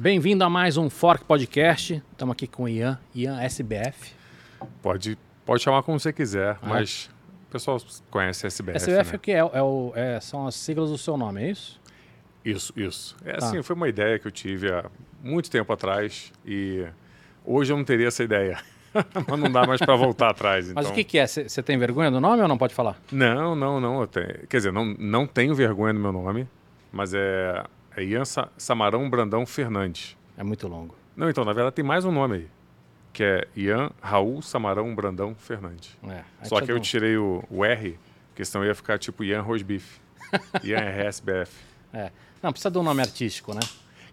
Bem-vindo a mais um Fork Podcast. Estamos aqui com o Ian, Ian SBF. Pode, pode chamar como você quiser, ah. mas o pessoal conhece SBF. SBF né? o que é? é, o, é, são as siglas do seu nome, é isso? Isso, isso. É tá. assim, foi uma ideia que eu tive há muito tempo atrás e hoje eu não teria essa ideia. mas não dá mais para voltar atrás. Mas então... o que, que é? Você tem vergonha do nome ou não pode falar? Não, não, não. Tenho... Quer dizer, não, não tenho vergonha do meu nome, mas é, é Ian Samarão Brandão Fernandes. É muito longo. Não, então, na verdade tem mais um nome aí. Que é Ian Raul Samarão Brandão Fernandes. É, Só que eu tirei o, o R, porque senão ia ficar tipo Ian Rosbife. Ian RSBF. É. Não, precisa de um nome artístico, né?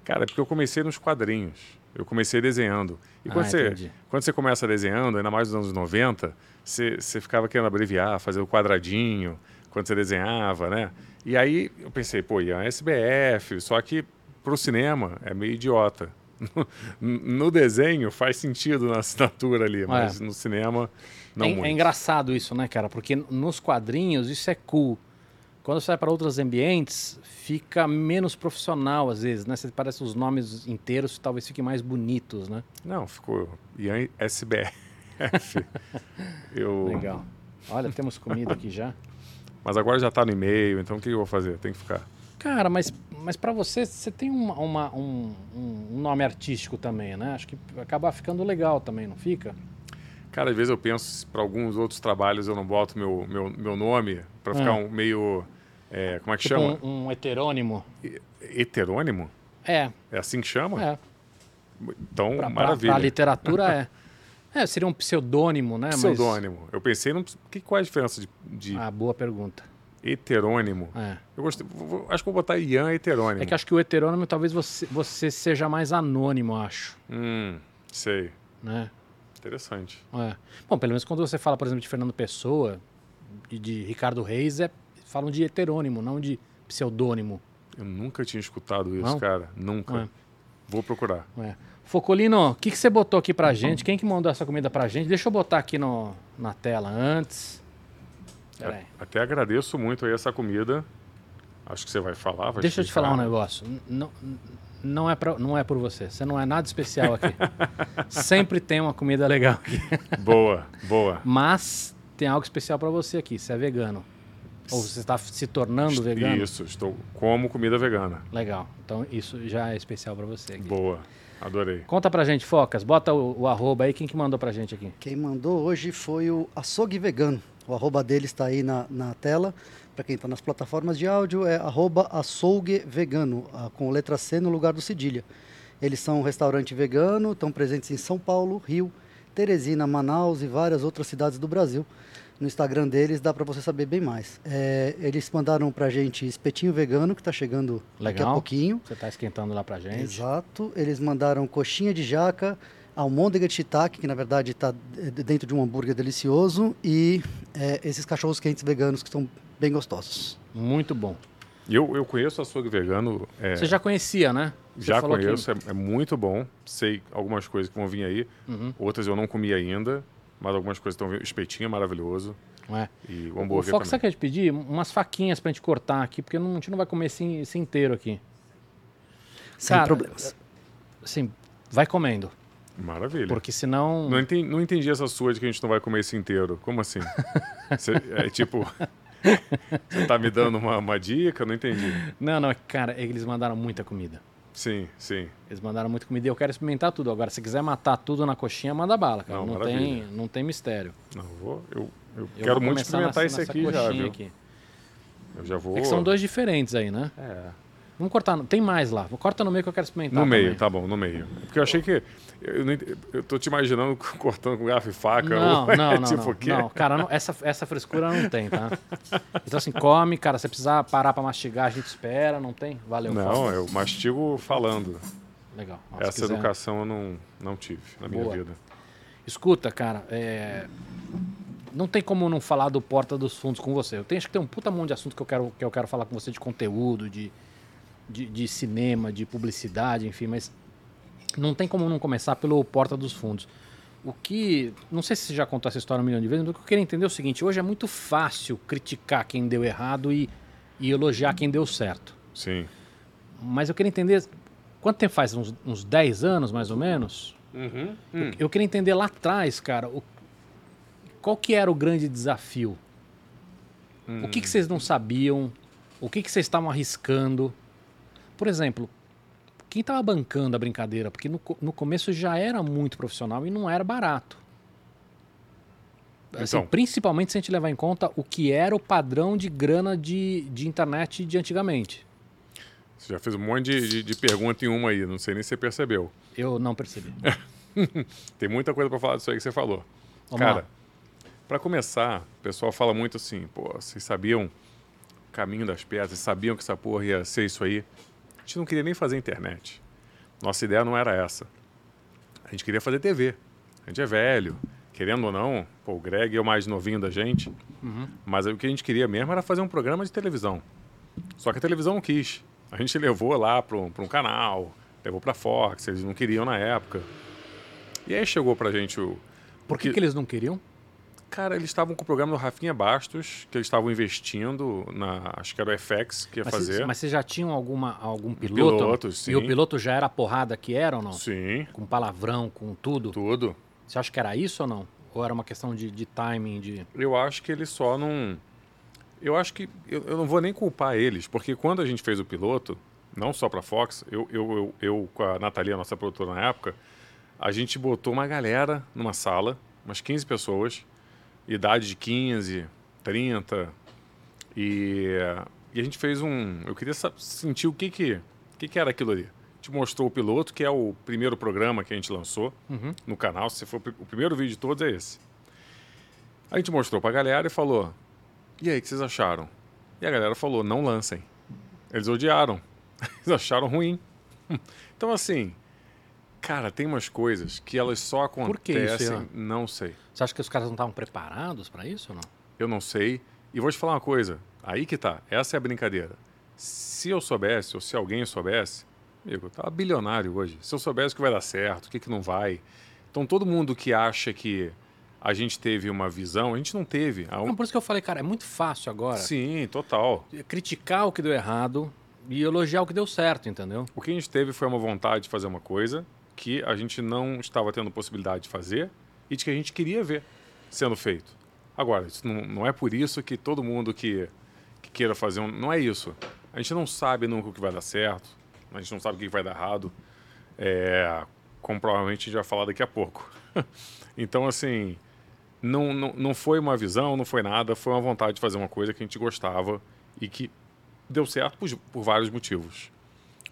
Cara, é porque eu comecei nos quadrinhos. Eu comecei desenhando. E quando, ah, você, quando você começa desenhando, ainda mais nos anos 90, você, você ficava querendo abreviar, fazer o quadradinho, quando você desenhava, né? E aí eu pensei, pô, Ian SBF, só que pro cinema é meio idiota. No, desenho faz sentido na assinatura ali, é. mas é. no cinema não é, muito. É engraçado isso, né, cara? Porque nos quadrinhos isso é cool. Quando você vai para outros ambientes, fica menos profissional às vezes, né? Você parece os nomes inteiros talvez fiquem mais bonitos, né? Não, ficou Ian SBF. eu... Legal. Olha, temos comida aqui já. Mas agora já está no e-mail, então o que eu vou fazer? Tem que ficar. Cara, mas, mas para você, você tem uma, uma um, um, nome artístico também, né? Acho que acaba ficando legal também, não fica? Cara, às vezes eu penso para alguns outros trabalhos eu não boto meu, meu, meu nome para ficar hum. um meio é, como é que tipo chama? Um, um heterônimo. heterônimo? É. É assim que chama? É. Então, pra, maravilha. Para a literatura é. É, seria um pseudônimo, né? Pseudônimo. Mas... Eu pensei, no... que, qual é a diferença de, de... Ah, boa pergunta. Heterônimo. É. Eu gostei, acho que vou botar Ian heterônimo. É que acho que o heterônimo talvez você, você seja mais anônimo, acho. Hum, sei. Né? Interessante. É. Bom, pelo menos quando você fala, por exemplo, de Fernando Pessoa, de, de Ricardo Reis, é falam de heterônimo, não de pseudônimo. Eu nunca tinha escutado isso, não? cara. Nunca. É. Vou procurar. É. Focolino, o que, que você botou aqui pra gente? Quem que mandou essa comida pra gente? Deixa eu botar aqui no, na tela antes. É, até agradeço muito aí essa comida. Acho que você vai falar. Vai Deixa eu te falar um negócio. Não, não, é pra, não é por você. Você não é nada especial aqui. Sempre tem uma comida legal aqui. boa, boa. Mas tem algo especial para você aqui. Você é vegano. Ou você está se tornando vegano? Isso, estou como comida vegana. Legal. Então isso já é especial para você. Aqui. Boa. Adorei. Conta pra gente, Focas. Bota o, o, arroba aí. Quem que mandou pra gente aqui? Quem mandou hoje foi o Açougue Vegano. O arroba dele está aí na, na tela. Para quem está nas plataformas de áudio, é arroba açougue vegano, com letra C no lugar do cedilha. Eles são um restaurante vegano, estão presentes em São Paulo, Rio, Teresina, Manaus e várias outras cidades do Brasil no Instagram deles dá para você saber bem mais. É, eles mandaram pra gente espetinho vegano, que está chegando Legal. daqui a pouquinho. Você está esquentando lá pra gente. Exato. Eles mandaram coxinha de jaca, almôndega de shiitake, que na verdade está dentro de um hambúrguer delicioso, e é, esses cachorros quentes veganos que são bem gostosos. Muito bom. Eu, eu conheço açougue vegano. É... Você já conhecia, né? Você já conheço, que... é, é, muito bom. Sei algumas coisas que vão vir aí, uhum. outras eu não comi ainda mas algumas coisas estão espetinho é maravilhoso. É. E o hambúrguer o Fox, você quer te pedir? Umas faquinhas pra gente cortar aqui, porque não, a gente não vai comer esse, esse inteiro aqui. Sem Cara, problemas. Sim, vai comendo. Maravilha. Porque senão. Não entendi, não entendi essa sua de que a gente não vai comer esse inteiro. Como assim? Cê, é tipo. Você tá me dando uma, uma dica? Não entendi. Não, não, cara, eles mandaram muita comida. Sim, sim. Eles mandaram muito comida e eu quero experimentar tudo. Agora, se quiser matar tudo na coxinha, manda bala, cara. Não, não tem, não tem mistério. Não, vou, eu, eu, eu quero muito experimentar nessa, esse aqui já, viu? Aqui. Eu já vou. É que são dois diferentes aí, né? É. Vamos cortar. Tem mais lá. Corta no meio que eu quero experimentar. No meio, também. tá bom, no meio. Porque eu achei que. Eu, eu tô te imaginando cortando com garfo e faca. Não, ou, não, é, não, tipo não, não. Cara, não, essa, essa frescura não tem, tá? Então, assim, come, cara. Se precisar parar pra mastigar, a gente espera, não tem? Valeu. Não, eu mastigo falando. Legal. Nossa, Essa quiser... educação eu não, não tive na Boa. minha vida. Escuta, cara, é... não tem como não falar do Porta dos Fundos com você. Eu tenho, acho que tem um puta monte de assunto que eu quero, que eu quero falar com você de conteúdo, de, de, de cinema, de publicidade, enfim, mas não tem como não começar pelo Porta dos Fundos. O que. Não sei se você já contou essa história um milhão de vezes, mas o que eu queria entender é o seguinte: hoje é muito fácil criticar quem deu errado e, e elogiar quem deu certo. Sim. Mas eu queria entender Quanto tempo faz? Uns, uns 10 anos, mais ou menos? Uhum. Hum. Eu, eu, queria entender lá atrás, cara, o, qual que era o grande desafio? Hum. O que, que vocês não sabiam? O que, que vocês estavam arriscando? Por exemplo, quem estava bancando a brincadeira? Porque no, no começo já era muito profissional e não era barato. Assim, então. Principalmente se a gente levar em conta o que era o padrão de grana de, de internet de antigamente. Você já fez um monte de, de, de pergunta em uma aí, não sei nem se você percebeu. Eu não percebi. Tem muita coisa para falar disso aí que você falou. Vamos Cara, para começar, o pessoal fala muito assim, pô, vocês sabiam o caminho das pedras, sabiam que essa porra ia ser isso aí. A gente não queria nem fazer internet. Nossa ideia não era essa. A gente queria fazer TV. A gente é velho, querendo ou não, pô, o Greg é o mais novinho da gente, uhum. mas o que a gente queria mesmo era fazer um programa de televisão. Só que a televisão não quis. A gente levou lá para um, um canal, levou para Fox, eles não queriam na época. E aí chegou para a gente o. Por que, que eles não queriam? Cara, eles estavam com o programa do Rafinha Bastos, que eles estavam investindo na. Acho que era o FX que ia mas fazer. Cês, mas vocês já tinham alguma, algum piloto? Pilotos, sim. E o piloto já era a porrada que era ou não? Sim. Com palavrão, com tudo? Tudo. Você acha que era isso ou não? Ou era uma questão de, de timing? De... Eu acho que ele só não eu acho que eu, eu, não vou nem culpar eles, porque quando a gente fez o piloto, não só para Fox, eu, eu, eu, eu, com a Natalia, nossa produtora na época, a gente botou uma galera numa sala, umas 15 pessoas, idade de 15, 30, e, e a gente fez um. Eu queria sentir o que que, que que era aquilo ali. A gente mostrou o piloto, que é o primeiro programa que a gente lançou uhum. no canal. Se for o primeiro vídeo de todos, é esse. A gente mostrou pra galera e falou: e aí, o que vocês acharam? E a galera falou: não lancem. Eles odiaram. Eles acharam ruim. Então, assim, cara, tem umas coisas que elas só acontecem. Por que isso, não sei. Você acha que os caras não estavam preparados para isso ou não? Eu não sei. E vou te falar uma coisa. Aí que tá. Essa é a brincadeira. Se eu soubesse, ou se alguém soubesse, amigo, eu tava bilionário hoje. Se eu soubesse o que vai dar certo, o que, que não vai. Então, todo mundo que acha que a gente teve uma visão, a gente não teve. Não, por isso que eu falei, cara, é muito fácil agora. Sim, total. Criticar o que deu errado e elogiar o que deu certo, entendeu? O que a gente teve foi uma vontade de fazer uma coisa que a gente não estava tendo possibilidade de fazer e de que a gente queria ver sendo feito. Agora, não, não é por isso que todo mundo que, que queira fazer um. Não é isso. A gente não sabe nunca o que vai dar certo, a gente não sabe o que vai dar errado. É, como provavelmente a gente vai falar daqui a pouco. então, assim, não, não, não foi uma visão, não foi nada, foi uma vontade de fazer uma coisa que a gente gostava e que deu certo por, por vários motivos.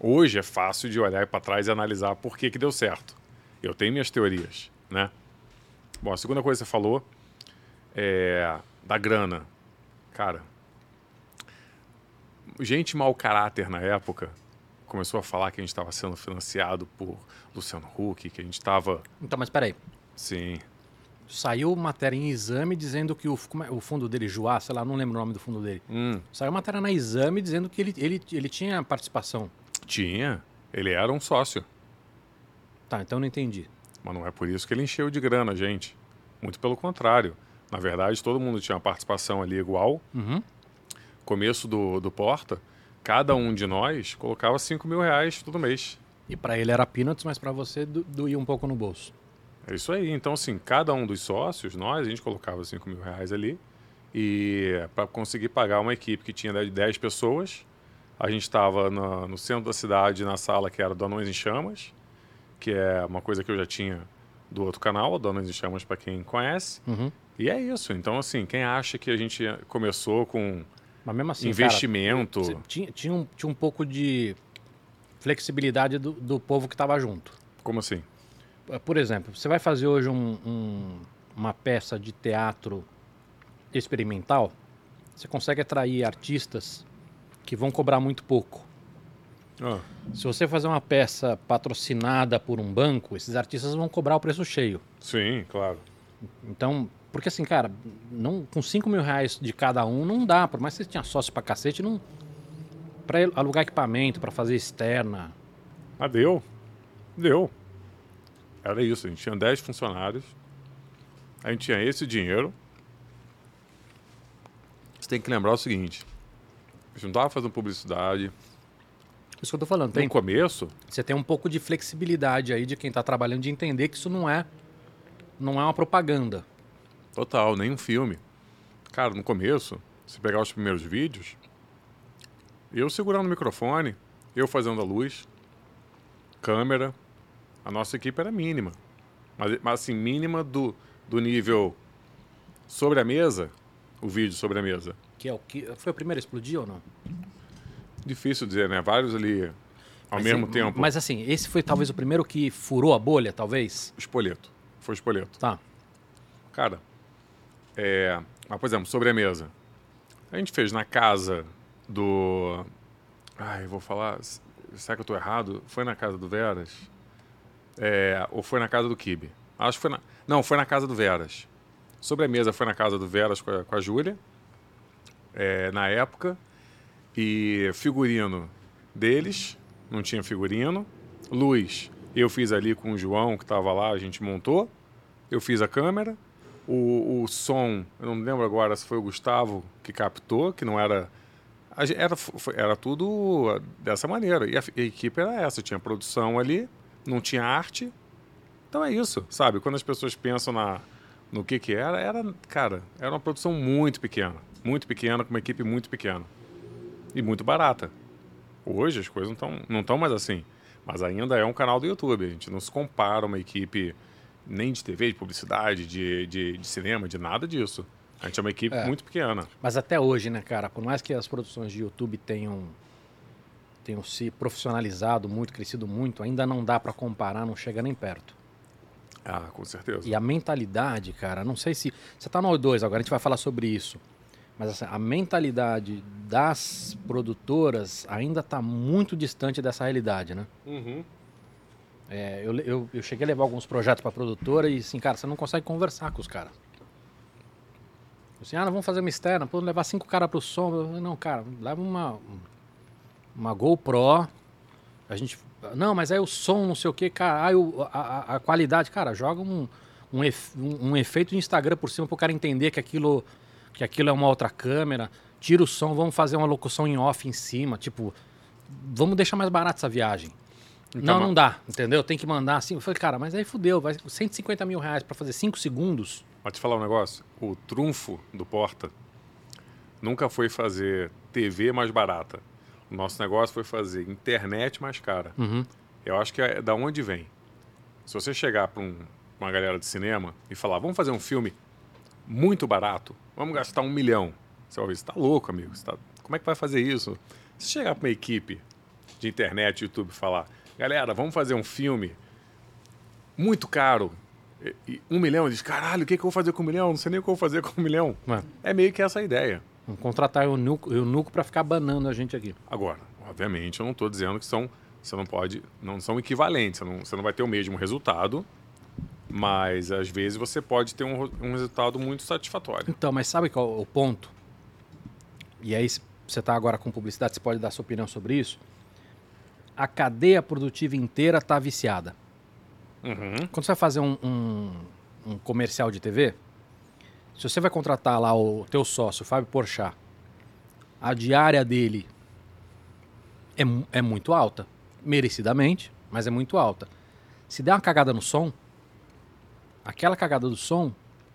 Hoje é fácil de olhar para trás e analisar por que, que deu certo. Eu tenho minhas teorias, né? Bom, a segunda coisa que você falou é da grana. Cara, gente mau caráter na época começou a falar que a gente estava sendo financiado por Luciano Huck, que a gente estava... Então, mas peraí. Sim saiu matéria em exame dizendo que o, é, o fundo dele, Joá, sei lá, não lembro o nome do fundo dele. Hum. Saiu matéria na exame dizendo que ele, ele, ele tinha participação. Tinha. Ele era um sócio. Tá, então não entendi. Mas não é por isso que ele encheu de grana, gente. Muito pelo contrário. Na verdade, todo mundo tinha uma participação ali igual. Uhum. Começo do, do Porta, cada um de nós colocava 5 mil reais todo mês. E para ele era peanuts, mas para você doía um pouco no bolso. É isso aí. Então, assim, cada um dos sócios, nós, a gente colocava 5 mil reais ali. E para conseguir pagar uma equipe que tinha 10 pessoas, a gente estava no centro da cidade, na sala que era do Anões em Chamas, que é uma coisa que eu já tinha do outro canal, do Anões em Chamas, para quem conhece. Uhum. E é isso. Então, assim, quem acha que a gente começou com assim, investimento. Cara, tinha, tinha, um, tinha um pouco de flexibilidade do, do povo que estava junto. Como assim? Eh, por exemplo, você vai fazer hoje um, um, uma peça de teatro experimental, você consegue atrair artistas que vão cobrar muito pouco. Ah. Se você fazer uma peça patrocinada por um banco, esses artistas vão cobrar o preço cheio. Sim, claro. Então, porque assim, cara, não, com 5 mil reais de cada um não dá, por mais que você tenha sócio pra cacete, não. Pra alugar equipamento, para fazer externa. Ah, deu. Deu. Era isso, a gente tinha 10 funcionários, a gente tinha esse dinheiro. Você tem que lembrar o seguinte: gente não estava fazendo publicidade, Isso que eu tô falando. Tem, no começo... Você tem um pouco de flexibilidade aí de quem está trabalhando de entender que isso não é, não é uma propaganda. Total, nem um filme. Cara, no começo, se pegar os primeiros vídeos, eu segurando o microfone, eu fazendo a luz, câmera, a nossa equipe era mínima. Mas, mas assim, mínima do, do nível sobre a mesa, o vídeo sobre a mesa. Que é o que foi o primeiro a explodir ou não? Difícil dizer, né? Vários ali ao mas, mesmo tempo. Mas assim, esse foi talvez o primeiro que furou a bolha, talvez? Espoleto. Foi o espoleto. Tá. Cara, é, mas, por exemplo, sobre a gente fez na casa do. Ai, vou falar. Será que eu estou errado? Foi na casa do Veras? É, ou foi na casa do Kibe? Acho que foi na. Não, foi na casa do Veras. Sobre a mesa foi na casa do Veras com a, com a Júlia, é, na época. E figurino deles, não tinha figurino. Luz, eu fiz ali com o João, que estava lá, a gente montou. Eu fiz a câmera. O, o som, eu não lembro agora se foi o Gustavo que captou, que não era. Era, era tudo dessa maneira. E a, a equipe era essa: tinha produção ali, não tinha arte. Então é isso, sabe? Quando as pessoas pensam na, no que que era, era, cara, era uma produção muito pequena. Muito pequena, com uma equipe muito pequena. E muito barata. Hoje as coisas não estão não tão mais assim. Mas ainda é um canal do YouTube. A gente não se compara uma equipe nem de TV, de publicidade, de, de, de cinema, de nada disso. A gente é uma equipe é. muito pequena. Mas até hoje, né, cara? Por mais que as produções de YouTube tenham, tenham se profissionalizado muito, crescido muito, ainda não dá para comparar, não chega nem perto. Ah, com certeza. E a mentalidade, cara, não sei se. Você tá no O2 agora, a gente vai falar sobre isso. Mas assim, a mentalidade das produtoras ainda está muito distante dessa realidade, né? Uhum. É, eu, eu, eu, cheguei a levar alguns projetos para produtora e assim, cara, você não consegue conversar com os caras. Assim, ah, vamos fazer uma externa, pô, levar cinco caras pro som. Eu, não, cara, leva uma, uma GoPro. A gente. Não, mas aí o som, não sei o que, cara. Aí o, a, a, qualidade, cara, joga um, um, efe, um, um, efeito de Instagram por cima pro cara entender que aquilo, que aquilo é uma outra câmera. Tira o som, vamos fazer uma locução em off em cima. Tipo, vamos deixar mais barato essa viagem. Então, não, não dá, entendeu? Tem que mandar assim. Eu falei, cara, mas aí fudeu, vai 150 mil reais para fazer 5 segundos. Pode te falar um negócio? O trunfo do Porta nunca foi fazer TV mais barata. O nosso negócio foi fazer internet mais cara. Uhum. Eu acho que é da onde vem. Se você chegar para um, uma galera de cinema e falar, vamos fazer um filme muito barato, vamos gastar um milhão. Você vai ver, você está louco, amigo. Tá... Como é que vai fazer isso? Se chegar para uma equipe de internet, YouTube, falar, galera, vamos fazer um filme muito caro. E, um milhão, diz, caralho, o que, que eu vou fazer com um milhão? Não sei nem o que eu vou fazer com um milhão. É, é meio que essa a ideia. Vamos contratar o Nuco, o Nuco para ficar banando a gente aqui. Agora, obviamente, eu não estou dizendo que são, você não pode, não são equivalentes, você não, você não vai ter o mesmo resultado, mas às vezes você pode ter um, um resultado muito satisfatório. Então, mas sabe qual é o ponto? E aí, você está agora com publicidade, você pode dar sua opinião sobre isso a cadeia produtiva inteira está viciada. Uhum. Quando você vai fazer um, um, um, comercial de TV, se você vai contratar lá o teu sócio, o Fábio Porchat, a diária dele é, é muito alta, merecidamente, mas é muito alta. Se der uma cagada no som, aquela cagada do som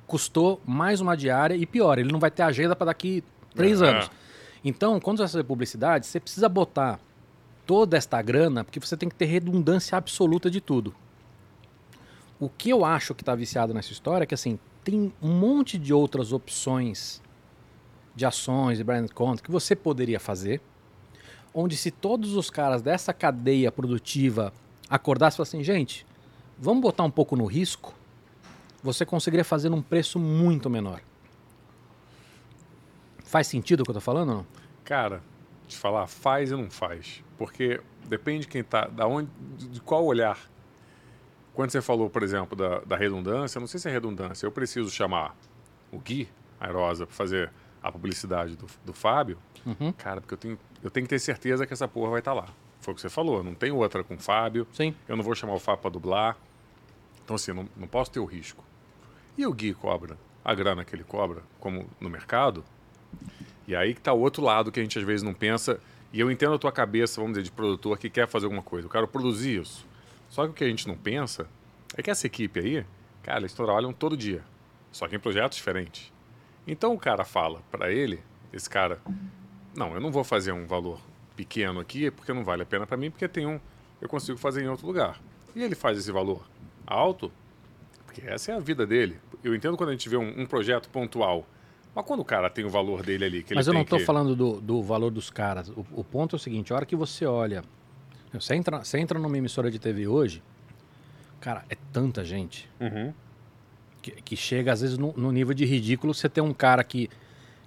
custou mais uma diária e pior, ele não vai ter agenda para daqui três é. anos. Então, quando você vai fazer publicidade, você precisa botar toda esta grana, porque você tem que ter redundância absoluta de tudo. O que eu acho que está viciado nessa história é que assim, tem um monte de outras opções de ações e brand content que você poderia fazer, onde se todos os caras dessa cadeia produtiva acordassem e falassem, gente, vamos botar um pouco no risco, você conseguiria fazer num preço muito menor. Faz sentido o que eu estou falando ou não? Cara, te falar, faz e não faz. Porque depende de quem está, da onde, de qual olhar. Quando você falou, por exemplo, da, da redundância, não sei se é redundância, eu preciso chamar o Gui Airosa para fazer a publicidade do, do Fábio, uhum. cara, porque eu tenho, eu tenho que ter certeza que essa porra vai estar tá lá. Foi o que você falou, não tem outra com o Fábio. Sim. Eu não vou chamar o Fábio para dublar. Então, assim, não, não posso ter o risco. E o Gui cobra a grana que ele cobra, como no mercado, e aí que está o outro lado que a gente às vezes não pensa E eu entendo a tua cabeça, vamos dizer, de produtor que quer fazer alguma coisa. Eu quero produzir isso. Só que o que a gente não pensa é que essa equipe aí, cara, eles trabalham todo dia. Só que em projetos diferentes. Então o cara fala para ele, esse cara, não, eu não vou fazer um valor pequeno aqui porque não vale a pena para mim, porque tem um, eu consigo fazer em outro lugar. E ele faz esse valor alto, porque essa é a vida dele. Eu entendo quando a gente vê um, um projeto pontual, mas quando o cara tem o valor dele ali, que Mas eu não estou que... falando do, do, valor dos caras. O, o, ponto é o seguinte: a hora que você olha. Você entra, você entra numa emissora de TV hoje, cara, é tanta gente uhum. que, que, chega às vezes no, no, nível de ridículo. Você tem um cara que,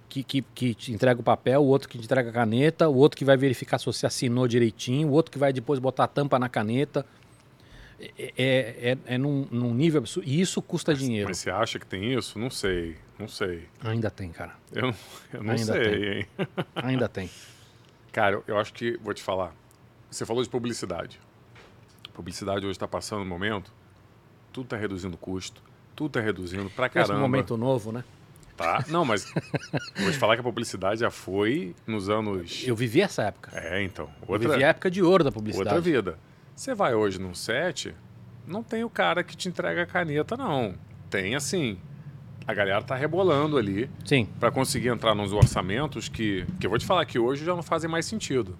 que, que, que te entrega o papel, o outro que te entrega a caneta, o outro que vai verificar se você assinou direitinho, o outro que vai depois botar a tampa na caneta. É, é, é, é num, num, nível absurdo. E isso custa mas, dinheiro. Mas você acha que tem isso? Não sei. Não sei. Ainda tem, cara. Eu, eu não Ainda sei, tem. hein? Ainda tem. Cara, eu, acho que, vou te falar. Você falou de publicidade. Publicidade hoje está passando um momento, tudo está reduzindo custo, tudo está reduzindo pra caramba. Esse momento novo, né? Tá. Não, mas vou te falar que a publicidade já foi nos anos. Eu vivi essa época. É, então. Outra, eu vivi a época de ouro da publicidade. Outra vida. Você vai hoje num set, não tem o cara que te entrega a caneta, não. Tem assim. A galera tá rebolando ali. Sim. Para conseguir entrar nos orçamentos que, que eu vou te falar que hoje já não fazem mais sentido.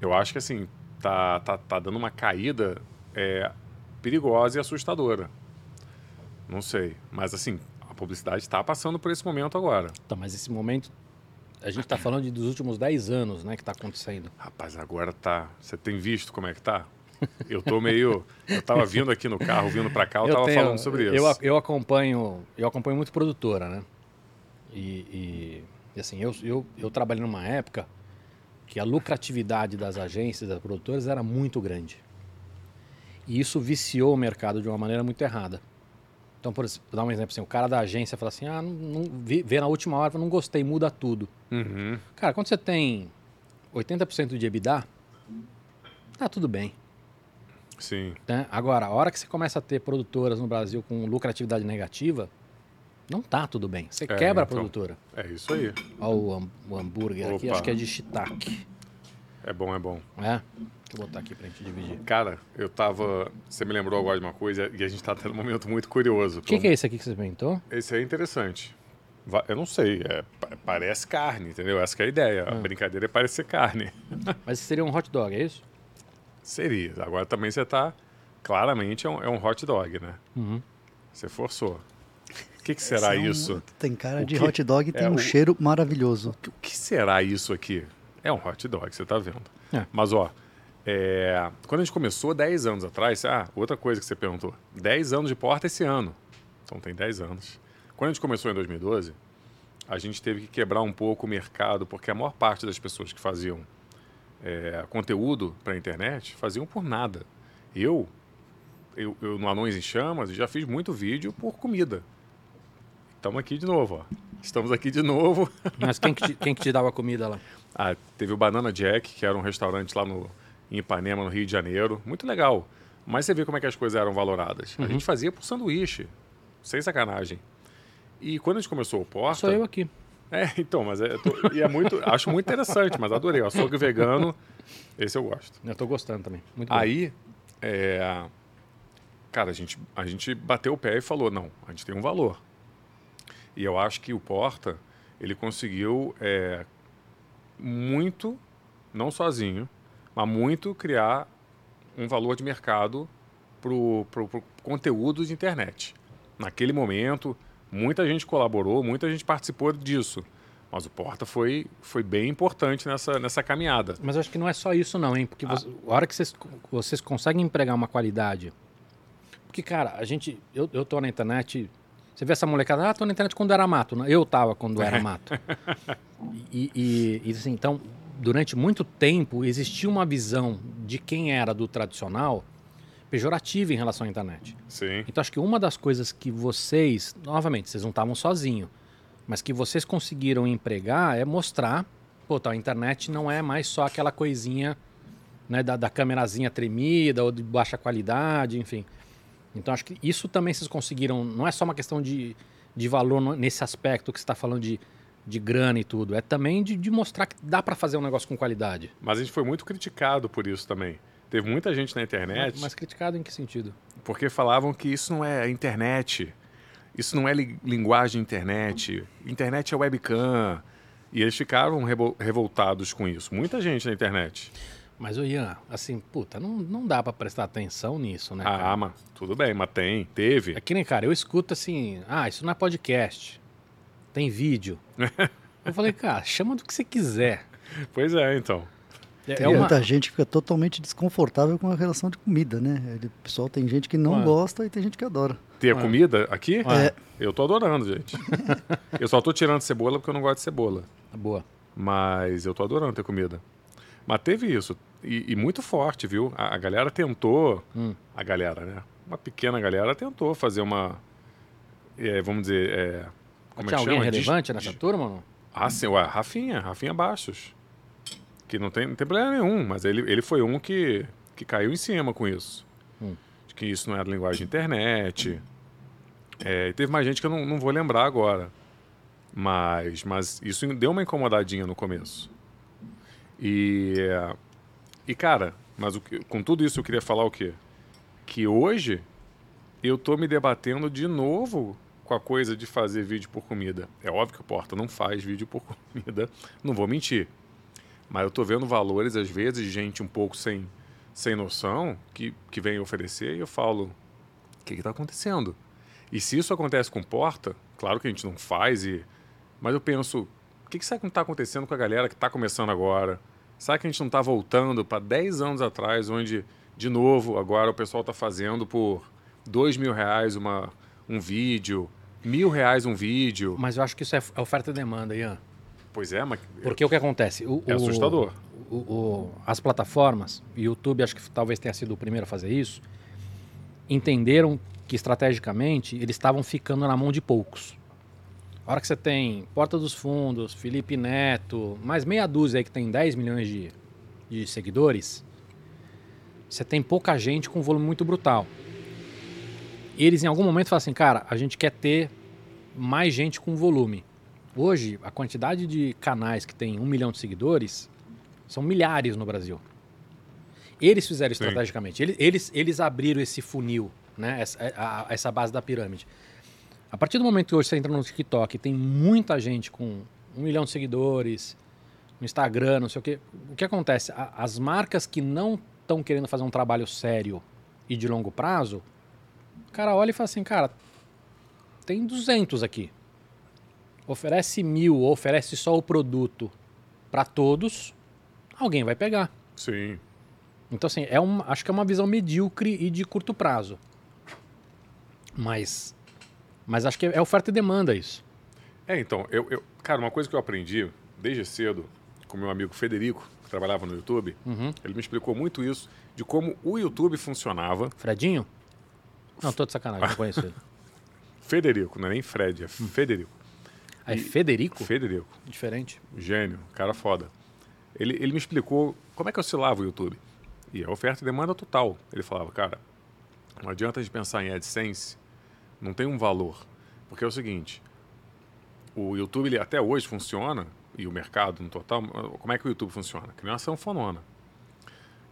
Eu acho que assim, tá, tá, tá dando uma caída é, perigosa e assustadora. Não sei. Mas assim, a publicidade está passando por esse momento agora. Tá, mas esse momento a gente está falando de, dos últimos 10 anos, né, que está acontecendo. Rapaz, agora tá. Você tem visto como é que tá? Eu tô meio. Eu tava vindo aqui no carro, vindo para cá, eu, eu tava tenho, falando sobre isso. Eu, eu acompanho, eu acompanho muito produtora, né? E, e, e, assim, eu, eu, eu trabalhei numa época que a lucratividade das agências, das produtoras, era muito grande. E isso viciou o mercado de uma maneira muito errada. Então, por dar um exemplo assim, o cara da agência fala assim, ah, não, não, vê na última hora, não gostei, muda tudo. Uhum. Cara, quando você tem 80% de EBITDA, tá tudo bem. Sim. Né? Agora, a hora que você começa a ter produtoras no Brasil com lucratividade negativa, não tá tudo bem. Você é, quebra então, a produtora. É isso aí. Olha o, o hambúrguer Opa. aqui, acho que é de shiitake. É bom, é bom. É? Deixa eu botar aqui pra gente dividir. Cara, eu tava. Você me lembrou agora de uma coisa e a gente tá tendo um momento muito curioso. O que, que, é esse aqui que você inventou? Esse é interessante. Eu não sei, é, parece carne, entendeu? Essa é a ideia. A ah. brincadeira é parecer carne. Mas seria um hot dog, é isso? Seria. Agora também você tá. Claramente é um, é um hot dog, né? Uhum. Você forçou. O que, que será é um, isso? Tem cara o de que, hot dog e tem é um o, cheiro maravilhoso. O que, o que será isso aqui? É um hot dog, você tá vendo. É. Mas, ó, é, quando a gente começou 10 anos atrás, ah, outra coisa que você perguntou, 10 anos de porta esse ano. Então tem 10 anos. Quando a gente começou em 2012, a gente teve que quebrar um pouco o mercado, porque a maior parte das pessoas que faziam é, conteúdo para a internet faziam por nada. Eu, eu, eu, no Anões em Chamas, já fiz muito vídeo por comida. Estamos aqui de novo, ó. Estamos aqui de novo. Mas quem que te, quem que te dava comida lá? Ah, teve o Banana Jack, que era um restaurante lá no, em Ipanema, no Rio de Janeiro. Muito legal. Mas você vê como é que as coisas eram valoradas. Uhum. A gente fazia por sanduíche, sem sacanagem. E quando a gente começou o Porta... Sou eu aqui. É, então, mas é, tô, e é muito, acho muito interessante, mas adorei. O açougue vegano, esse eu gosto. Eu tô gostando também. Muito Aí, é, cara, a gente, a gente bateu o pé e falou, não, a gente tem um valor. E eu acho que o Porta, ele conseguiu é, muito, não sozinho, mas muito criar um valor de mercado para o conteúdo de internet. Naquele momento, muita gente colaborou, muita gente participou disso. Mas o Porta foi, foi bem importante nessa, nessa caminhada. Mas acho que não é só isso não, hein? Porque ah. você, a hora que vocês, vocês conseguem empregar uma qualidade... Porque, cara, a gente... Eu, eu tô na internet... Você vê essa molecada, ah, tô na internet quando era mato. Né? Eu tava quando era mato. e, e, e assim, então, durante muito tempo existia uma visão de quem era do tradicional pejorativa em relação à internet. Sim. Então acho que uma das coisas que vocês, novamente, vocês não estavam sozinhos, mas que vocês conseguiram empregar é mostrar, pô, tá, a internet não é mais só aquela coisinha né, da, da câmerazinha tremida ou de baixa qualidade, enfim. Então acho que isso também vocês conseguiram, não é só uma questão de, de valor nesse aspecto que você está falando de de grana e tudo. É também de, de mostrar que dá para fazer um negócio com qualidade. Mas a gente foi muito criticado por isso também. Teve muita gente na internet. Mas criticado em que sentido? Porque falavam que isso não é internet. Isso não é li linguagem internet. Internet é webcam. E eles ficaram revoltados com isso. Muita gente na internet. Mas, o Ian, assim, puta, não, não dá para prestar atenção nisso, né? Cara? Ah, mas tudo bem, mas tem, teve. É que nem, cara, eu escuto assim, ah, isso não é podcast, tem vídeo. eu falei, cara, chama do que você quiser. Pois é, então. É, tem é uma... muita gente que fica totalmente desconfortável com a relação de comida, né? O pessoal tem gente que não gosta e tem gente que adora. Ter a comida aqui? É. Eu tô adorando, gente. eu só tô tirando cebola porque eu não gosto de cebola. Boa. Mas eu tô adorando ter comida. Mas teve isso. E, e muito forte, viu? A, a galera tentou. Hum. A galera, né? Uma pequena galera tentou fazer uma. É, vamos dizer. É, como Tinha é que alguém chama? relevante de, nessa turma? Não? Ah, sim, ué, Rafinha, Rafinha Baixos. Que não tem, não tem problema nenhum, mas ele, ele foi um que, que caiu em cima com isso. Hum. De que isso não era linguagem de internet. É, e teve mais gente que eu não, não vou lembrar agora. Mas, mas isso deu uma incomodadinha no começo. E, e cara, mas o, com tudo isso eu queria falar o quê? Que hoje eu tô me debatendo de novo com a coisa de fazer vídeo por comida. É óbvio que o Porta não faz vídeo por comida, não vou mentir. Mas eu tô vendo valores, às vezes, de gente um pouco sem, sem noção que, que vem oferecer e eu falo: o que está acontecendo? E se isso acontece com Porta, claro que a gente não faz, e, mas eu penso: o que, que será que está acontecendo com a galera que está começando agora? Será que a gente não está voltando para 10 anos atrás, onde, de novo, agora o pessoal está fazendo por dois mil reais uma, um vídeo, mil reais um vídeo? Mas eu acho que isso é oferta e demanda, Ian. Pois é, mas. Porque o que acontece? O, é assustador. O, o, as plataformas, e o YouTube acho que talvez tenha sido o primeiro a fazer isso, entenderam que estrategicamente eles estavam ficando na mão de poucos. A hora que você tem Porta dos Fundos, Felipe Neto, mais meia dúzia aí que tem 10 milhões de, de seguidores, você tem pouca gente com um volume muito brutal. Eles em algum momento falam assim, cara, a gente quer ter mais gente com volume. Hoje, a quantidade de canais que tem um milhão de seguidores são milhares no Brasil. Eles fizeram Sim. estrategicamente. Eles, eles, eles abriram esse funil, né? essa, a, essa base da pirâmide. A partir do momento que hoje você entra no TikTok tem muita gente com um milhão de seguidores, no Instagram, não sei o quê, o que acontece? as marcas que não estão querendo fazer um trabalho sério e de longo prazo, o cara olha e fala assim, cara, tem 200 aqui. Oferece mil, oferece só o produto para todos, alguém vai pegar. Sim. Então, assim, é uma, acho que é uma visão medíocre e de curto prazo. Mas mas acho que é oferta e demanda isso. É, então, eu, eu, cara, uma coisa que eu aprendi desde cedo com meu amigo Federico, que trabalhava no YouTube, uhum. ele me explicou muito isso, de como o YouTube funcionava. Fredinho? Não, tô de sacanagem, não conheço ele. Federico, não é nem Fred, é hum. Federico. Ah, é Federico? Federico. Diferente. Gênio, cara foda. Ele, ele me explicou como é que oscilava o YouTube. E a oferta e demanda total. Ele falava, cara, não adianta a gente pensar em AdSense não tem um valor. Porque é o seguinte, o YouTube ele até hoje funciona, e o mercado no total, como é que o YouTube funciona? Que nem uma sanfonona.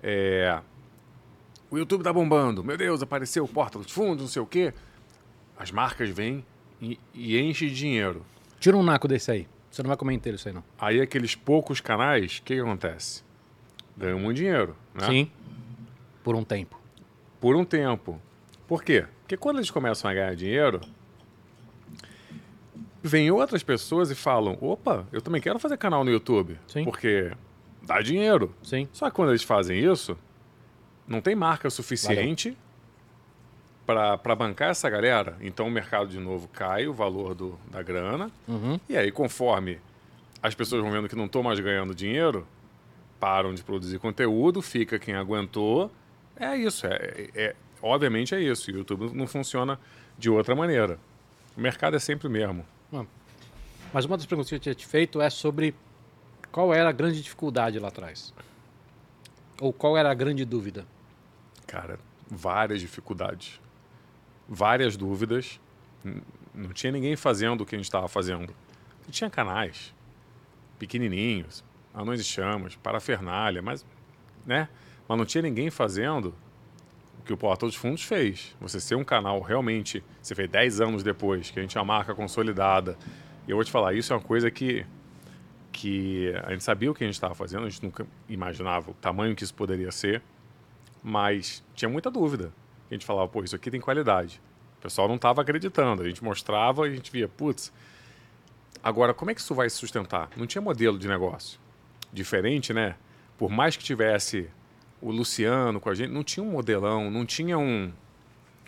É, o YouTube tá bombando, meu Deus, apareceu Porta dos Fundos, não sei o quê. As marcas vêm e, e enchem de dinheiro. Tira um naco desse aí. Você não vai comer inteiro isso aí, não. Aí aqueles poucos canais, o que, que acontece? Ganham muito dinheiro, né? Sim. Por um tempo. Por um tempo. Por quê? Porque quando eles começam a ganhar dinheiro, vêm outras pessoas e falam: opa, eu também quero fazer canal no YouTube. Sim. Porque dá dinheiro. Sim. Só que quando eles fazem isso, não tem marca suficiente para bancar essa galera. Então o mercado de novo cai, o valor do, da grana. Uhum. E aí, conforme as pessoas vão vendo que não estão mais ganhando dinheiro, param de produzir conteúdo, fica quem aguentou. É isso. É, é, obviamente é isso. O YouTube não funciona de outra maneira. O mercado é sempre o mesmo. Mas uma das perguntas que eu tinha te feito é sobre qual era a grande dificuldade lá atrás? Ou qual era a grande dúvida? Cara, várias dificuldades. Várias dúvidas. Não tinha ninguém fazendo o que a gente estava fazendo. E tinha canais pequenininhos, anões e chamas, parafernália, mas, né? Mas não tinha ninguém fazendo o que o Porta dos Fundos fez. Você ser um canal realmente, você fez 10 anos depois, que a gente é uma marca consolidada. E eu vou te falar, isso é uma coisa que que a gente sabia o que a gente estava fazendo, a gente nunca imaginava o tamanho que isso poderia ser, mas tinha muita dúvida. A gente falava, pô, isso aqui tem qualidade. O pessoal não estava acreditando, a gente mostrava e a gente via, putz, agora como é que isso vai se sustentar? Não tinha modelo de negócio. Diferente, né? Por mais que tivesse o Luciano com a gente, não tinha um modelão, não tinha um,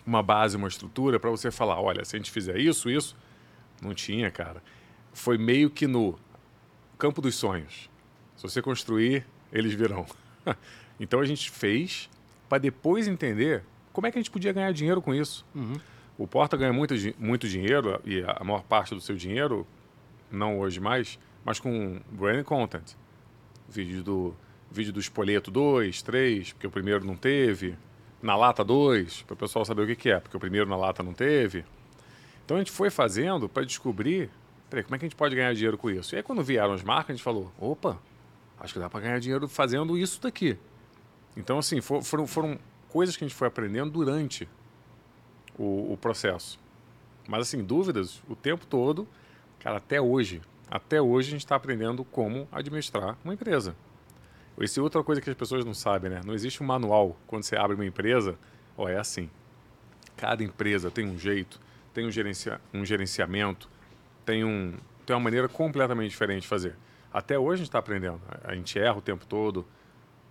uma base, uma estrutura para você falar, olha, se a gente fizer isso, isso. Não tinha, cara. Foi meio que no campo dos sonhos. Se você construir, eles virão. então a gente fez para depois entender como é que a gente podia ganhar dinheiro com isso. Uhum. O Porta ganha muito, muito dinheiro, e a maior parte do seu dinheiro, não hoje mais, mas com brand content. Vídeo do, vídeo do Espoleto 2, 3, porque o primeiro não teve. Na lata 2, para o pessoal saber o que, que é, porque o primeiro na lata não teve. Então a gente foi fazendo para descobrir peraí, como é que a gente pode ganhar dinheiro com isso? E aí, quando vieram as marcas, a gente falou: opa, acho que dá para ganhar dinheiro fazendo isso daqui. Então, assim, foram, foram coisas que a gente foi aprendendo durante o, o processo. Mas, assim, dúvidas o tempo todo, cara, até hoje. Até hoje a gente está aprendendo como administrar uma empresa. Essa é outra coisa que as pessoas não sabem, né? Não existe um manual quando você abre uma empresa. Ó, é assim. Cada empresa tem um jeito, tem um, gerencia, um gerenciamento, tem, um, tem uma maneira completamente diferente de fazer. Até hoje a gente está aprendendo. A gente erra o tempo todo,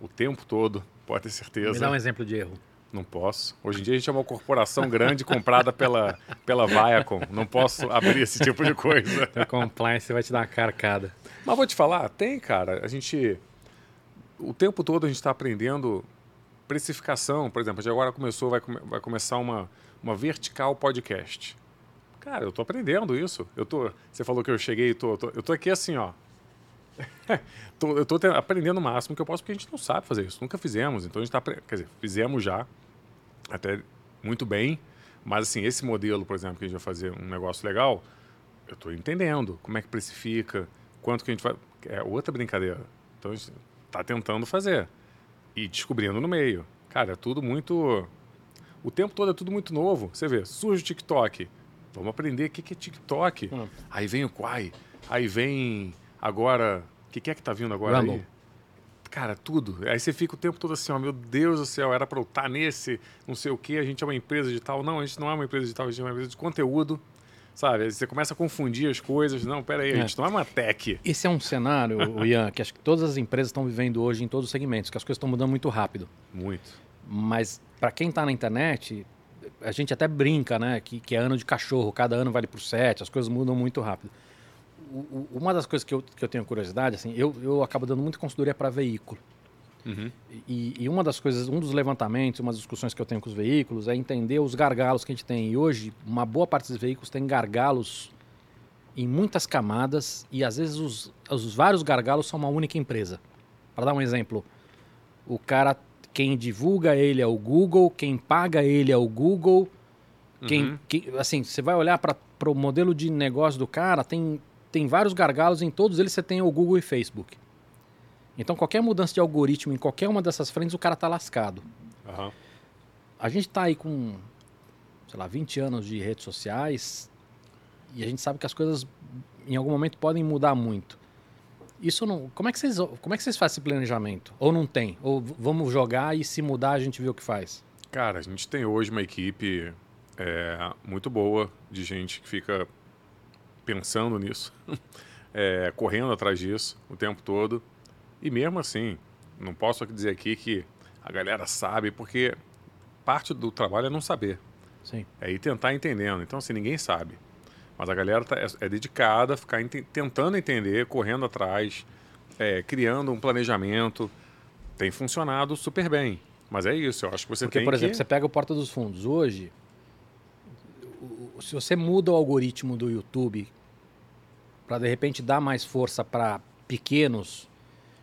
o tempo todo, pode ter certeza. Me dá um exemplo de erro. Não posso. Hoje em dia a gente é uma corporação grande comprada pela, pela Viacom. Não posso abrir esse tipo de coisa. A compliance vai te dar uma carcada. Mas vou te falar, tem, cara. A gente. O tempo todo a gente está aprendendo precificação. Por exemplo, a gente agora começou, vai, vai começar uma, uma vertical podcast. Cara, eu tô aprendendo isso. Eu tô, você falou que eu cheguei, tô, tô eu tô aqui assim, ó. tô, eu tô aprendendo o máximo que eu posso, porque a gente não sabe fazer isso. Nunca fizemos. Então a gente tá, quer dizer, fizemos já, até muito bem. Mas assim, esse modelo, por exemplo, que a gente vai fazer um negócio legal, eu tô entendendo como é que precifica, quanto que a gente vai. É outra brincadeira. Então a gente tá tentando fazer. E descobrindo no meio. Cara, é tudo muito. O tempo todo é tudo muito novo. Você vê, surge o TikTok. Vamos aprender o que é TikTok. Hum. Aí vem o Quai. Aí vem agora. O que, que é que tá vindo agora Rumble. aí? Cara, tudo. Aí você fica o tempo todo assim, ó, meu Deus do céu, era para eu estar nesse, não sei o quê, a gente é uma empresa de tal. Não, a gente não é uma empresa de tal, a gente é uma empresa de conteúdo. Sabe? Você começa a confundir as coisas. Não, pera aí, é. a gente não é uma tech. Esse é um cenário, Ian, que acho que todas as empresas estão vivendo hoje em todos os segmentos, que as coisas estão mudando muito rápido. Muito. Mas para quem está na internet, a gente até brinca, né? Que, que é ano de cachorro, cada ano vale por sete, as coisas mudam muito rápido. O, uma das coisas que eu, que eu tenho curiosidade, assim, eu, eu acabo dando muita consultoria para veículo. Uhum. E, e, uma das coisas, um dos levantamentos, umas discussões que eu tenho com os veículos é entender os gargalos que a gente tem. E hoje, uma boa parte dos veículos tem gargalos em muitas camadas e às vezes os, os vários gargalos são uma única empresa. Para dar um exemplo, o cara quem divulga ele é o Google, quem paga ele é o Google. Quem, uhum. assim, você vai olhar para o modelo de negócio do cara, tem, tem vários gargalos, em todos eles você tem o Google e Facebook. Então, qualquer mudança de algoritmo em qualquer uma dessas frentes, o cara tá lascado. Uhum. A gente está aí com, sei lá, 20 anos de redes sociais e a gente sabe que as coisas em algum momento podem mudar muito. Isso não. Como é que vocês, como é que vocês fazem esse planejamento? Ou não tem? Ou vamos jogar e se mudar a gente vê o que faz? Cara, a gente tem hoje uma equipe é, muito boa de gente que fica pensando nisso, é, correndo atrás disso o tempo todo. E mesmo assim, não posso dizer aqui que a galera sabe, porque parte do trabalho é não saber. Sim. É ir tentar entendendo. Então, assim, ninguém sabe. Mas a galera tá, é, é dedicada a ficar ent tentando entender, correndo atrás, é, criando um planejamento. Tem funcionado super bem. Mas é isso, eu acho que você Porque, tem por exemplo, que... você pega o Porta dos Fundos. Hoje, se você muda o algoritmo do YouTube para, de repente, dar mais força para pequenos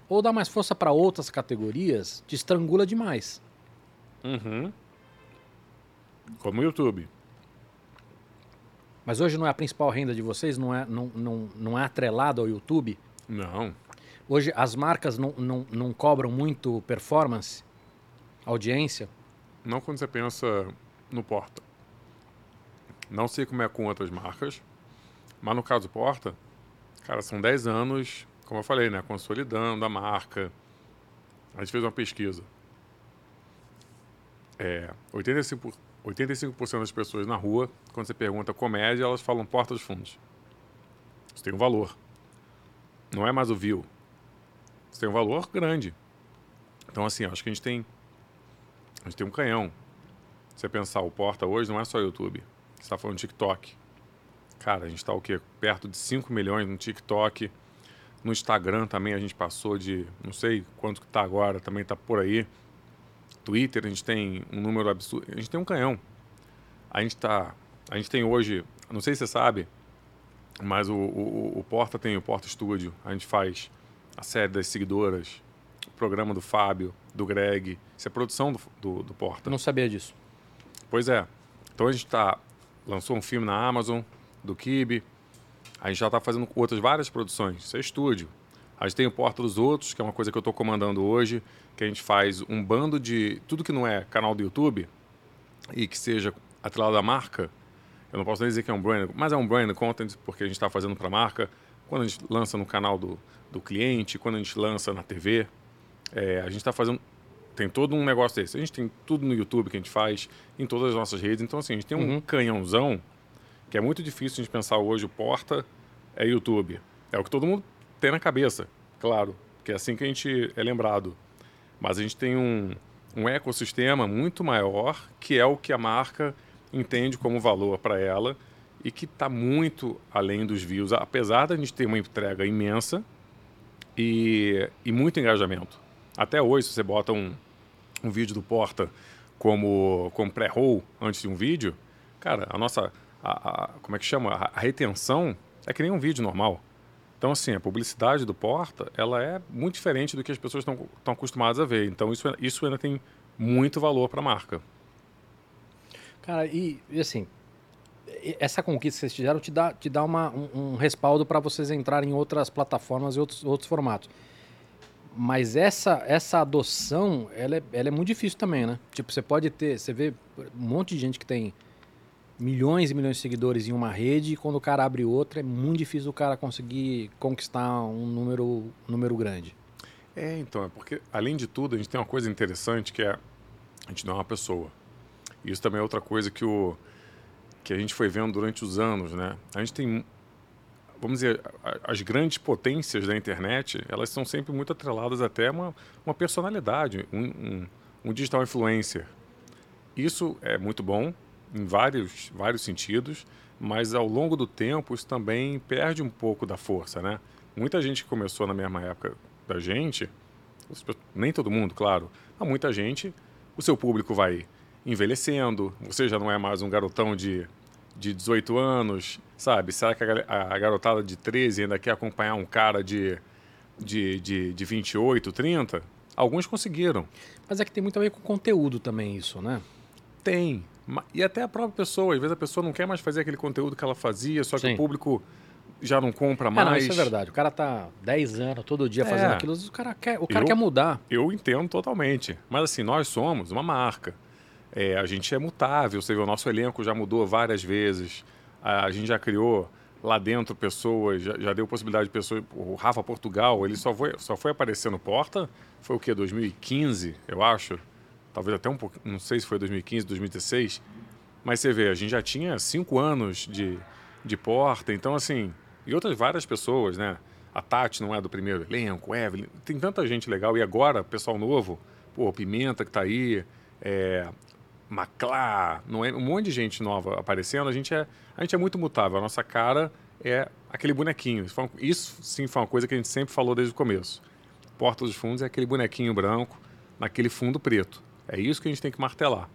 ou dar mais força para outras categorias, te estrangula demais. Uhum. Como o YouTube. Mas hoje não é a principal renda de vocês? Não é, não, não, não é atrelado ao YouTube? Não. Hoje as marcas não, não, não cobram muito performance, audiência? Não quando você pensa no Porta. Não sei como é com outras marcas, mas no caso Porta, cara, são 10 anos, como eu falei, né, consolidando a marca. A gente fez uma pesquisa. É, 85%, 85 das pessoas na rua, quando você pergunta comédia, elas falam Porta dos Fundos. Isso tem um valor. Não é mais o view. Isso tem um valor grande. Então, assim, acho que a gente tem. A gente tem um canhão. Se você pensar, o Porta hoje não é só YouTube. Você está falando TikTok. Cara, a gente está o quê? Perto de 5 milhões no TikTok. No Instagram também a gente passou de, não sei quanto que está agora, também está por aí. Twitter a gente tem um número absurdo. A gente tem um canhão. A gente tá, a gente tem hoje, não sei se você sabe, mas o, o, o Porta tem o Porta Studio. A gente faz a série das seguidoras, o programa do Fábio, do Greg. Isso é produção do, do, do Porta. Não sabia disso. Pois é. Então a gente tá, lançou um filme na Amazon, do Kibe. A gente já está fazendo outras várias produções. Isso é estúdio. A gente tem o Porta dos Outros, que é uma coisa que eu estou comandando hoje, que a gente faz um bando de tudo que não é canal do YouTube e que seja atrelado à marca. Eu não posso nem dizer que é um brand, mas é um brand content porque a gente está fazendo para a marca. Quando a gente lança no canal do, do cliente, quando a gente lança na TV, é, a gente está fazendo tem todo um negócio desse. A gente tem tudo no YouTube que a gente faz, em todas as nossas redes. Então, assim, a gente tem um uhum. canhãozão que é muito difícil a gente pensar hoje o Porta é YouTube. É o que todo mundo tem na cabeça, claro, que é assim que a gente é lembrado. Mas a gente tem um, um ecossistema muito maior, que é o que a marca entende como valor para ela e que está muito além dos views, apesar da gente ter uma entrega imensa e, e muito engajamento. Até hoje, se você bota um, um vídeo do Porta como, como pré-roll antes de um vídeo, cara, a nossa a, a, como é que chama? A, a, retenção é que nem um vídeo normal. Então, assim, a publicidade do Porta, ela é muito diferente do que as pessoas estão acostumadas a ver. Então, isso, isso ainda tem muito valor para a marca. Cara, e, e, assim, essa conquista que vocês fizeram te dá, te dá uma, um, um respaldo para vocês entrarem em outras plataformas e outros, outros formatos. Mas essa, essa adoção, ela é, ela é muito difícil também, né? Tipo, você pode ter, você vê um monte de gente que tem milhões e milhões de seguidores em uma rede e quando o cara abre outra é muito difícil o cara conseguir conquistar um número, um número grande. É, então, é porque além de tudo a gente tem uma coisa interessante que é a gente não é uma pessoa. Isso também é outra coisa que, o, que a gente foi vendo durante os anos, né? A gente tem, vamos dizer, as grandes potências da internet, elas são sempre muito atreladas até a uma, uma personalidade, um, um, um digital influencer. Isso é muito bom, em vários, vários sentidos, mas ao longo do tempo isso também perde um pouco da força, né? Muita gente que começou na mesma época da gente, nem todo mundo, claro, mas muita gente, o seu público vai envelhecendo, você já não é mais um garotão de, de 18 anos, sabe? Será que a, garotada de 13 ainda quer acompanhar um cara de, de, de, de 28, 30? Alguns conseguiram. Mas é que tem muito a ver com conteúdo também isso, né? Tem, e até a própria pessoa, às vezes a pessoa não quer mais fazer aquele conteúdo que ela fazia, só que Sim. o público já não compra mais. É, não, isso é verdade. O cara tá 10 anos todo dia fazendo é. aquilo, o cara quer, o cara eu, quer mudar. Eu entendo totalmente. Mas assim, nós somos uma marca. É, a gente é mutável, você vê, o nosso elenco já mudou várias vezes. A, a gente já criou lá dentro pessoas, já, já, deu possibilidade de pessoas. O Rafa Portugal, ele só foi, só foi aparecer no Porta, foi o quê? 2015, eu acho talvez até um pouco, não sei se foi 2015, 2016, mas você vê, a gente já tinha cinco anos de, de porta, então assim, e outras várias pessoas, né? A Tati não é do primeiro elenco, Evelyn, tem tanta gente legal, e agora, pessoal novo, pô, Pimenta que tá aí, é, Maclá, não é, um monte de gente nova aparecendo, a gente, é, a gente é muito mutável, a nossa cara é aquele bonequinho. Isso, sim foi uma coisa que a gente sempre falou desde o começo. Porta dos Fundos é aquele bonequinho branco naquele fundo preto. É isso que a gente tem que martelar.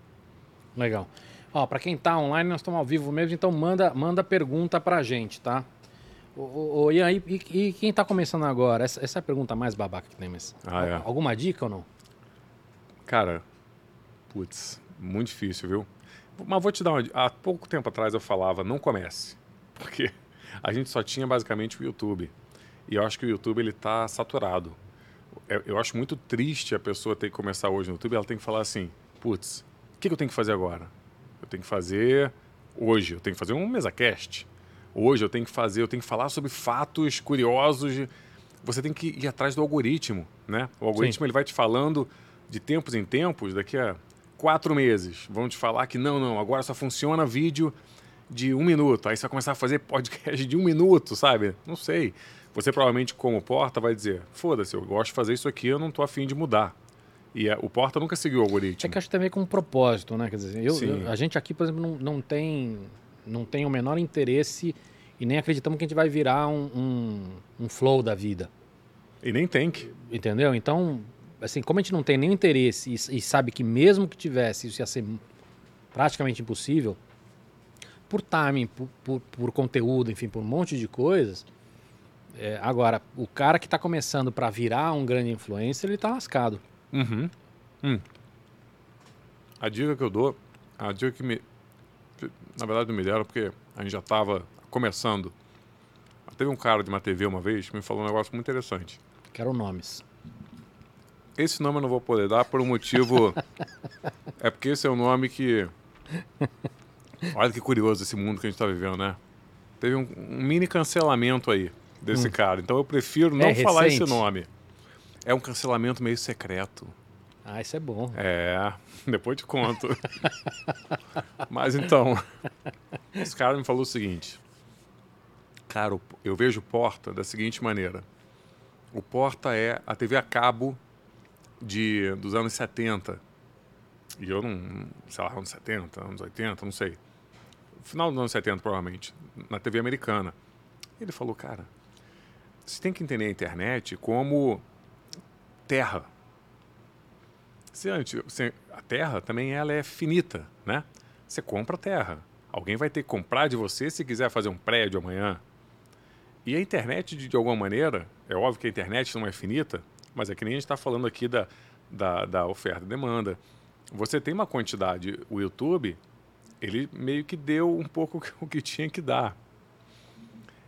Legal. Ó, para quem está online, nós estamos ao vivo mesmo, então manda, manda pergunta para a gente, tá? O, o, e, e, e quem está começando agora? Essa, essa, é a pergunta mais babaca que tem, mas. Ah, é. Alguma dica ou não? Cara, putz, muito difícil, viu? Mas vou te dar uma. Há pouco tempo atrás eu falava, não comece. Porque a gente só tinha basicamente o YouTube. E eu acho que o YouTube ele está saturado. Eu, eu, acho muito triste a pessoa ter que começar hoje no YouTube. Ela tem que falar assim: putz, o que, que eu tenho que fazer agora? Eu tenho que fazer hoje, eu tenho que fazer um MesaCast. Hoje eu tenho que fazer, eu tenho que falar sobre fatos curiosos. De... Você tem que ir atrás do algoritmo, né? O algoritmo Sim. ele vai te falando de tempos em tempos, daqui a quatro meses, vão te falar que não, não, agora só funciona vídeo de um minuto. Aí você vai começar a fazer podcast de um minuto, sabe? Não sei. Você provavelmente, como porta, vai dizer: foda-se, eu gosto de fazer isso aqui, eu não tô afim de mudar. E a, o Porta nunca seguiu o algoritmo. É que acho também com um propósito, né? Quer dizer, eu, eu, a gente aqui, por exemplo, não, não, tem, não tem o menor interesse e nem acreditamos que a gente vai virar um, um, um flow da vida. E nem tem que. Entendeu? Então, assim, como a gente não tem nenhum interesse e, e sabe que mesmo que tivesse, isso ia ser praticamente impossível, por timing, por, por, por conteúdo, enfim, por um monte de coisas. É, agora, o cara que está começando para virar um grande influencer, ele está lascado. Uhum. Hum. A dica que eu dou, a dica que me. Na verdade, não me deram porque a gente já estava começando. Teve um cara de uma TV uma vez que me falou um negócio muito interessante. Quero nomes. Esse nome eu não vou poder dar por um motivo. é porque esse é um nome que. Olha que curioso esse mundo que a gente está vivendo, né? Teve um, um, mini cancelamento aí desse hum. cara. Então eu prefiro não é falar recente. esse nome. É um cancelamento meio secreto. Ah, isso é bom. É, depois te conto. Mas então, esse cara me falou o seguinte. Cara, eu vejo Porta da seguinte maneira. O Porta é a TV a cabo de, dos anos 70. E eu não, sei lá, anos 70, anos 80, não sei. Final dos anos 70, provavelmente, na TV americana. Ele falou, cara, você tem que entender a internet como terra. Se a terra também ela é finita, né? Você compra terra. Alguém vai ter que comprar de você se quiser fazer um prédio amanhã. E a internet, de, de alguma maneira, é óbvio que a internet não é finita, mas é que nem a gente está falando aqui da, da, da oferta e demanda. Você tem uma quantidade, o YouTube, ele meio que deu um pouco o que tinha que dar.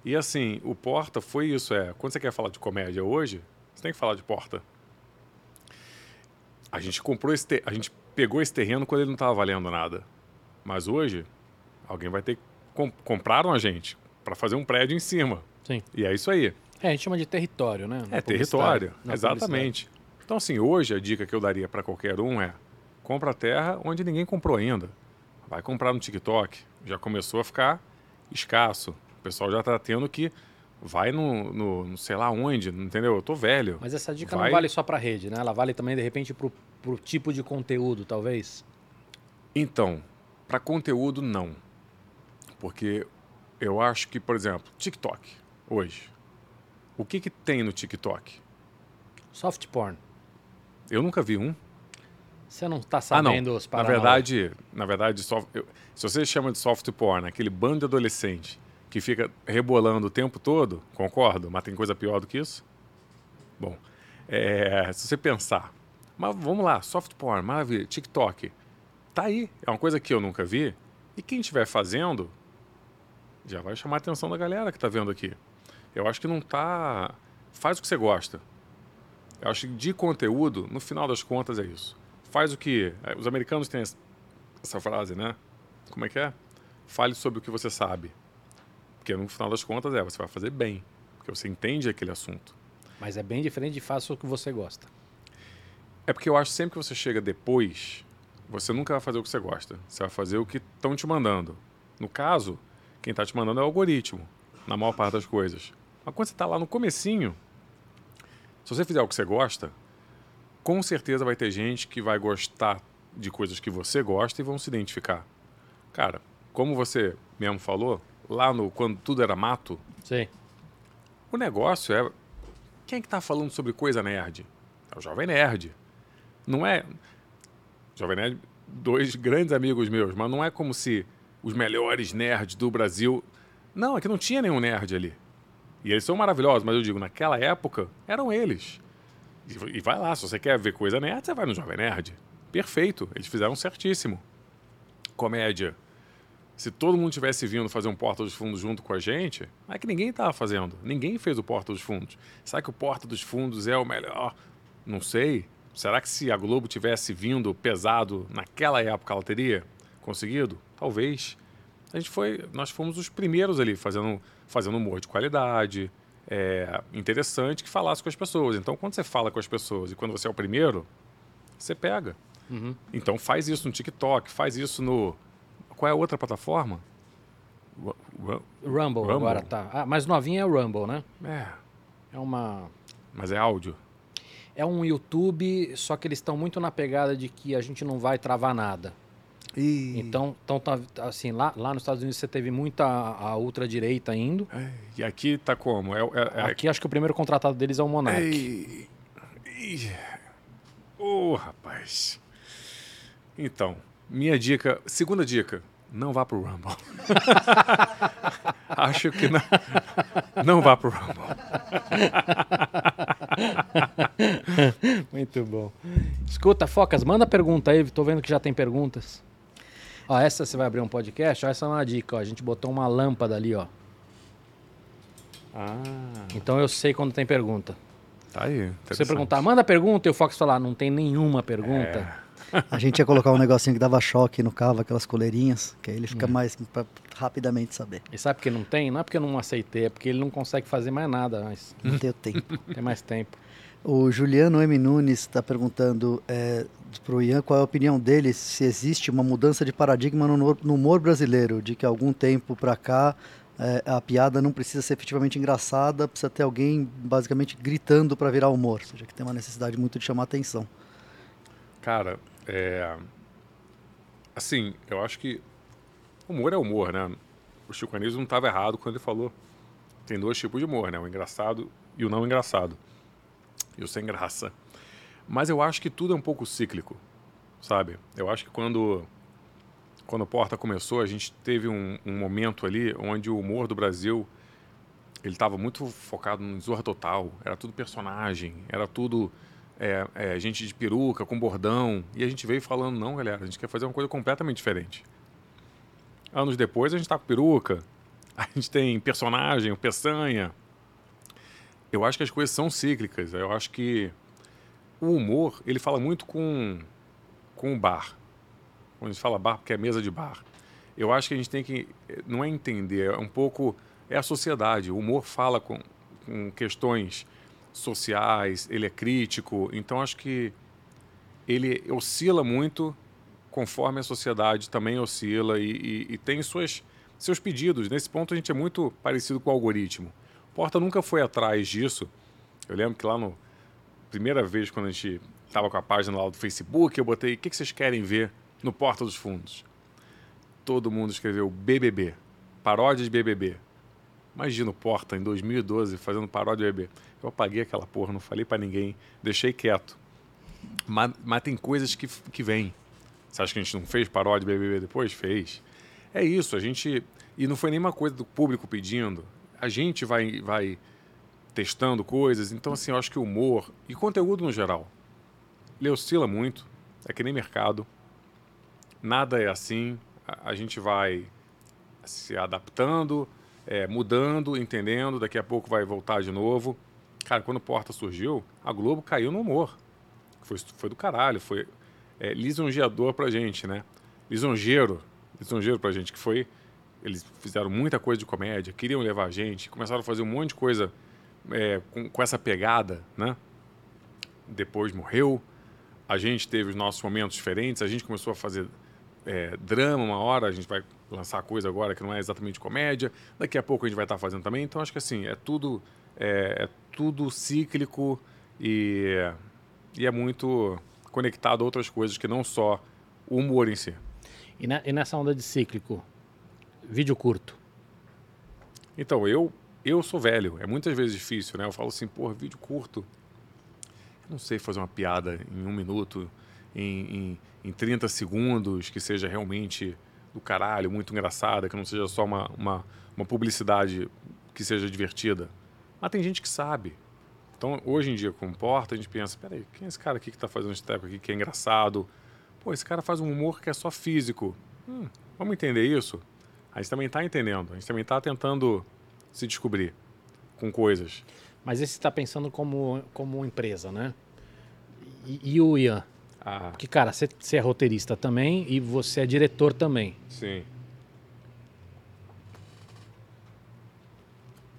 E assim, o Porta foi isso, é, quando você quer falar de comédia hoje, você tem que falar de Porta. A gente comprou esse a gente pegou esse terreno quando ele não estava valendo nada. Mas hoje, alguém vai ter que Com... compraram a gente para fazer um prédio em cima. Sim. E é isso aí. É, a gente chama de território, né? é território, exatamente. Então, assim, hoje a dica que eu daria para qualquer um é: compra terra onde ninguém comprou ainda. Vai comprar no TikTok. Já começou a ficar escasso. O pessoal já está tendo que vai no, no, no, sei lá onde, entendeu? Eu tô velho. Mas essa dica vai... não vale só para rede, né? Ela vale também de repente pro, pro tipo de conteúdo, talvez. Então, para conteúdo não. Porque eu acho que, por exemplo, TikTok hoje. O que que tem no TikTok? Soft porn. Eu nunca vi um. Você não está sabendo ah, não. os Na verdade, na verdade, soft, eu, se você chama de soft porn, aquele bando de adolescente que fica rebolando o tempo todo, concordo, mas tem coisa pior do que isso? Bom, é, se você pensar, mas vamos lá, soft porn, maravilha, TikTok, tá aí, é uma coisa que eu nunca vi, e quem estiver fazendo já vai chamar a atenção da galera que está vendo aqui. Eu acho que não tá. Faz o que você gosta. Eu acho que de conteúdo, no final das contas, é isso. Faz o que. É, os americanos têm essa frase, né? Como é que é? Fale sobre o que você sabe. Porque no final das contas é, você vai fazer bem, porque você entende aquele assunto. Mas é bem diferente de faça o que você gosta. É porque eu acho sempre que você chega depois, você nunca vai fazer o que você gosta. Você vai fazer o que estão te mandando. No caso, quem está te mandando é o algoritmo, na maior parte das coisas. Mas quando você está lá no comecinho, se você fizer o que você gosta, com certeza vai ter gente que vai gostar de coisas que você gosta e vão se identificar. Cara, como você mesmo falou, lá no quando tudo era mato. Sim. O negócio é quem é que tá falando sobre coisa nerd? É o Jovem Nerd. Não é Jovem Nerd, dois grandes amigos meus, mas não é como se os melhores nerds do Brasil. Não, é que não tinha nenhum nerd ali. E eles são maravilhosos, mas eu digo, naquela época eram eles. E, e vai lá, se você quer ver coisa nerd, você vai no Jovem Nerd. Perfeito, eles fizeram certíssimo. comédia, se todo mundo tivesse vindo fazer um Porta dos Fundos junto com a gente, é que ninguém estava fazendo. Ninguém fez o Porta dos Fundos. Será que o Porta dos Fundos é o melhor? Não sei. Será que se a Globo tivesse vindo pesado naquela época, ela teria conseguido? Talvez. A gente foi, nós fomos os primeiros ali fazendo, fazendo humor de qualidade, é, interessante, que falasse com as pessoas. Então, quando você fala com as pessoas e quando você é o primeiro, você pega. Uhum. Então, faz isso no TikTok, faz isso no qual é a outra plataforma? Rumble, Rumble, agora tá. Ah, mas novinha é o Rumble, né? É. É uma. Mas é áudio. É um YouTube, só que eles estão muito na pegada de que a gente não vai travar nada. E... Então, então tá, assim, lá, lá nos Estados Unidos você teve muita a ultradireita indo. É, e aqui tá como? É, é, é, aqui acho que o primeiro contratado deles é o Monark. Ei. Ô, oh, rapaz. Então, minha dica, segunda dica, não vá pro Rumble. Acho que não, não vá pro Rumble. Muito bom. Escuta, Focas, manda pergunta aí. Tô vendo que já tem perguntas. Ó, essa você vai abrir um podcast? Ó, essa é uma dica, ó. A gente botou uma lâmpada ali, ó. Ah. Então eu sei quando tem pergunta. Tá aí. Você perguntar, manda pergunta, e o Fox falar, não tem nenhuma pergunta. É. A gente ia colocar um negocinho que dava choque no carro, aquelas coleirinhas, que aí ele fica hum. mais pra rapidamente saber. E sabe por que não tem? Não é porque eu não aceitei, é porque ele não consegue fazer mais nada. Mas... Não tem tempo. tem mais tempo. O Juliano M. Nunes está perguntando é, para o Ian qual é a opinião dele se existe uma mudança de paradigma no, no humor brasileiro, de que algum tempo para cá é, a piada não precisa ser efetivamente engraçada, precisa ter alguém basicamente gritando para virar humor, ou seja, que tem uma necessidade muito de chamar atenção. Cara, é... Assim, eu acho que humor é humor, né? O Chico Anísio não estava errado quando ele falou tem dois tipos de humor, né? O engraçado e o não engraçado. E o sem graça. Mas eu acho que tudo é um pouco cíclico, sabe? Eu acho que quando quando o Porta começou, a gente teve um, um momento ali onde o humor do Brasil ele estava muito focado no Zorra Total. Era tudo personagem, era tudo é, é, gente de peruca, com bordão. E a gente veio falando, não, galera, a gente quer fazer uma coisa completamente diferente. Anos depois, a gente está com peruca, a gente tem personagem, o Peçanha. Eu acho que as coisas são cíclicas. Eu acho que o humor, ele fala muito com, com o bar. Quando a gente fala bar, porque é mesa de bar. Eu acho que a gente tem que, não é entender, é um pouco, é a sociedade. O humor fala com, com questões sociais, ele é crítico, então acho que ele oscila muito conforme a sociedade também oscila e, e, e, tem suas, seus pedidos. Nesse ponto a gente é muito parecido com o algoritmo. Porta nunca foi atrás disso. Eu lembro que lá no primeira vez quando a gente estava com a página lá do Facebook, eu botei o que, vocês querem ver no Porta dos Fundos. Todo mundo escreveu BBB, paródia de BBB. Imagina o Porta em 2012 fazendo paródia de BBB. Eu apaguei aquela porra, não falei para ninguém, deixei quieto. Mas, mas, tem coisas que, que vêm. Você acha que a gente não fez paródia de BBB depois? Fez. É isso, a gente. E não foi nenhuma coisa do público pedindo. A gente vai, vai testando coisas. Então, assim, eu acho que humor e conteúdo no geral, ele oscila muito. É que nem mercado. Nada é assim. A, a gente vai se adaptando, é, mudando, entendendo. Daqui a pouco vai voltar de novo. Cara, quando Porta surgiu, a Globo caiu no humor. Foi, foi do caralho, foi é, lisonjeador pra gente, né? Lisonjeiro, lisonjeiro pra gente, que foi... Eles fizeram muita coisa de comédia, queriam levar a gente, começaram a fazer um monte de coisa é, com, com essa pegada, né? Depois morreu, a gente teve os nossos momentos diferentes, a gente começou a fazer é, drama uma hora, a gente vai lançar coisa agora que não é exatamente comédia, daqui a pouco a gente vai estar fazendo também, então acho que assim, é tudo, é, é tudo cíclico e, e é muito conectado a outras coisas que não só o humor em si. E, na, e nessa onda de cíclico, vídeo curto? Então, eu eu sou velho, é muitas vezes difícil, né? Eu falo assim, porra, vídeo curto, eu não sei fazer uma piada em um minuto, em, em, em 30 segundos, que seja realmente do caralho, muito engraçada, que não seja só uma, uma, uma publicidade que seja divertida. Mas tem gente que sabe. Então, hoje em dia, com Porta, a gente pensa, peraí, quem é esse cara aqui que está fazendo tempo aqui que é engraçado? Pô, esse cara faz um humor que é só físico. hum, vamos entender isso? A gente também está entendendo, a gente também está tentando se descobrir com coisas. Mas esse está pensando como, como empresa, né? E, e o Ian? Ah. Porque, cara, você é roteirista também e você é diretor também. Sim.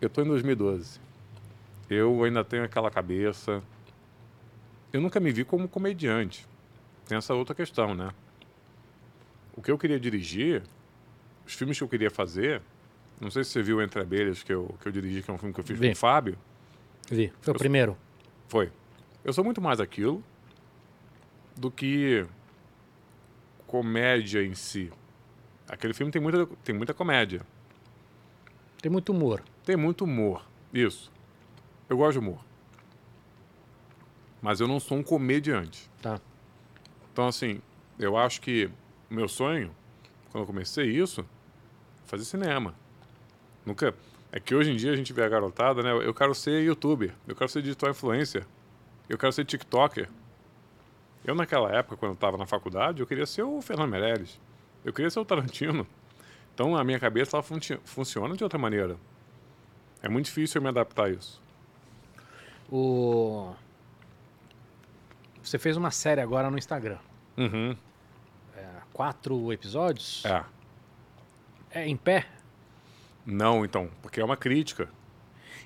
Eu tô em 2012. Eu ainda tenho aquela cabeça. Eu nunca me vi como comediante. Tem essa outra questão, né? O que eu queria dirigir, os filmes que eu queria fazer, não sei se você viu Entre Abelhas, que eu, que eu dirigi, que é um filme que eu fiz Vi. com o Fábio. Vi. Foi eu, o primeiro. Foi. Eu sou muito mais aquilo do que comédia em si. Aquele filme tem muita, tem muita comédia. Tem muito humor. Tem muito humor. Isso. Eu gosto de humor. Mas eu não sou um comediante. Tá. Então, assim, eu acho que o meu sonho, quando eu comecei isso, fazer cinema. Nunca. É que hoje em dia a gente vê a garotada, né? Eu quero ser youtuber, eu quero ser digital influencer, eu quero ser TikToker. Eu, naquela época, quando eu estava na faculdade, eu queria ser o Fernando Meirelles. Eu queria ser o Tarantino. Então, a minha cabeça ela fun funciona de outra maneira. É muito difícil eu me adaptar a isso. O... Você fez uma série agora no Instagram. Uhum. É, quatro episódios? É. É em pé? Não, então, porque é uma crítica.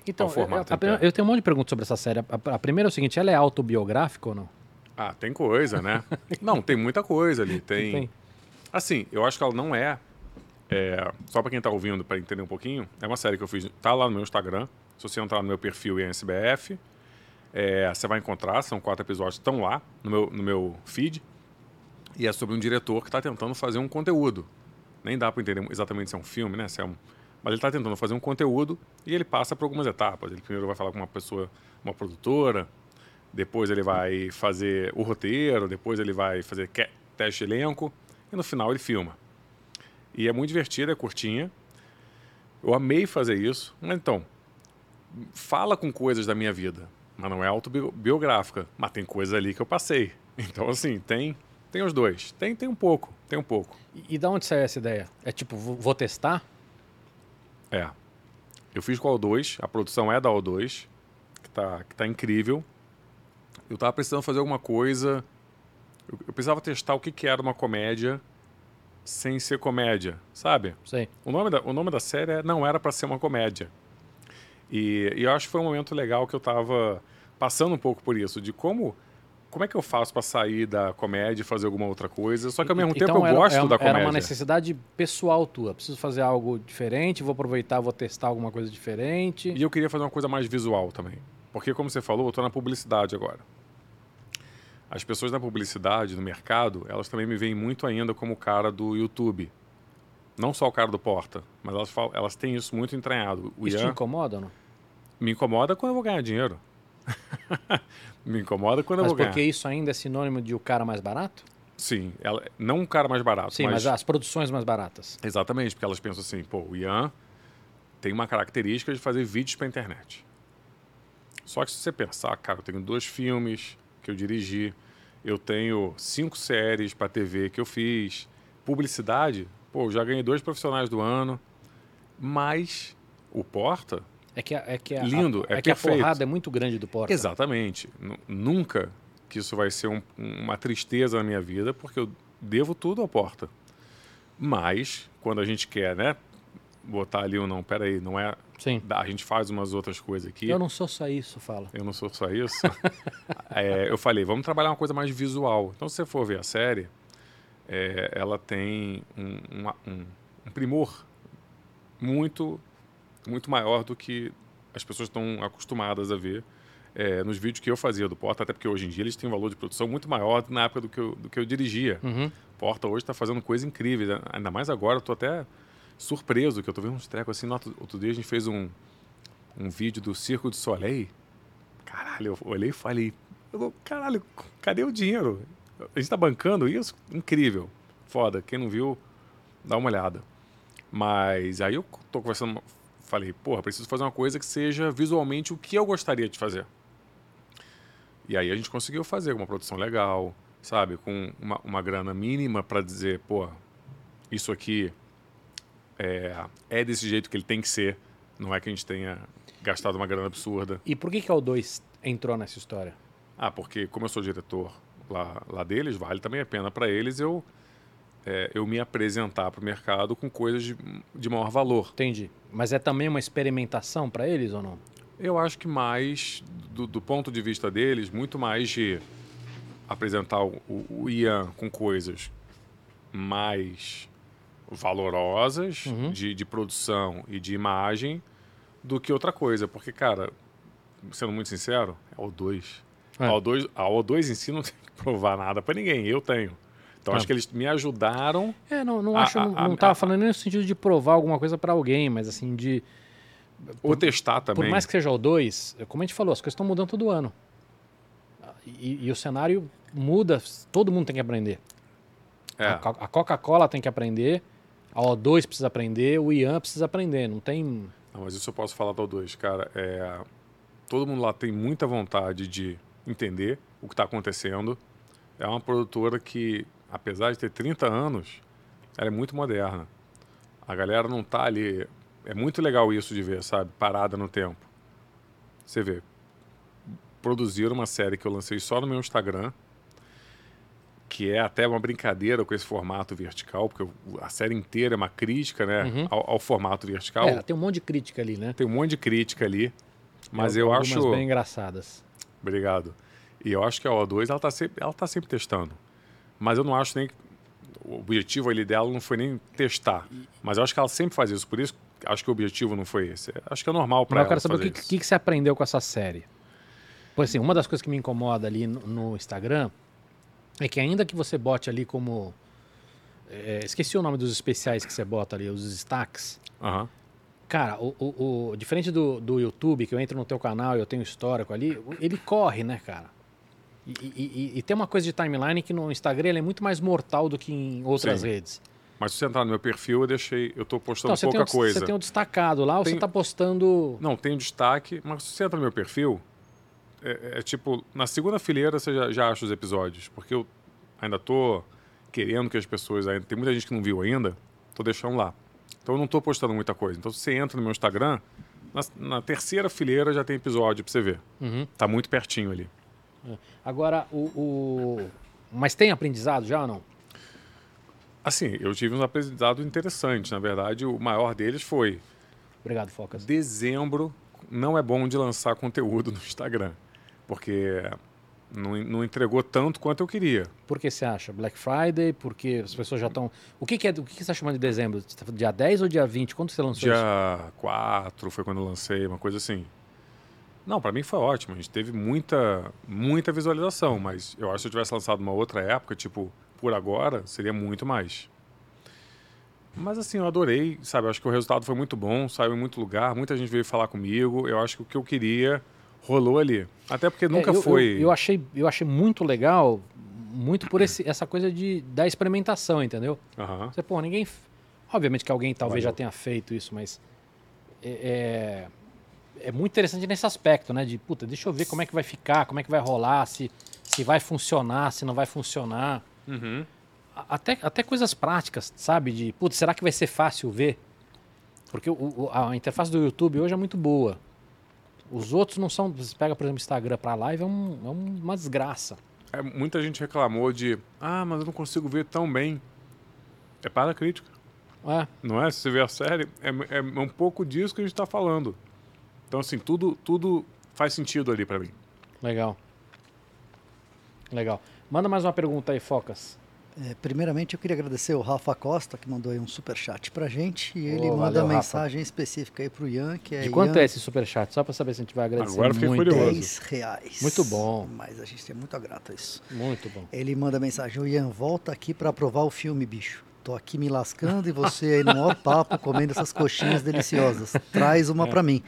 Então, formato eu, eu, eu, tenho um monte de perguntas sobre essa série. A, a primeira é o seguinte: ela é autobiográfica ou não? Ah, tem coisa, né? não, tem muita coisa ali. Tem... tem. Assim, eu acho que ela não é. é só para quem tá ouvindo, para entender um pouquinho, é uma série que eu fiz. Tá lá no meu Instagram. Se você entrar no meu perfil em SBF, é, você vai encontrar. São quatro episódios estão lá no meu, no meu feed. E é sobre um diretor que está tentando fazer um conteúdo. Nem dá para entender exatamente se é um filme, né? Se é um, mas ele está tentando fazer um conteúdo e ele passa por algumas etapas. Ele primeiro vai falar com uma pessoa, uma produtora, depois ele vai fazer o roteiro, depois ele vai fazer teste de elenco e no final ele filma. E é muito divertido, é curtinha. Eu amei fazer isso. Mas então, fala com coisas da minha vida, mas não é autobiográfica, mas tem coisas ali que eu passei. Então, assim, tem tem os dois. Tem, tem um pouco, tem um pouco. E, e da onde saiu essa ideia? É tipo, vou testar? É. Eu fiz com a O2, a produção é da O2, que tá, que tá incrível. Eu tava precisando fazer alguma coisa. Eu, eu precisava testar o que, que era uma comédia sem ser comédia, sabe? Sim. O nome da, o nome da série é não era para ser uma comédia. E, e eu acho que foi um momento legal que eu tava passando um pouco por isso, de como como é que eu faço para sair da comédia e fazer alguma outra coisa? Só que ao mesmo então, tempo eu era, gosto era, da comédia. Era uma necessidade pessoal tua. Preciso fazer algo diferente, vou aproveitar, vou testar alguma coisa diferente. E eu queria fazer uma coisa mais visual também. Porque, como você falou, eu estou na publicidade agora. As pessoas na publicidade, no mercado, elas também me veem muito ainda como o cara do YouTube. Não só o cara do Porta, mas elas, falam, elas têm isso muito entranhado. O isso Ian, te incomoda ou não? Me incomoda quando eu vou ganhar dinheiro. Me incomoda quando mas eu vou ganhar. Mas porque isso ainda é sinônimo de o cara mais barato? Sim, ela, não um cara mais barato. Sim, mas... mas as produções mais baratas. Exatamente, porque elas pensam assim, pô, o Ian tem uma característica de fazer vídeos para internet. Só que se você pensar, cara, eu tenho dois filmes que eu dirigi, eu tenho cinco séries para TV que eu fiz, publicidade, pô, eu já ganhei dois profissionais do ano, mas o Porta é que, a, é que a, lindo, a, é, é que a porrada é muito grande do Porta. Exatamente. N nunca que isso vai ser um, uma tristeza na minha vida, porque eu devo tudo ao Porta. Mas, quando a gente quer, né, botar ali ou não, peraí, não é. Sim. A gente faz umas outras coisas aqui. Eu não sou só isso, fala. Eu não sou só isso. é, eu falei, vamos trabalhar uma coisa mais visual. Então, se você for ver a série, é, ela tem um, um, um primor muito muito maior do que as pessoas estão acostumadas a ver é, nos vídeos que eu fazia do Porta, até porque hoje em dia eles têm um valor de produção muito maior na época do que eu, do que eu dirigia. Uhum. Porta hoje está fazendo coisa incrível, né? ainda mais agora, estou até surpreso que eu estou vendo uns trecos assim. Outro dia a gente fez um, um vídeo do Circo de Soleil. Caralho, eu olhei e falei, caralho, cadê o dinheiro? A gente está bancando isso? Incrível. Foda. Quem não viu, dá uma olhada. Mas aí eu estou conversando, falei, porra, preciso fazer uma coisa que seja visualmente o que eu gostaria de fazer. E aí a gente conseguiu fazer uma produção legal, sabe? Com uma, uma grana mínima para dizer, pô, isso aqui é, é desse jeito que ele tem que ser. Não é que a gente tenha gastado uma grana absurda. E por que, que a O2 entrou nessa história? Ah, porque como eu sou diretor lá, lá deles, vale também a pena para eles eu, é, eu me apresentar para o mercado com coisas de, de maior valor. Entendi. Mas é também uma experimentação para eles ou não? Eu acho que mais, do, do, ponto de vista deles, muito mais de apresentar o, o Ian com coisas mais valorosas uhum. de, de produção e de imagem do que outra coisa. Porque, cara, sendo muito sincero, é o 2. É. A, O2, a O2 em si não tem que provar nada para ninguém, eu tenho. Então é. acho que eles me ajudaram. É, não, não a, acho, a, não, não tava falando nem no sentido de provar alguma coisa para alguém, mas assim, de. Ou por, testar também. Por mais que seja o 2, como a gente falou, as coisas estão mudando todo ano. E, e, o cenário muda, todo mundo tem que aprender. É. A, a Coca-Cola tem que aprender, a O2 precisa aprender, o Ian precisa aprender, não tem... Não, mas isso eu posso falar da O2, cara. É, todo mundo lá tem muita vontade de entender o que está acontecendo. É uma produtora que, apesar de ter 30 anos, ela é muito moderna. A galera não está ali... É muito legal isso de ver, sabe? Parada no tempo. Você vê, produziram uma série que eu lancei só no meu Instagram, que é até uma brincadeira com esse formato vertical, porque a série inteira é uma crítica né, uhum. ao, ao, formato vertical. É, tem um monte de crítica ali, né? Tem um monte de crítica ali, mas eu, eu acho... bem engraçadas. Obrigado. E eu acho que a O2, ela está sempre, ela tá sempre testando. Mas eu não acho nem... O objetivo ali dela não foi nem testar. Mas eu acho que ela sempre faz isso. Por isso, acho que o objetivo não foi esse. Acho que é normal para ela eu quero saber o que, que, que você aprendeu com essa série. Pois assim, uma das coisas que me incomoda ali no, no Instagram é que ainda que você bote ali como. É, esqueci o nome dos especiais que você bota ali, os destaques. Uhum. Cara, o, o, o, diferente do, do YouTube, que eu entro no teu canal e eu tenho histórico ali, ele corre, né, cara? E, e, e, tem uma coisa de timeline que no Instagram ele é muito mais mortal do que em outras Sim. redes. Mas se você entrar no meu perfil, eu deixei. Eu tô postando então, pouca um, coisa. Você tem um destacado lá, ou tem, você tá postando. Não, tem um destaque, mas se você entra no meu perfil, é, é, tipo, na segunda fileira você já, já acha os episódios, porque eu ainda tô querendo que as pessoas, ainda, tem muita gente que não viu ainda, tô deixando lá. Então eu não tô postando muita coisa. Então se você entra no meu Instagram, na, na terceira fileira já tem episódio para você ver. Uhum. Tá muito pertinho ali. É. Agora, o, o, Mas tem aprendizado já ou não? Assim, eu tive uns aprendizados interessantes. Na verdade, o maior deles foi. Obrigado, Focas. Dezembro não é bom de lançar conteúdo no Instagram porque não, não entregou tanto quanto eu queria. Por que você acha? Black Friday? Porque as pessoas já estão. O que, que, é, o que, que você está chamando de dezembro? Tá dia 10 ou dia 20? Quando você lançou dia isso? Dia 4 foi quando eu lancei, uma coisa assim. Não, para mim foi ótimo. A gente teve muita, muita visualização, mas eu acho que se eu tivesse lançado uma outra época, tipo, por agora, seria muito mais. Mas assim, eu adorei, sabe? Eu acho que o resultado foi muito bom, saiu em muito lugar, muita gente veio falar comigo. Eu acho que o que eu queria rolou ali. Até porque nunca é, eu, foi. Eu, eu, achei, eu achei muito legal, muito por esse, essa coisa de, da experimentação, entendeu? Uhum. Você, pô, ninguém. Obviamente que alguém talvez Valeu. já tenha feito isso, mas. É, é, é, muito interessante nesse aspecto, né? De, puta, deixa eu ver como é que vai ficar, como é que vai rolar, se, se vai funcionar, se não vai funcionar. Uhum. Até, até coisas práticas, sabe? De, putz, será que vai ser fácil ver? Porque o, a interface do YouTube hoje é muito boa. Os outros não são. Você pega, por exemplo, Instagram para live, é, um, é uma desgraça. É, muita gente reclamou de. Ah, mas eu não consigo ver tão bem. É para a crítica. É. Não é? Se você vê a série, é, é um pouco disso que a gente está falando. Então, assim, tudo, tudo faz sentido ali para mim. Legal. Legal. Manda mais uma pergunta aí, Focas. É, primeiramente, eu queria agradecer o Rafa Costa, que mandou aí um super chat pra gente. E ele oh, manda valeu, mensagem Rafa. específica aí pro Ian, que é. De quanto Ian... é esse super chat? Só pra saber se a gente vai agradecer. Agora fiquei muito. curioso. 10 reais. Muito bom. Mas a gente é muito grato a isso. Muito bom. Ele manda mensagem: o Ian, volta aqui para aprovar o filme, bicho. Tô aqui me lascando e você aí no maior papo comendo essas coxinhas deliciosas. Traz uma é. para mim.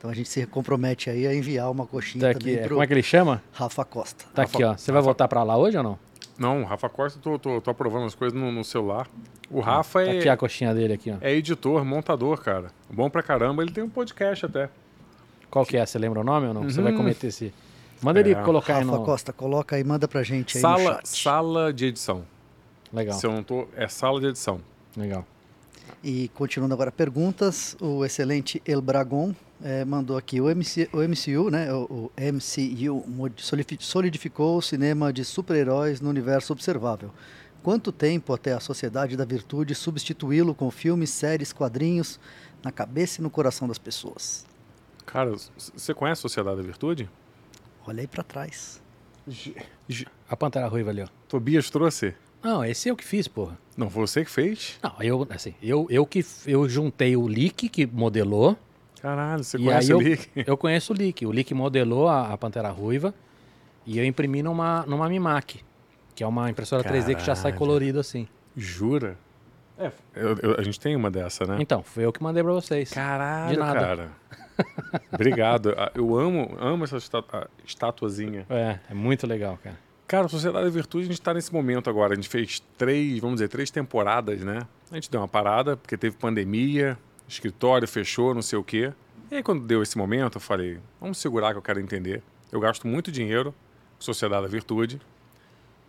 Então a gente se compromete aí a enviar uma coxinha tá também aqui. pro Como é que ele chama? Rafa Costa. Tá Rafa... aqui, ó. Você vai voltar para lá hoje ou não? Não, Rafa Costa, tô, tô, tô aprovando as coisas no, no celular. O Rafa tá é. Aqui a coxinha dele aqui, ó. É editor, montador, cara. Bom pra caramba, ele tem um podcast até. Qual que é? Você lembra o nome ou não? Uhum. Você vai uhum. cometer esse. Manda é. ele colocar Rafa aí no. Costa, coloca aí, manda pra gente aí sala, no chat. Sala de edição. Legal. Se eu não tô. É sala de edição. Legal. E continuando agora perguntas, o excelente El Bragon é, mandou aqui, o, MC, o MCU, né, o, o MCU solidificou o cinema de super-heróis no universo observável. Quanto tempo até a Sociedade da Virtude substituí-lo com filmes, séries, quadrinhos na cabeça e no coração das pessoas? Cara, você conhece a Sociedade da Virtude? Olhei para trás. A Pantera Ruiva ali, ó. Tobias trouxe? Não, esse é o que fiz, porra. Não, você que fez? Não, eu, assim, eu, eu que eu juntei o Lick, que modelou. Caralho, você conhece o Lick? Eu, eu conheço o Lick. O Lick modelou a, a, Pantera Ruiva e eu imprimi numa, numa Mimac, que é uma impressora Caralho. 3D que já sai colorido assim. Jura? É. Eu, eu, a gente tem uma dessa, né? Então, foi eu que mandei pra vocês. Caralho, De nada. cara. Obrigado. Eu amo, amo essa estatuazinha. É, é muito legal, cara. Cara, Sociedade da Virtude, a gente está nesse momento agora. A gente fez três, vamos dizer, três temporadas, né? A gente deu uma parada, porque teve pandemia, escritório fechou, não sei o quê. E aí, quando deu esse momento, eu falei, vamos segurar que eu quero entender. Eu gasto muito dinheiro, Sociedade da Virtude.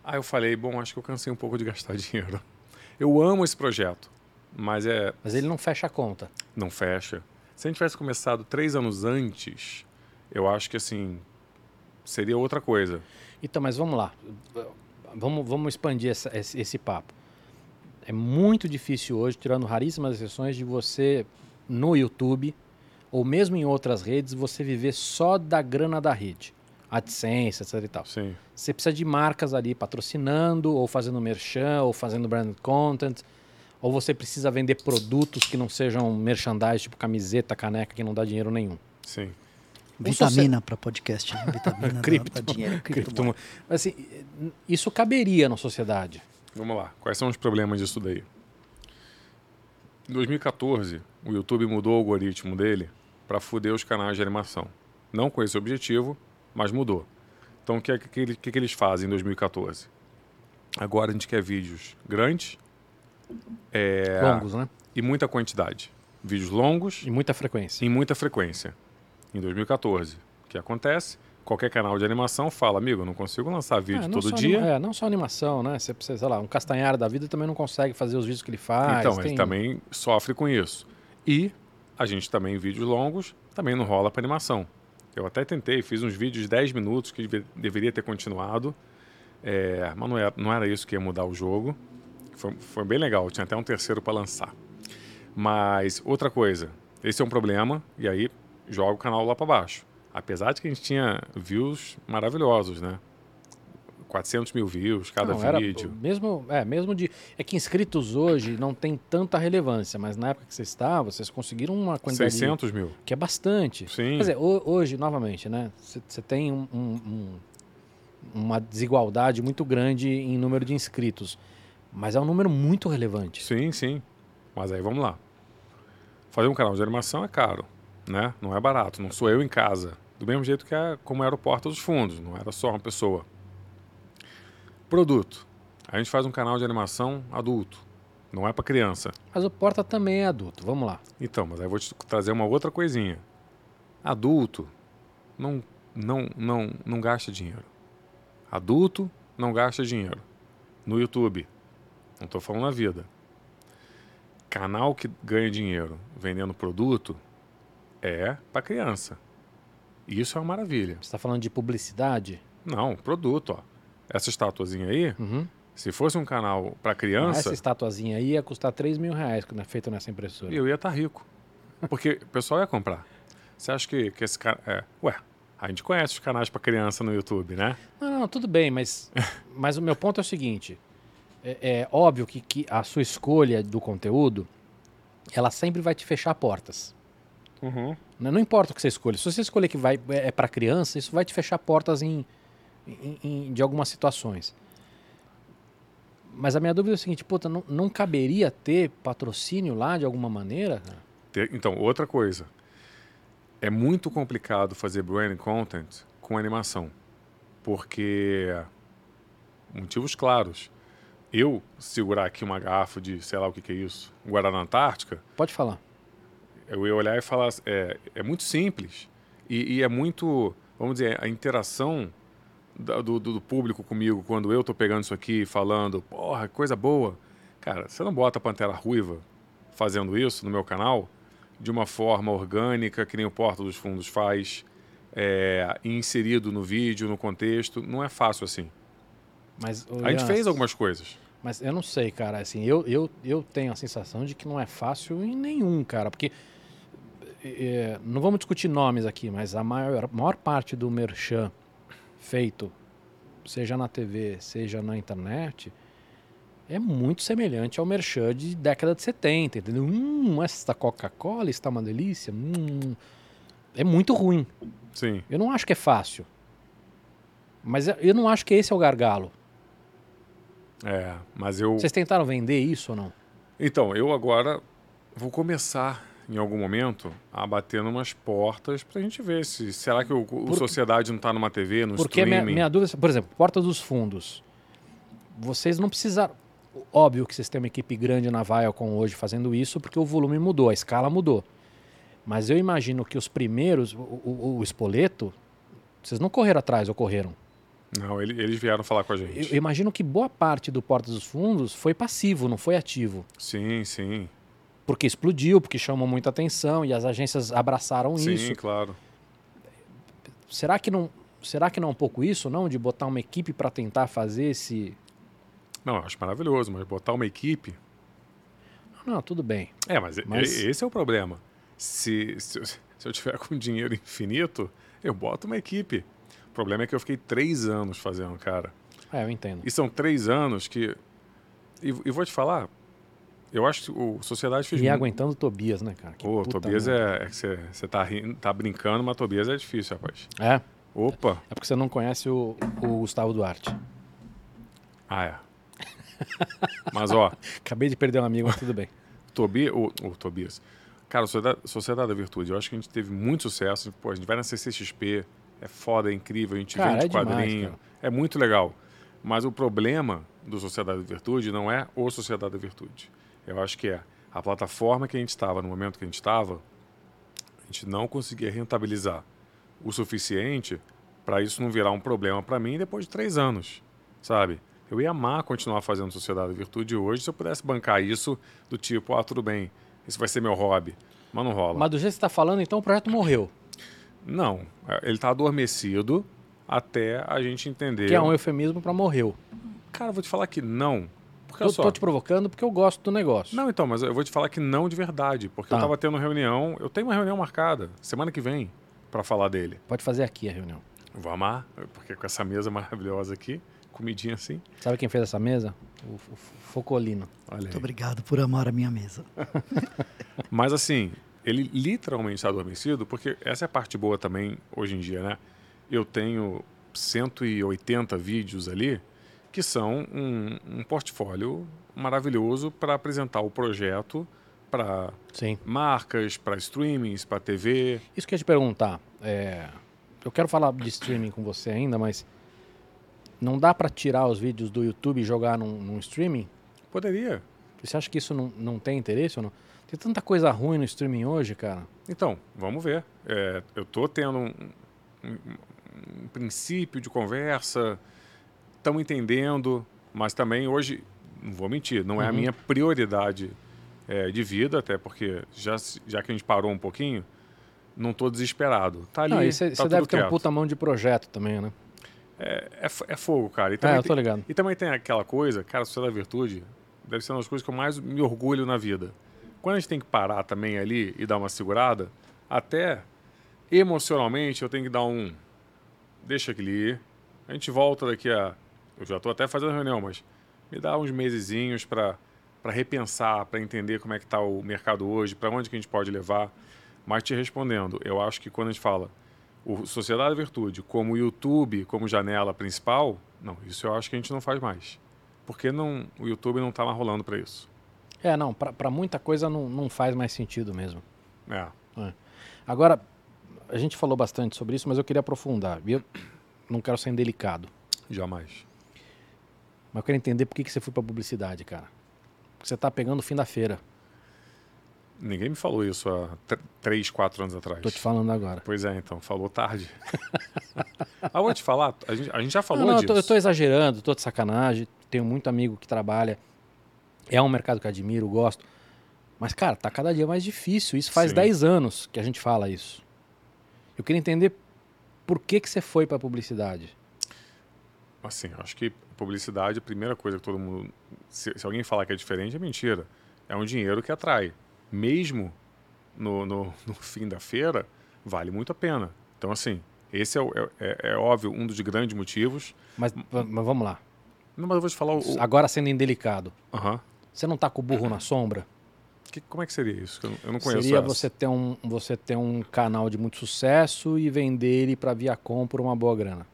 Aí eu falei, bom, acho que eu cansei um pouco de gastar dinheiro. Eu amo esse projeto, mas é... Mas ele não fecha a conta. Não fecha. Se a gente tivesse começado três anos antes, eu acho que, assim, seria outra coisa. Então, mas vamos lá. Vamos, vamos expandir essa, esse, esse papo. É muito difícil hoje, tirando raríssimas exceções, de você, no YouTube, ou mesmo em outras redes, você viver só da grana da rede. AdSense, etc e tal. Sim. Você precisa de marcas ali patrocinando, ou fazendo merchan, ou fazendo brand content, ou você precisa vender produtos que não sejam merchandise, tipo camiseta, caneca, que não dá dinheiro nenhum. Sim. Vitamina para podcast. Né? Vitamina cripto, dá, dinheiro. Cripto. Assim, isso caberia na sociedade. Vamos lá. Quais são os problemas disso daí? Em 2014, o YouTube mudou o algoritmo dele para foder os canais de animação. Não com esse objetivo, mas mudou. Então, o que, que, que, que eles fazem em 2014? Agora a gente quer vídeos grandes. É, longos, né? E muita quantidade. Vídeos longos. E muita frequência. E muita frequência em 2014. O que acontece? Qualquer canal de animação fala, amigo, eu não consigo lançar vídeo é, todo dia. é, não só animação, né? Você precisa, sei lá, um Castanhar da vida também não consegue fazer os vídeos que ele faz. Então, tem... ele também sofre com isso. E a gente também, vídeos longos, também não rola para animação. Eu até tentei, fiz uns vídeos de 10 minutos que deveria ter continuado, é, mas não era, não era isso que ia mudar o jogo. Foi, foi bem legal, tinha até um terceiro para lançar. Mas outra coisa, esse é um problema, e aí joga o canal lá para baixo. Apesar de que a gente tinha views maravilhosos, né? 400 mil views cada não, vídeo. Era, mesmo, é, mesmo de. É que inscritos hoje não tem tanta relevância, mas na época que você estava, vocês conseguiram uma quantidade. 600 mil. Que é bastante. Sim. Quer dizer, hoje, novamente, né? Você tem um, um, uma desigualdade muito grande em número de inscritos. Mas é um número muito relevante. Sim, sim. Mas aí vamos lá. Fazer um canal de animação é caro né? Não é barato, não sou eu em casa. Do mesmo jeito que é como era o Porta dos Fundos, não era só uma pessoa. Produto. A gente faz um canal de animação adulto, não é para criança. Mas o Porta também é adulto, vamos lá. Então, mas aí eu vou te trazer uma outra coisinha. Adulto não, não, não, não gasta dinheiro. Adulto não gasta dinheiro. No YouTube. Não estou falando na vida. Canal que ganha dinheiro vendendo produto é para criança. Isso é uma maravilha. Você está falando de publicidade? Não, produto. Ó. Essa estatuazinha aí, uhum. se fosse um canal para criança. essa estatuazinha aí ia custar 3 mil reais quando é feita nessa impressora. Eu ia estar tá rico. Porque o pessoal ia comprar. Você acha que, que esse cara. É, ué, a gente conhece os canais para criança no YouTube, né? Não, não, tudo bem, mas, mas o meu ponto é o seguinte: é, é óbvio que, que a sua escolha do conteúdo ela sempre vai te fechar portas. Uhum. Não, importa o que você escolha. Se você escolher que vai, é, é para criança, isso vai te fechar portas em, em, em, de algumas situações. Mas a minha dúvida é o seguinte, puta, não, não caberia ter patrocínio lá de alguma maneira? Então, outra coisa. É muito complicado fazer brand content com animação. Porque motivos claros. Eu segurar aqui uma garrafa de, sei lá o que, que é isso, Guaraná Antártica. Pode falar eu ia olhar e falar, é, é muito simples e, e é muito, vamos dizer, a interação do, do, do, público comigo quando eu estou pegando isso aqui falando, porra, coisa boa, Cara, você não bota a Pantera Ruiva fazendo isso no meu canal de uma forma orgânica, que nem o Porta dos Fundos faz, é, inserido no vídeo, no contexto. Não é fácil assim. Mas, a gente fez algumas coisas. Mas eu não sei, cara. Assim, eu, eu, eu tenho a sensação de que não é fácil em nenhum, cara. Porque. É, não vamos discutir nomes aqui, mas a maior, maior parte do merchan feito, seja na TV, seja na internet, é muito semelhante ao merchan de década de 70, entendeu? Hum, essa Coca-Cola está uma delícia. Hum, é muito ruim. Sim. Eu não acho que é fácil. Mas eu não acho que esse é o gargalo. É, mas eu. Vocês tentaram vender isso ou não? Então, eu agora vou começar em algum momento a bater numas portas pra gente ver se será que o, o Sociedade não tá numa TV, no porque streaming. Porque minha, minha dúvida, por exemplo, Porta dos Fundos. Vocês não precisaram Óbvio que vocês têm uma equipe grande na Viacom hoje fazendo isso, porque o volume mudou, a escala mudou. Mas eu imagino que os primeiros, o, o, o Espoleto, vocês não correram atrás ou correram? Não, eles vieram falar com a gente. Eu, eu imagino que boa parte do Porta dos Fundos foi passivo, não foi ativo. Sim, sim. Porque explodiu, porque chamou muita atenção e as agências abraçaram sim, isso. Sim, claro. Será que não, será que não é um pouco isso, não, de botar uma equipe para tentar fazer esse não, eu acho maravilhoso, mas botar uma equipe. Não, tudo bem. É, mas, mas... esse é o problema. Se, se, se, eu tiver com dinheiro infinito, eu boto uma equipe. O problema é que eu fiquei três anos fazendo, cara. É, eu entendo. E são três anos que. E, e vou te falar, eu acho que o Sociedade fez. E muito... aguentando Tobias, né, cara? Pô, Tobias é, é você, você tá, tá brincando, mas Tobias é difícil, rapaz. É? Opa! É porque você não conhece o, o Gustavo Duarte. Ah, é. Mas, ó. Acabei de perder um amigo, mas tudo bem. Tobi, o, o Tobias. Cara, Sociedade, Sociedade da Virtude, eu acho que a gente teve muito sucesso. Pô, a gente vai na CCXP, é foda, é incrível, a gente cara, vende é quadrinho. Demais, é muito legal. Mas o problema do Sociedade da Virtude não é o Sociedade da Virtude. Eu acho que é a plataforma que a gente estava, no momento que a gente estava, a gente não conseguia rentabilizar o suficiente para isso não virar um problema para mim depois de três anos, sabe? Eu ia amar continuar fazendo Sociedade da Virtude hoje se eu pudesse bancar isso do tipo, ah, tudo bem, isso vai ser meu hobby. Mas não rola. Mas do jeito que você está falando, então o projeto morreu. Não, é, ele está adormecido até a gente entender. Que é um eufemismo para morreu. Cara, vou te falar que não. Porque eu estou te provocando porque eu gosto do negócio. Não, então, mas eu vou te falar que não de verdade. Porque tá. eu estava tendo reunião, eu tenho uma reunião marcada semana que vem para falar dele. Pode fazer aqui a reunião. Vou amar, porque com essa mesa maravilhosa aqui comidinha assim. Sabe quem fez essa mesa? O, o Focolino. Olha Muito obrigado por amar a minha mesa. Mas assim, ele literalmente está adormecido, porque essa é a parte boa também hoje em dia, né? Eu tenho 180 vídeos ali que são um, um portfólio maravilhoso para apresentar o projeto para marcas, para streamings, para TV. Isso que eu ia te perguntar. É... Eu quero falar de streaming com você ainda, mas não dá para tirar os vídeos do YouTube e jogar num, num, streaming? Poderia. Você acha que isso não, não tem interesse ou não? Tem tanta coisa ruim no streaming hoje, cara. Então, vamos ver. É, eu tô tendo um, um, um princípio de conversa, estamos entendendo, mas também hoje, não vou mentir, não é a uhum. minha prioridade é, de vida, até porque já, já que a gente parou um pouquinho, não estou desesperado. Tá ali. Você tá deve ter quieto. um puta mão de projeto também, né? é, é, é, fogo, cara. E também, é, eu tô ligado. Tem, e também tem aquela coisa, cara, Sociedade da Virtude deve ser uma das coisas que eu mais me orgulho na vida. Quando a gente tem que parar também ali e dar uma segurada, até emocionalmente eu tenho que dar um. Deixa aquele ir. A gente volta daqui a. Eu já estou até fazendo reunião, mas me dá uns mesezinhos para repensar, para entender como é que está o mercado hoje, para onde que a gente pode levar. Mas te respondendo, eu acho que quando a gente fala o Sociedade da Virtude como YouTube, como janela principal, não, isso eu acho que a gente não faz mais. Porque não, o YouTube não está mais rolando para isso. É, não, para muita coisa não, não faz mais sentido mesmo. É. é. Agora, a gente falou bastante sobre isso, mas eu queria aprofundar. Eu não quero ser indelicado. Jamais. Mas eu quero entender por que, que você foi para publicidade, cara. Porque você está pegando o fim da feira. Ninguém me falou isso há três, quatro anos atrás. Tô te falando agora. Pois é, então, falou tarde. ah, vou te falar, a gente, a gente já falou não, não, disso. Eu tô, eu tô exagerando, tô de sacanagem. Tenho muito amigo que trabalha. É um mercado que admiro, gosto. Mas, cara, tá cada dia mais difícil. Isso faz Sim. 10 anos que a gente fala isso. Eu queria entender por que, que você foi para publicidade. Assim, acho que publicidade, a primeira coisa que todo mundo. Se, se, alguém falar que é diferente, é mentira. É um dinheiro que atrai. Mesmo no, no, no fim da feira, vale muito a pena. Então, assim, esse é, é, é, é óbvio um dos grandes motivos. Mas, mas vamos lá. Não, mas eu vou te falar. O... Agora sendo indelicado. Uhum. Você não tá com o burro na sombra? Que, como é que seria isso? Eu não conheço Seria você ter, um, você ter um canal de muito sucesso e vender ele para Viacom por uma boa grana.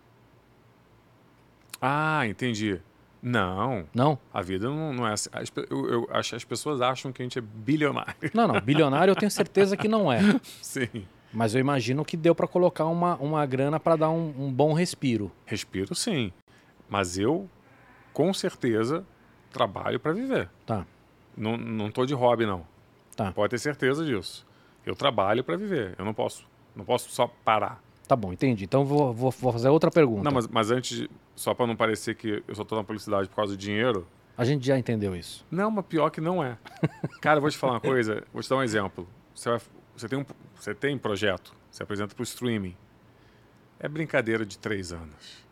Ah, entendi. Não. Não? A vida não, não é assim. Eu, eu, acho, as pessoas acham que a gente é bilionário. Não, não. Bilionário eu tenho certeza que não é. Sim. Mas eu imagino que deu para colocar uma, uma grana para dar um, um bom respiro. Respiro, sim. Mas eu, com certeza, trabalho para viver. Tá. Não, não tô de hobby, não. Tá. Pode ter certeza disso. Eu trabalho para viver. Eu não posso, não posso só parar. Tá bom, entendi. Então vou, vou, vou fazer outra pergunta. Não, mas, mas antes, só para não parecer que eu só tô na publicidade por causa do dinheiro. A gente já entendeu isso. Não, mas pior que não é. Cara, eu vou te falar uma coisa, vou te dar um exemplo. Você, vai, você, tem, um, você tem um projeto, você apresenta para o streaming. É brincadeira de três anos.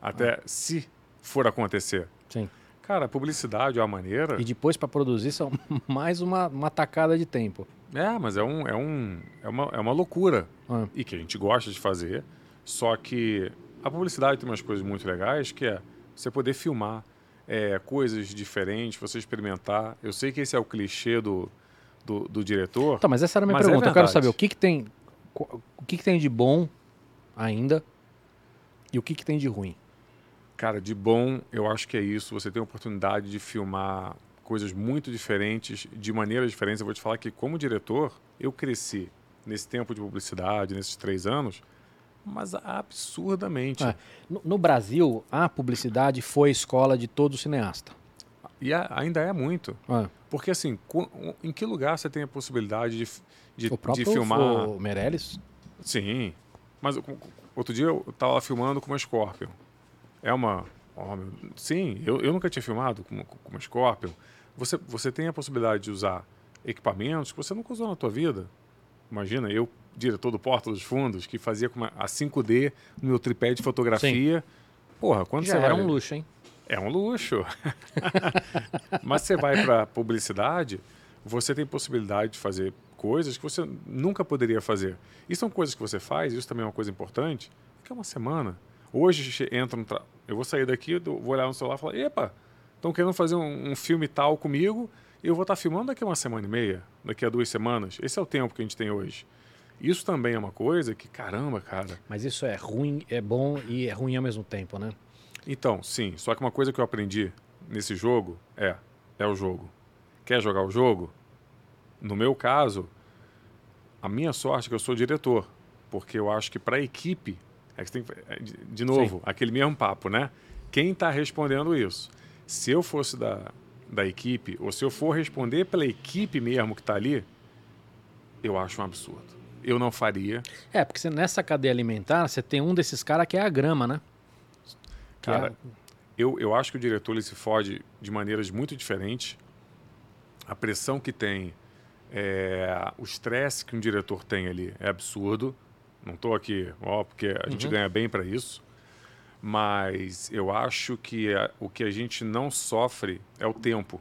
Até ah. se for acontecer. Sim. Cara, publicidade é uma maneira. E depois para produzir são mais uma, uma tacada de tempo. É, mas é, um, é, um, é, uma, é uma loucura. Ah. E que a gente gosta de fazer. Só que a publicidade tem umas coisas muito legais que é você poder filmar é, coisas diferentes, você experimentar. Eu sei que esse é o clichê do, do, do diretor. Tá, mas essa era a minha é pergunta. É eu quero saber o que, que tem. O que, que tem de bom ainda e o que, que tem de ruim. Cara, de bom, eu acho que é isso. Você tem a oportunidade de filmar coisas muito diferentes, de maneiras diferentes. Eu vou te falar que, como diretor, eu cresci nesse tempo de publicidade, nesses três anos, mas absurdamente. É. No, no, Brasil, a publicidade foi a escola de todo cineasta. E a, ainda é muito. É. Porque, assim, em que lugar você tem a possibilidade de, de, o próprio de filmar. O Meirelles? Sim. Mas outro dia eu estava filmando com uma Scorpion. É uma. Oh, sim, eu, eu nunca tinha filmado com, com uma Scorpion. Você, você tem a possibilidade de usar equipamentos que você nunca usou na tua vida. Imagina, eu, diretor do Porta dos Fundos, que fazia com uma, a 5D no meu tripé de fotografia. Sim. Porra, quando Já você era vai... um luxo, hein? É um luxo. Mas você vai para publicidade, você tem possibilidade de fazer coisas que você nunca poderia fazer. E são coisas que você faz, isso também é uma coisa importante, que é uma semana. Hoje entra um tra... eu vou sair daqui, vou olhar no celular e falar, epa, estão querendo fazer um, um, filme tal comigo, e eu vou estar tá filmando daqui a uma semana e meia, daqui a duas semanas. Esse é o tempo que a gente tem hoje. Isso também é uma coisa que, caramba, cara. Mas isso é ruim, é bom e é ruim ao mesmo tempo, né? Então, sim. Só que uma coisa que eu aprendi nesse jogo é, é o jogo. Quer jogar o jogo? No meu caso, a minha sorte é que eu sou diretor, porque eu acho que para a equipe é que tem, é, de novo, Sim. aquele mesmo papo, né? Quem está respondendo isso? Se eu fosse da, da equipe, ou se eu for responder pela equipe mesmo que está ali, eu acho um absurdo. Eu não faria. É, porque nessa cadeia alimentar, você tem um desses caras que é a grama, né? Cara, é... eu, eu acho que o diretor ele se fode de maneiras muito diferentes. A pressão que tem, é, o estresse que um diretor tem ali é absurdo. Não estou aqui, ó, porque a uhum. gente ganha bem para isso. Mas eu acho que a, o que a gente não sofre é o tempo.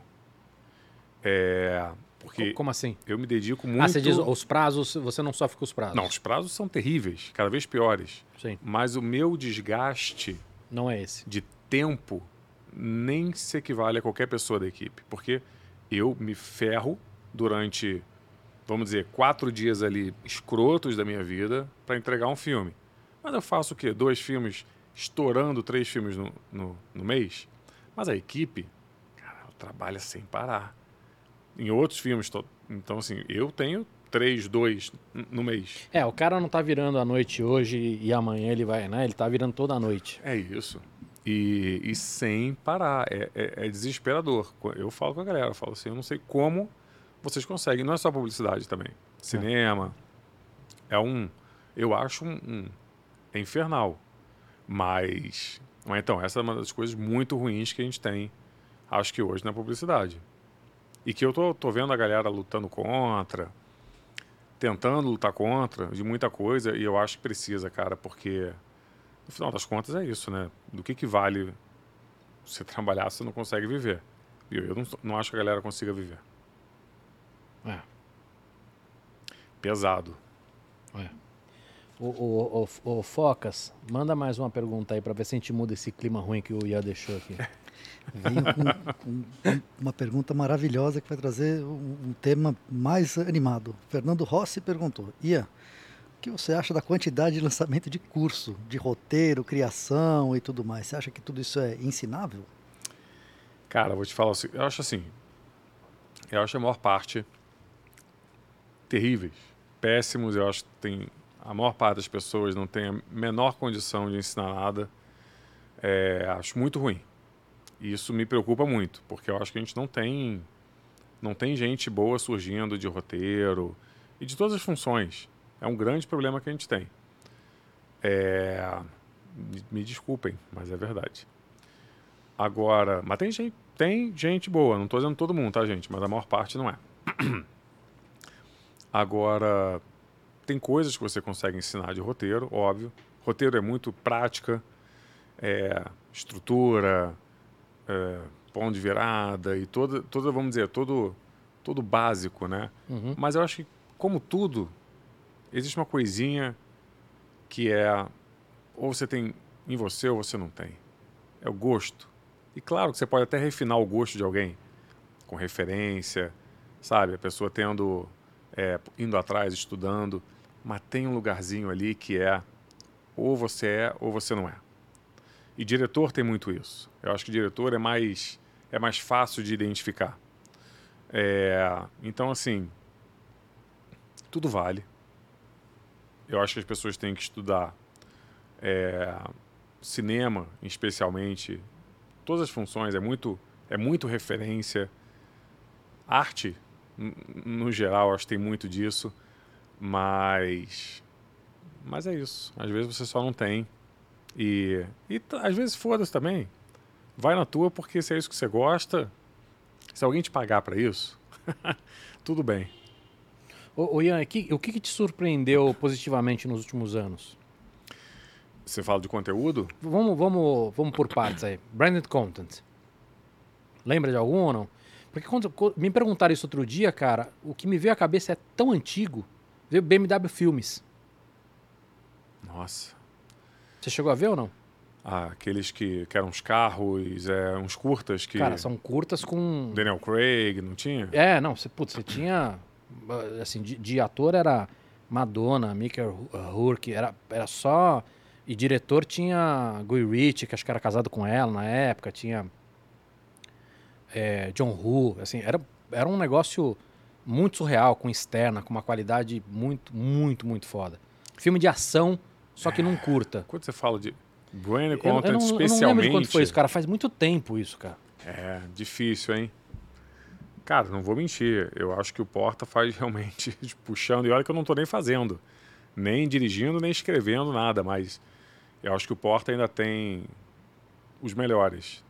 É, porque Como assim? Eu me dedico muito. Ah, você diz os prazos, você não sofre com os prazos? Não, os prazos são terríveis, cada vez piores. Sim. Mas o meu desgaste. Não é esse. De tempo nem se equivale a qualquer pessoa da equipe. Porque eu me ferro durante vamos dizer, quatro dias ali escrotos da minha vida para entregar um filme. Mas eu faço o quê? Dois filmes, estourando três filmes no, no, no mês. Mas a equipe, cara, trabalha sem parar. Em outros filmes, tô, então assim, eu tenho três, dois no mês. É, o cara não tá virando a noite hoje e amanhã ele vai, né? Ele tá virando toda a noite. É isso. E, e sem parar. É, é, é desesperador. Eu falo com a galera, eu falo assim, eu não sei como vocês conseguem. Não é só publicidade também. Cinema. É, é um. Eu acho um, um. É infernal. Mas. Mas então, essa é uma das coisas muito ruins que a gente tem, acho que hoje, na publicidade. E que eu tô, tô vendo a galera lutando contra, tentando lutar contra de muita coisa, e eu acho que precisa, cara, porque no final das contas é isso, né? Do que, que vale você trabalhar se você não consegue viver? E eu, eu não, não acho que a galera consiga viver. É. Pesado. É. O, o, o, o, Focas, manda mais uma pergunta aí para ver se a gente muda esse clima ruim que o Ian deixou aqui. Venho com, com, uma pergunta maravilhosa que vai trazer um, um, tema mais animado. Fernando Rossi perguntou: Ian, o que você acha da quantidade de lançamento de curso, de roteiro, criação e tudo mais? Você acha que tudo isso é ensinável? Cara, vou te falar assim, eu acho assim, eu acho a maior parte terríveis, péssimos, eu acho que tem a maior parte das pessoas não tem a menor condição de ensinar nada. É, acho muito ruim. Isso me preocupa muito, porque eu acho que a gente não tem não tem gente boa surgindo de roteiro e de todas as funções. É um grande problema que a gente tem. É, me desculpem, mas é verdade. Agora, mas tem gente, tem gente boa, não estou dizendo todo mundo, tá, gente? Mas a maior parte não é. Agora, tem coisas que você consegue ensinar de roteiro, óbvio. Roteiro é muito prática, é, estrutura, é, ponto de virada e toda, toda, vamos dizer, todo, todo básico, né? Uhum. Mas eu acho que, como tudo, existe uma coisinha que é ou você tem em você ou você não tem. É o gosto. E claro que você pode até refinar o gosto de alguém com referência, sabe? A pessoa tendo é, indo atrás, estudando, mas tem um lugarzinho ali que é ou você é ou você não é. E diretor tem muito isso. Eu acho que diretor é mais é mais fácil de identificar. É, então assim, tudo vale. Eu acho que as pessoas têm que estudar é, cinema, especialmente, todas as funções é muito é muito referência. Arte no geral, acho que tem muito disso. Mas. Mas é isso. Às vezes você só não tem. E, e às vezes foda-se também. Vai na tua porque se é isso que você gosta. Se alguém te pagar para isso, tudo bem. Ô, ô Ian, o que, que te surpreendeu positivamente nos últimos anos? Você fala de conteúdo? Vamos, vamos, vamos por partes aí. Branded content. Lembra de algum ou não? Porque quando, me perguntaram isso outro dia, cara, o que me veio à cabeça é tão antigo. Veio BMW Filmes. Nossa. Você chegou a ver ou não? Ah, aqueles que, que eram uns carros, é, uns curtas que. Cara, são curtas com. Daniel Craig, não tinha? É, não, você, putz, você tinha. Assim, de, de ator era Madonna, Mickey Rourke, era, era só. E diretor tinha Guy Ritchie, que acho que era casado com ela na época, tinha é, John Woo, assim, era, era um negócio muito surreal, com externa, com uma qualidade muito, muito, muito foda. Filme de ação, só que não curta. Quando você fala de Brain Content, eu, eu não, especialmente... Eu não lembro de quando foi isso, cara. Faz muito tempo isso, cara. É, difícil, hein? Cara, não vou mentir. Eu acho que o Porta faz realmente puxando. E olha que eu não tô nem fazendo. Nem dirigindo, nem escrevendo nada. Mas eu acho que o Porta ainda tem os melhores.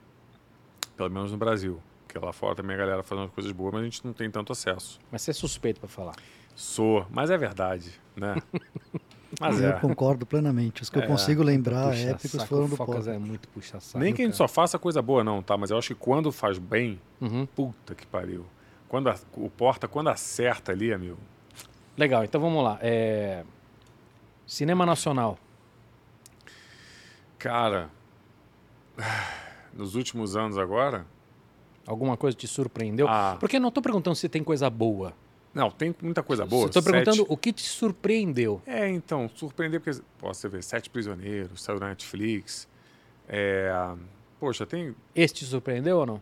Pelo menos no Brasil. Porque lá fora também a galera faz umas coisas boas, mas a gente não tem tanto acesso. Mas você é suspeito para falar. Sou, mas é verdade, né? Mas eu é. concordo plenamente. Os que é, eu consigo lembrar épicos saco, foram do Focas é muito puxa saco. Nem que a gente só faça coisa boa não, tá? Mas eu acho que quando faz bem, uhum. puta que pariu. Quando a, o Porta, quando acerta ali, amigo. Legal, então vamos lá. É... Cinema Nacional. Cara, nos últimos anos agora, Alguma coisa te surpreendeu? Ah. Porque não estou perguntando se tem coisa boa. Não, tem muita coisa boa. Estou perguntando o que te surpreendeu. É, então, surpreender porque, posso ver, Sete Prisioneiros, saiu na Netflix. É, poxa, tem... Esse te surpreendeu ou não?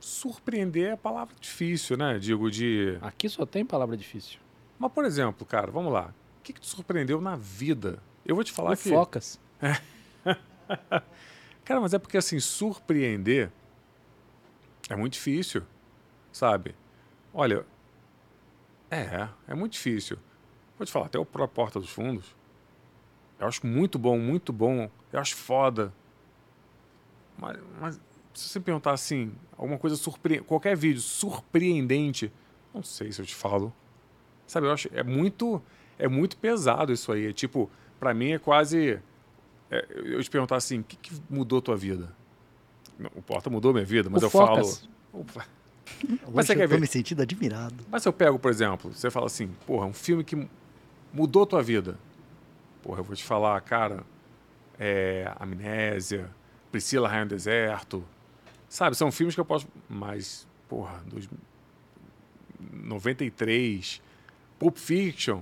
Surpreender é palavra difícil, né? Digo, de... Aqui só tem palavra difícil. Mas, por exemplo, cara, vamos lá. O que, que te surpreendeu na vida? Eu vou te falar o que... Focas. cara, mas é porque, assim, surpreender é muito difícil, sabe? Olha, é, é muito difícil. Vou te falar, até o próprio Porta dos Fundos, eu acho muito bom, muito bom. Eu acho foda. Mas, mas se você perguntar assim, alguma coisa surpreendente, qualquer vídeo surpreendente, não sei se eu te falo. Sabe, eu acho é muito é muito pesado isso aí. É tipo, para mim é quase é, eu te perguntar assim, o que, que mudou tua vida? O Porta mudou minha vida, mas o eu Focas. falo. Mas você quer ver? Eu me sentindo admirado. Mas se eu pego, por exemplo, você fala assim, porra, um filme que mudou tua vida. Porra, eu vou te falar, cara, é, Amnésia, Priscila Rainha do Deserto. Sabe, são filmes que eu posso. Mas, porra, dos 93, Pulp Fiction.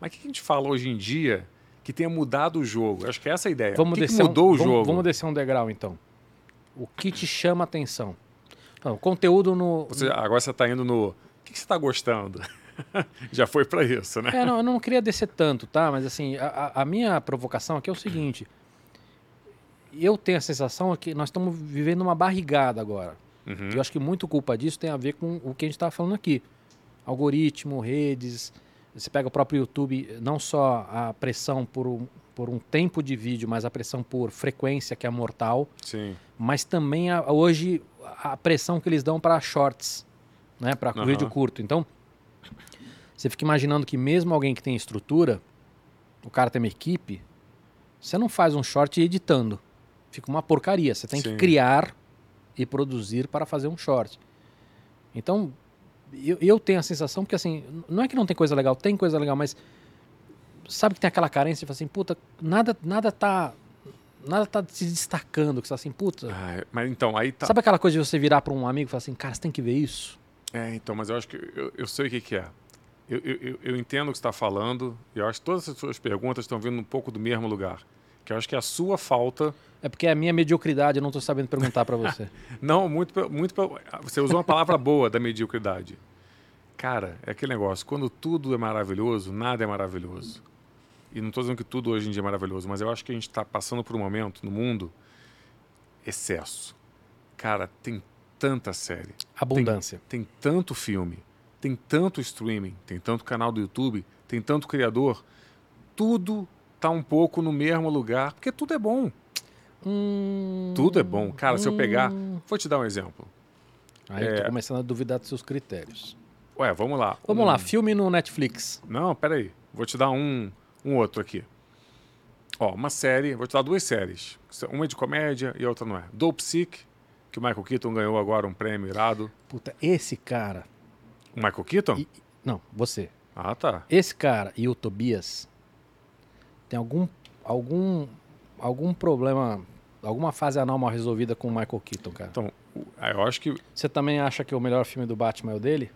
Mas o que a gente fala hoje em dia que tenha mudado o jogo? Acho que essa é a ideia. Vamos o que, que mudou um, o vamos, jogo? Vamos descer um degrau, então. O que te chama atenção? Não, conteúdo no. Você, agora você está indo no. O que, que você está gostando? Já foi para isso, né? É, não, eu não queria descer tanto, tá? Mas assim, a, a, minha provocação aqui é o seguinte. Eu tenho a sensação que nós estamos vivendo uma barrigada agora. Uhum. Eu acho que muito culpa disso tem a ver com o que a gente está falando aqui. Algoritmo, redes. Você pega o próprio YouTube, não só a pressão por um, por um tempo de vídeo, mas a pressão por frequência, que é mortal. Sim. Mas também a, hoje a pressão que eles dão para shorts, né? para uhum. vídeo curto. Então, você fica imaginando que mesmo alguém que tem estrutura, o cara tem uma equipe, você não faz um short editando. Fica uma porcaria. Você tem Sim. que criar e produzir para fazer um short. Então, eu, eu tenho a sensação, porque assim, não é que não tem coisa legal, tem coisa legal, mas sabe que tem aquela carência, fala assim, puta, nada, nada tá nada tá se destacando, que você tá assim, puta. Ah, mas então, aí tá. Sabe aquela coisa de você virar para um amigo e falar assim, cara, você tem que ver isso? É, então, mas eu acho que eu, eu sei o que, que é. Eu, eu, eu entendo o que você está falando e eu acho que todas as suas perguntas estão vindo um pouco do mesmo lugar. Que eu acho que é a sua falta. É porque é a minha mediocridade, eu não estou sabendo perguntar para você. não, muito, muito. Você usou uma palavra boa da mediocridade. Cara, é aquele negócio. Quando tudo é maravilhoso, nada é maravilhoso. E não estou dizendo que tudo hoje em dia é maravilhoso, mas eu acho que a gente está passando por um momento no mundo excesso. Cara, tem tanta série. Abundância. Tem, tem tanto filme, tem tanto streaming, tem tanto canal do YouTube, tem tanto criador. Tudo tá um pouco no mesmo lugar, porque tudo é bom. Hum, tudo é bom. Cara, hum. se eu pegar. Hum. Vou te dar um exemplo. Aí é... eu tô começando a duvidar dos seus critérios. Ué, vamos lá. Vamos um... lá, filme no Netflix. Não, peraí. Vou te dar um, um outro aqui. Ó, uma série, vou te dar duas séries. Uma é de comédia e a outra não é. Dope Sick, que o Michael Keaton ganhou agora um prêmio irado. Puta, esse cara. O Michael Keaton? E, não, você. Ah, tá. Esse cara e o Tobias tem algum algum algum problema, alguma fase anal mal resolvida com o Michael Keaton, cara. Então, eu acho que Você também acha que o melhor filme do Batman é o dele?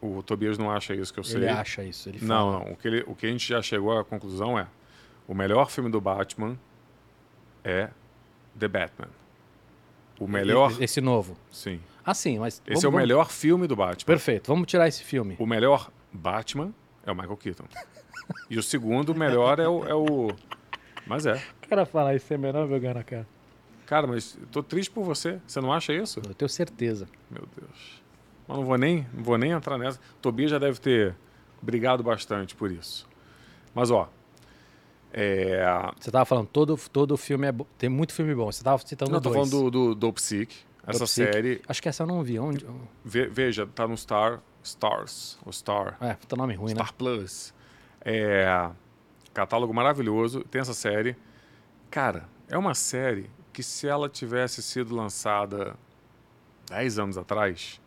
O Tobias não acha isso que eu sei. Ele acha isso, ele fala. Não, não. O que, ele, o que a gente já chegou à conclusão é o melhor filme do Batman é The Batman. O melhor. Esse novo. Sim. Ah, sim, mas. Esse vamos, é o melhor vamos... filme do Batman. Perfeito, vamos tirar esse filme. O melhor Batman é o Michael Keaton. E o segundo melhor é o, é o. Mas é. O cara fala isso é melhor jogar na cara. Cara, mas tô triste por você. Você não acha isso? Eu tenho certeza. Meu Deus. Mas não vou nem, não vou nem entrar nessa. O Tobias já deve ter brigado bastante por isso. Mas, ó. É... Você estava falando, todo, todo filme é Tem muito filme bom. Você estava citando não, dois. Não, tô falando do, do Dope Sick. Essa série. Acho que essa eu não vi. Onde? Ve, veja, tá no Star. Stars. O Star. É, tá nome ruim, Star né? Star Plus. É. Catálogo maravilhoso. Tem essa série. Cara, é uma série que se ela tivesse sido lançada 10 anos atrás,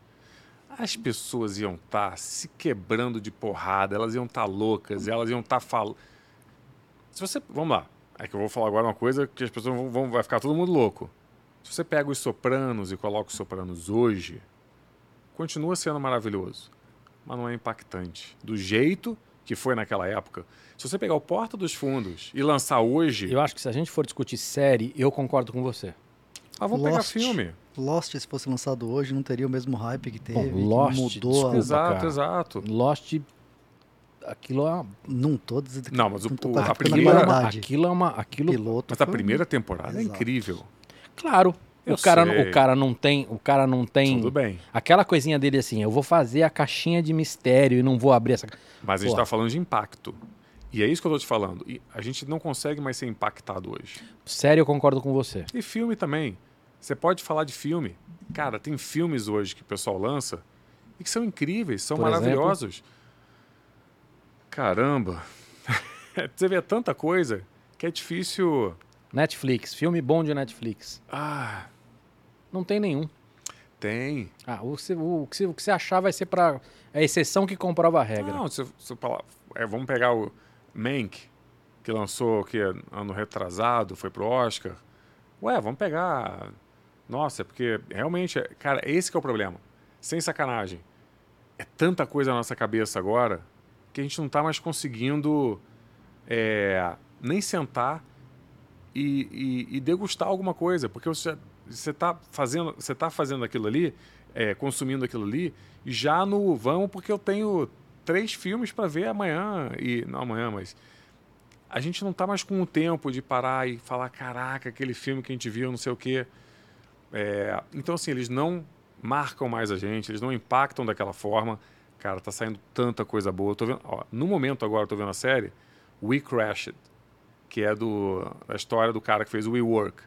as pessoas iam estar tá se quebrando de porrada, elas iam estar tá loucas, elas iam estar tá falando. Se você. Vamos lá. É que eu vou falar agora uma coisa que as pessoas vão, vão. Vai ficar todo mundo louco. Se você pega os sopranos e coloca os sopranos hoje, continua sendo maravilhoso. Mas não é impactante. Do jeito que foi naquela época. Se você pegar o Porta dos Fundos e lançar hoje. Eu acho que se a gente for discutir série, eu concordo com você. Ah, vamos Lost. pegar filme. Lost, se fosse lançado hoje, não teria o mesmo hype que teve. Bom, Lost, mudou desculpa, Exato, cara. exato. Lost, aquilo é... Não todos... Não, mas o, o, a primeira... Aquilo é uma... Aquilo... Piloto mas a primeira temporada é exato. é incrível. Claro. O cara, o cara não tem, o cara não tem. Tudo bem. Aquela coisinha dele assim, eu vou fazer a caixinha de mistério e não vou abrir essa. Mas a gente está falando de impacto. E é isso que eu tô te falando. E a gente não consegue mais ser impactado hoje. Sério, eu concordo com você. E filme também. Você pode falar de filme. Cara, tem filmes hoje que o pessoal lança e que são incríveis, são Por maravilhosos. Exemplo? Caramba. Você vê tanta coisa que é difícil. Netflix, filme bom de Netflix. Ah. Não tem nenhum. Tem. Ah, o, o, o, que, o que você achar vai ser para é a exceção que comprova a regra. Não, se, se, é, vamos pegar o Mank, que lançou que ano retrasado, foi pro Oscar. Ué, vamos pegar. Nossa, é porque realmente, é, cara, esse que é o problema. Sem sacanagem. É tanta coisa na nossa cabeça agora que a gente não está mais conseguindo é, nem sentar e, e, e, degustar alguma coisa, porque você está fazendo, você tá fazendo aquilo ali, é, consumindo aquilo ali, já no vamos porque eu tenho três filmes para ver amanhã e não amanhã, mas a gente não está mais com o tempo de parar e falar caraca aquele filme que a gente viu, não sei o quê. É, então assim eles não marcam mais a gente, eles não impactam daquela forma. Cara, tá saindo tanta coisa boa. tô vendo, ó, no momento agora, eu tô vendo a série We Crashed, que é do, a história do cara que fez o We Work.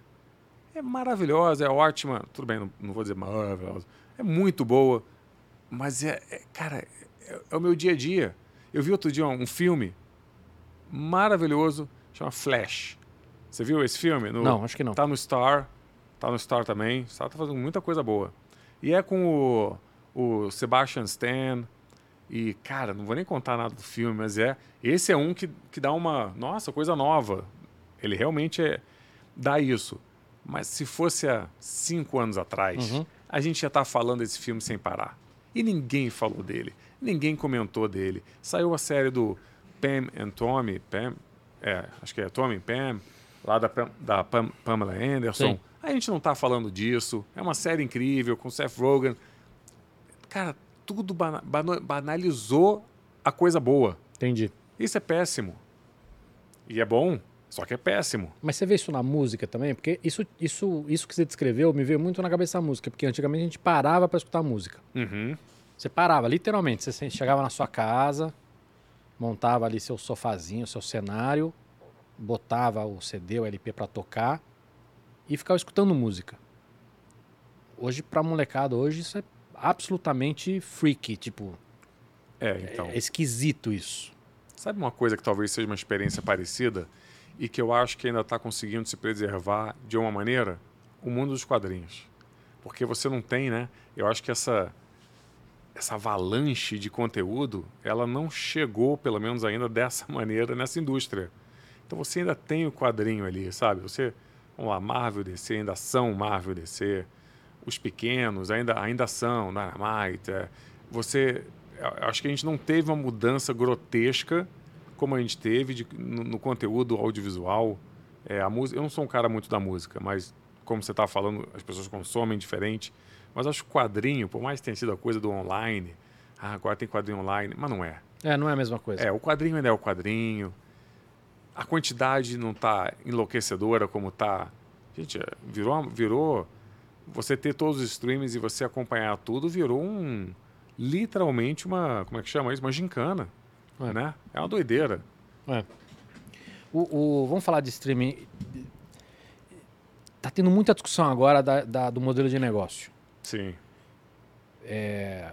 É maravilhosa, é ótima. Tudo bem, não, não vou dizer maravilhosa. É muito boa. Mas é, é cara, é, é, o meu dia a dia. Eu vi outro dia um, um filme maravilhoso, chama Flash. Você viu esse filme? No, não, acho que não. Tá no Star. Tá no Star também. Star tá fazendo muita coisa boa. E é com o, o Sebastian Stan, e, cara, não vou nem contar nada do filme, mas é. Esse é um que, que dá uma. Nossa, coisa nova. Ele realmente é, dá isso. Mas se fosse há cinco anos atrás, uhum. a gente já tá falando desse filme sem parar. E ninguém falou dele. Ninguém comentou dele. Saiu a série do Pam and Tommy. Pam, é, acho que é Tommy Pam, lá da, da Pam, Pamela Anderson. Sim. A gente não tá falando disso. É uma série incrível com Seth Rogen. Cara, tudo banalizou a coisa boa. Entendi. Isso é péssimo. E é bom, só que é péssimo. Mas você vê isso na música também? Porque isso, isso, isso que você descreveu me veio muito na cabeça da música. Porque antigamente a gente parava para escutar música. Uhum. Você parava, literalmente. Você chegava na sua casa, montava ali seu sofazinho, seu cenário, botava o CD, o LP para tocar e ficava escutando música. Hoje, pra molecada, hoje isso é absolutamente freaky, tipo. É, então. É esquisito isso. Sabe uma coisa que talvez seja uma experiência parecida e que eu acho que ainda está conseguindo se preservar de uma maneira? O mundo dos quadrinhos. Porque você não tem, né? Eu acho que essa essa avalanche de conteúdo, ela não chegou, pelo menos ainda dessa maneira, nessa indústria. Então você ainda tem o quadrinho ali, sabe? Você, vamos lá, Marvel DC, ainda são Marvel DC, os pequenos ainda, ainda são, Dynamite. É, você, acho que a gente não teve uma mudança grotesca como a gente teve de, no, no, conteúdo audiovisual. É, a música, eu não sou um cara muito da música, mas como você está falando, as pessoas consomem diferente. Mas acho que quadrinho, por mais que tenha sido a coisa do online, ah, agora tem quadrinho online, mas não é. É, não é a mesma coisa. É, o quadrinho ainda é o quadrinho. A quantidade não está enlouquecedora como está. Gente, é, virou, virou você ter todos os streams e você acompanhar tudo virou um literalmente uma como é que chama isso uma gincana é. né é uma doideira é. o, o, vamos falar de streaming tá tendo muita discussão agora da, da, do modelo de negócio sim é,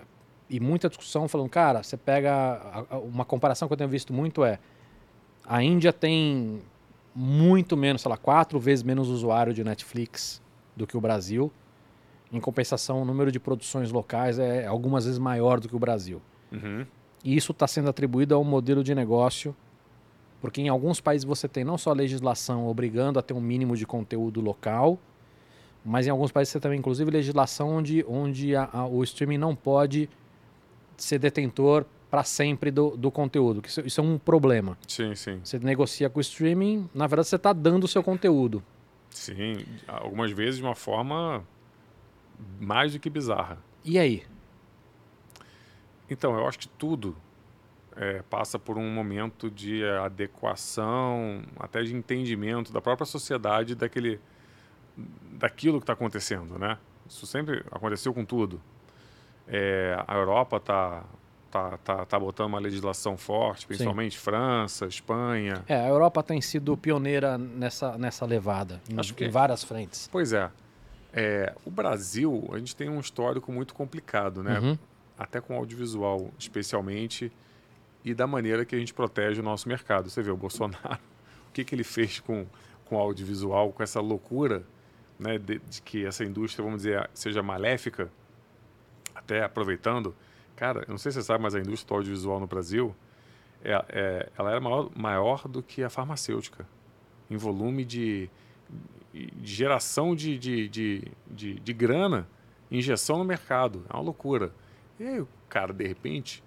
e muita discussão falando cara você pega uma comparação que eu tenho visto muito é a Índia tem muito menos sei lá quatro vezes menos usuário de Netflix do que o Brasil em compensação, o número de produções locais é algumas vezes maior do que o Brasil. Uhum. E isso está sendo atribuído a um modelo de negócio, porque em alguns países você tem não só legislação obrigando a ter um mínimo de conteúdo local, mas em alguns países você também, inclusive, legislação onde, onde a, a, o streaming não pode ser detentor para sempre do, do conteúdo. Isso, isso, é um problema. Sim, sim. Você negocia com o streaming, na verdade você está dando o seu conteúdo. Sim, algumas vezes de uma forma mais do que bizarra. E aí? Então, eu acho que tudo é, passa por um momento de adequação, até de entendimento da própria sociedade daquele, daquilo que está acontecendo, né? Isso sempre aconteceu com tudo. É, a Europa está tá, tá, tá botando uma legislação forte, principalmente Sim. França, Espanha. É, a Europa tem sido pioneira nessa, nessa levada, em, Acho que, em várias frentes. Pois é. É, o Brasil, a gente tem um histórico muito complicado, né? Uhum. Até com audiovisual, especialmente, e da maneira que a gente protege o nosso mercado. Você vê o Bolsonaro, o que, que ele fez com, com o audiovisual, com essa loucura né, de, de que essa indústria, vamos dizer, seja maléfica, até aproveitando. Cara, eu não sei se você sabe, mas a indústria do audiovisual no Brasil, é, é, ela era maior, maior do que a farmacêutica, em volume de, de geração de, de, de, de, de grana, injeção no mercado. É uma loucura. E aí o cara, de repente,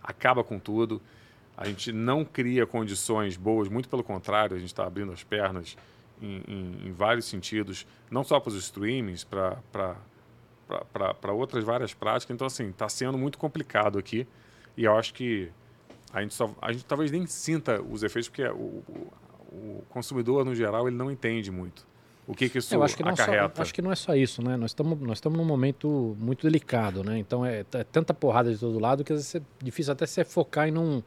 acaba com tudo. A gente não cria condições boas, muito pelo contrário, a gente está abrindo as pernas em, em, em, vários sentidos, não só para os streamings, para outras várias práticas. Então, assim, está sendo muito complicado aqui. E eu acho que a gente, só, a gente talvez nem sinta os efeitos, porque o, o, o consumidor, no geral, ele não entende muito o que, que isso eu acho que acarreta. Só, acho que não é só isso, né? Nós estamos nós estamos num momento muito delicado, né? Então é, é, tanta porrada de todo lado que às vezes é difícil até você focar em um,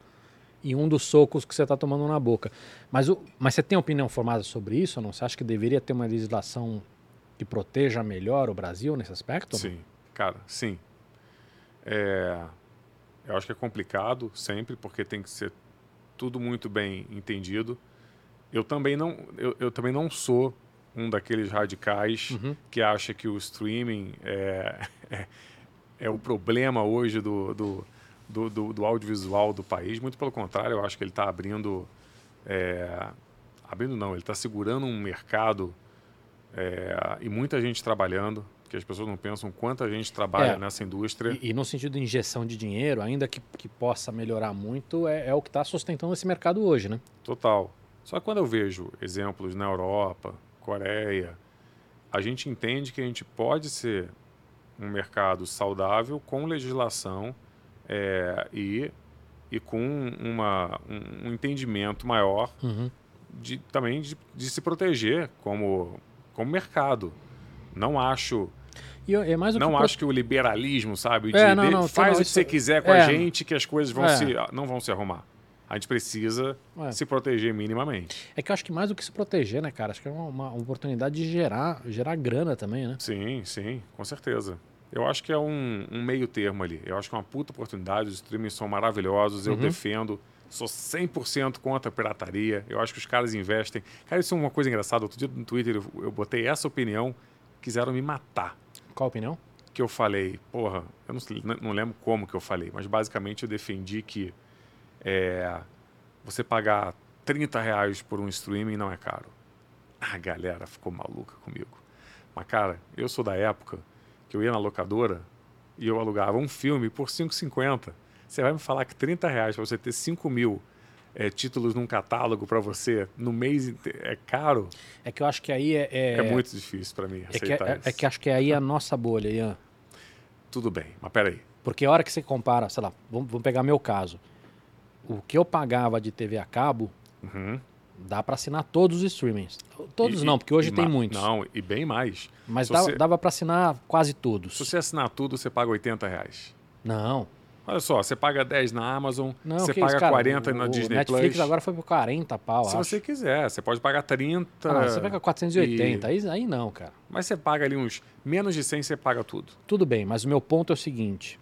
em um dos socos que você está tomando na boca. Mas, o, mas você tem opinião formada sobre isso? Não? Você acha que deveria ter uma legislação que proteja melhor o Brasil nesse aspecto? Sim, cara, sim. É, eu acho que é complicado sempre, porque tem que ser tudo muito bem entendido. Eu também não, eu, eu também não sou um daqueles radicais uhum. que acha que o streaming é, é, é o problema hoje do, do, do, do, do audiovisual do país. Muito pelo contrário, eu acho que ele está abrindo. É, abrindo não, ele está segurando um mercado é, e muita gente trabalhando, que as pessoas não pensam quanta gente trabalha é, nessa indústria. E, e, no sentido de injeção de dinheiro, ainda que, que possa melhorar muito, é, é o que está sustentando esse mercado hoje, né? Total. Só que quando eu vejo exemplos na Europa, Coreia, a gente entende que a gente pode ser um mercado saudável com legislação é, e, e com uma, um, um entendimento maior uhum. de, também de, de, se proteger como, como mercado. Não acho. É não que acho que o liberalismo, sabe? De, é, não, não, faz o que você quiser com a é. gente que as coisas vão é. se, não vão se arrumar a gente precisa é. se proteger minimamente. É que eu acho que mais do que se proteger, né, cara? Acho que é uma, uma, oportunidade de gerar, gerar grana também, né? Sim, sim, com certeza. Eu acho que é um, um meio termo ali. Eu acho que é uma puta oportunidade. Os streamings são maravilhosos. Eu uhum. defendo. Sou 100% contra a pirataria. Eu acho que os caras investem. Cara, isso é uma coisa engraçada. Outro dia no Twitter eu, eu botei essa opinião. Quiseram me matar. Qual opinião? Que eu falei, porra, eu não, não lembro como que eu falei, mas basicamente eu defendi que é, você pagar 30 reais por um streaming não é caro. A galera ficou maluca comigo. Mas, cara, eu sou da época que eu ia na locadora e eu alugava um filme por 5,50. Você vai me falar que 30 reais para você ter 5 mil é, títulos num catálogo para você no mês é caro? É que eu acho que aí é. É, é muito difícil para mim é que, é, é, que acho que aí é a nossa bolha, Ian. Tudo bem, mas peraí. Porque a hora que você compara, sei lá, vamos, vamos pegar meu caso o que eu pagava de TV a cabo, uhum. dá para assinar todos os streamings. Todos e, não, porque hoje tem muitos. Não, e bem mais. Mas dava, você... dava para assinar quase todos. Se você assinar tudo, você paga 80 reais. Não. Olha só, você paga 10 na Amazon, não, você paga isso, cara, 40 o, na Disney Netflix Plus. Netflix agora foi por 40 pau, Se acho. você quiser, você pode pagar 30. Ah, não, você paga 480, e... aí, aí não, cara. Mas você paga ali uns menos de 100, você paga tudo. Tudo bem, mas o meu ponto é o seguinte.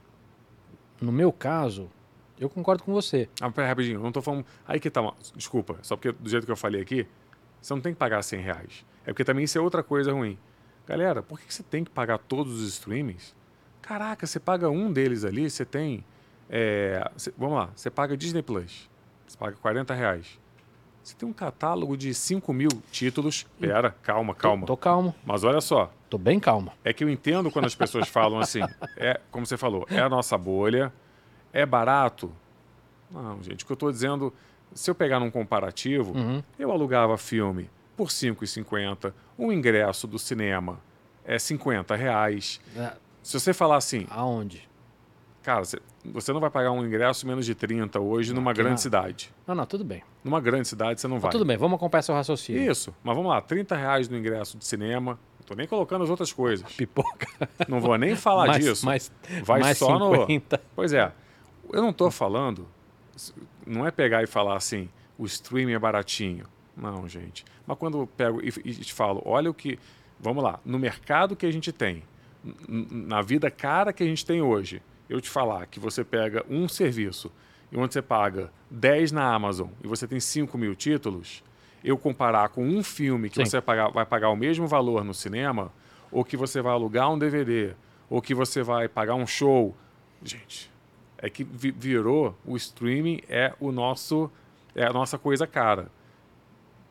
No meu caso, eu concordo com você. Ah, pera, rapidinho, não tô falando. Aí que tá. Uma... Desculpa, só porque do jeito que eu falei aqui, você não tem que pagar 100 reais. É porque também isso é outra coisa ruim. Galera, por que você tem que pagar todos os streamings? Caraca, você paga um deles ali, você tem. É... vamos lá, você paga Disney Plus. Você paga 40 reais. Você tem um catálogo de 5 mil títulos. Pera, calma, calma. Tô, tô, calmo. Mas olha só. Tô bem calmo. É que eu entendo quando as pessoas falam assim, é, como você falou, é a nossa bolha, é barato? Não, gente. O que eu estou dizendo, se eu pegar num comparativo, uhum. eu alugava filme por R$ 5,50, um ingresso do cinema é 50 reais. É. Se você falar assim. Aonde? Cara, você não vai pagar um ingresso menos de 30 hoje não, numa grande não. cidade. Não, não, tudo bem. Numa grande cidade você não vai. Tudo bem, vamos acompanhar seu raciocínio. Isso, mas vamos lá, 30 reais no ingresso de cinema. Não tô nem colocando as outras coisas. Pipoca. Não vou nem falar mais, disso. Mais, vai mais só 50. no. Pois é. Eu não estou falando, não é pegar e falar assim, o streaming é baratinho. Não, gente. Mas quando eu pego e, e te falo, olha o que vamos lá, no mercado que a gente tem, na vida cara que a gente tem hoje, eu te falar que você pega um serviço e onde você paga 10 na Amazon e você tem 5 mil títulos, eu comparar com um filme que Sim. você vai pagar, vai pagar o mesmo valor no cinema, ou que você vai alugar um DVD, ou que você vai pagar um show. Gente, é que virou o streaming é o nosso é a nossa coisa cara.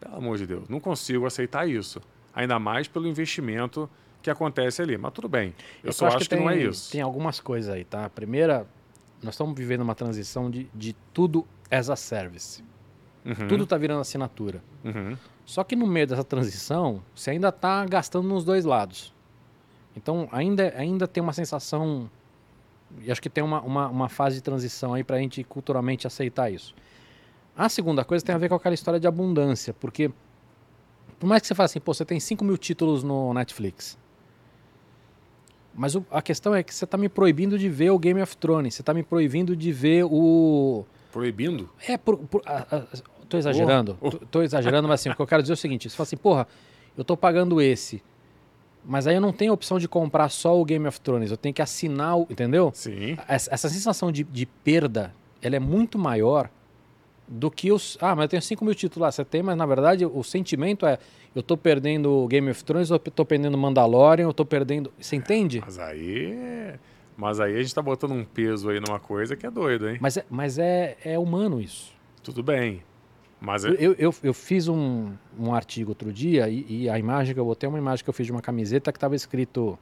Pelo amor de Deus, não consigo aceitar isso. Ainda mais pelo investimento que acontece ali. Mas tudo bem. Eu, eu só acho, que tem, não é isso. Tem algumas coisas aí, tá? A primeira, nós estamos vivendo uma transição de, de tudo as a service. Uhum. Tudo está virando assinatura. Uhum. Só que no meio dessa transição, você ainda está gastando nos dois lados. Então ainda, ainda tem uma sensação. E acho que tem uma, uma, uma fase de transição aí para a gente culturalmente aceitar isso. A segunda coisa tem a ver com aquela história de abundância, porque por mais que você fale assim, pô, você tem 5 mil títulos no Netflix. Mas o, a questão é que você está me proibindo de ver o Game of Thrones, você está me proibindo de ver o. Proibindo? É, por, por, a, a, tô exagerando. Oh, oh. Tô, tô, exagerando, mas assim, o que eu quero dizer é o seguinte: você fala assim, porra, eu tô pagando esse. Mas aí eu não tenho a opção de comprar só o Game of Thrones, eu tenho que assinar o. Entendeu? Sim. Essa, essa sensação de, de perda, ela é muito maior do que os. Ah, mas eu tenho 5 mil títulos lá. Você tem, mas na verdade o sentimento é: eu estou perdendo Game of Thrones, eu estou perdendo Mandalorian, eu estou perdendo. Você entende? É, mas aí. Mas aí a gente está botando um peso aí numa coisa que é doido, hein? Mas é, mas é, é humano isso. Tudo bem. Mas eu, eu, eu, eu fiz um, um artigo outro dia e, e, a imagem que eu botei é uma imagem que eu fiz de uma camiseta que estava escrito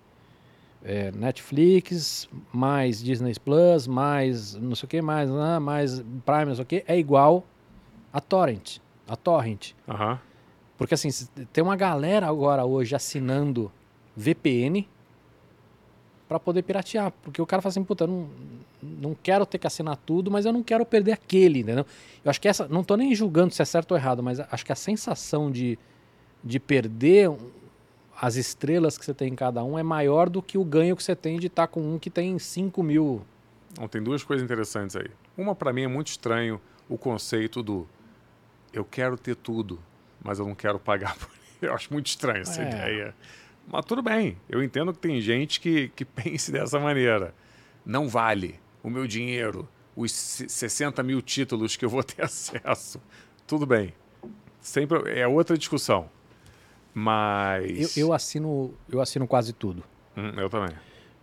é, Netflix, mais Disney Plus, mais não sei o que, mais, né, mais Prime, não sei o que, é igual a Torrent. A Torrent. Uhum. Porque assim, tem uma galera agora hoje assinando VPN para poder piratear. Porque o cara fala assim, puta, não, não quero ter que assinar tudo, mas eu não quero perder aquele, entendeu? Eu acho que essa. Não tô nem julgando se é certo ou errado, mas acho que a sensação de, de perder as estrelas que você tem em cada um é maior do que o ganho que você tem de estar tá com um que tem 5 mil. Não, tem duas coisas interessantes aí. Uma, para mim, é muito estranho o conceito do eu quero ter tudo, mas eu não quero pagar por Eu acho muito estranho essa é. ideia. Mas tudo bem, eu entendo que tem gente que, que pense dessa maneira. Não vale o meu dinheiro, os 60 mil títulos que eu vou ter acesso. Tudo bem. Sempre é outra discussão. Mas. Eu, eu, assino, eu assino quase tudo. Hum, eu também.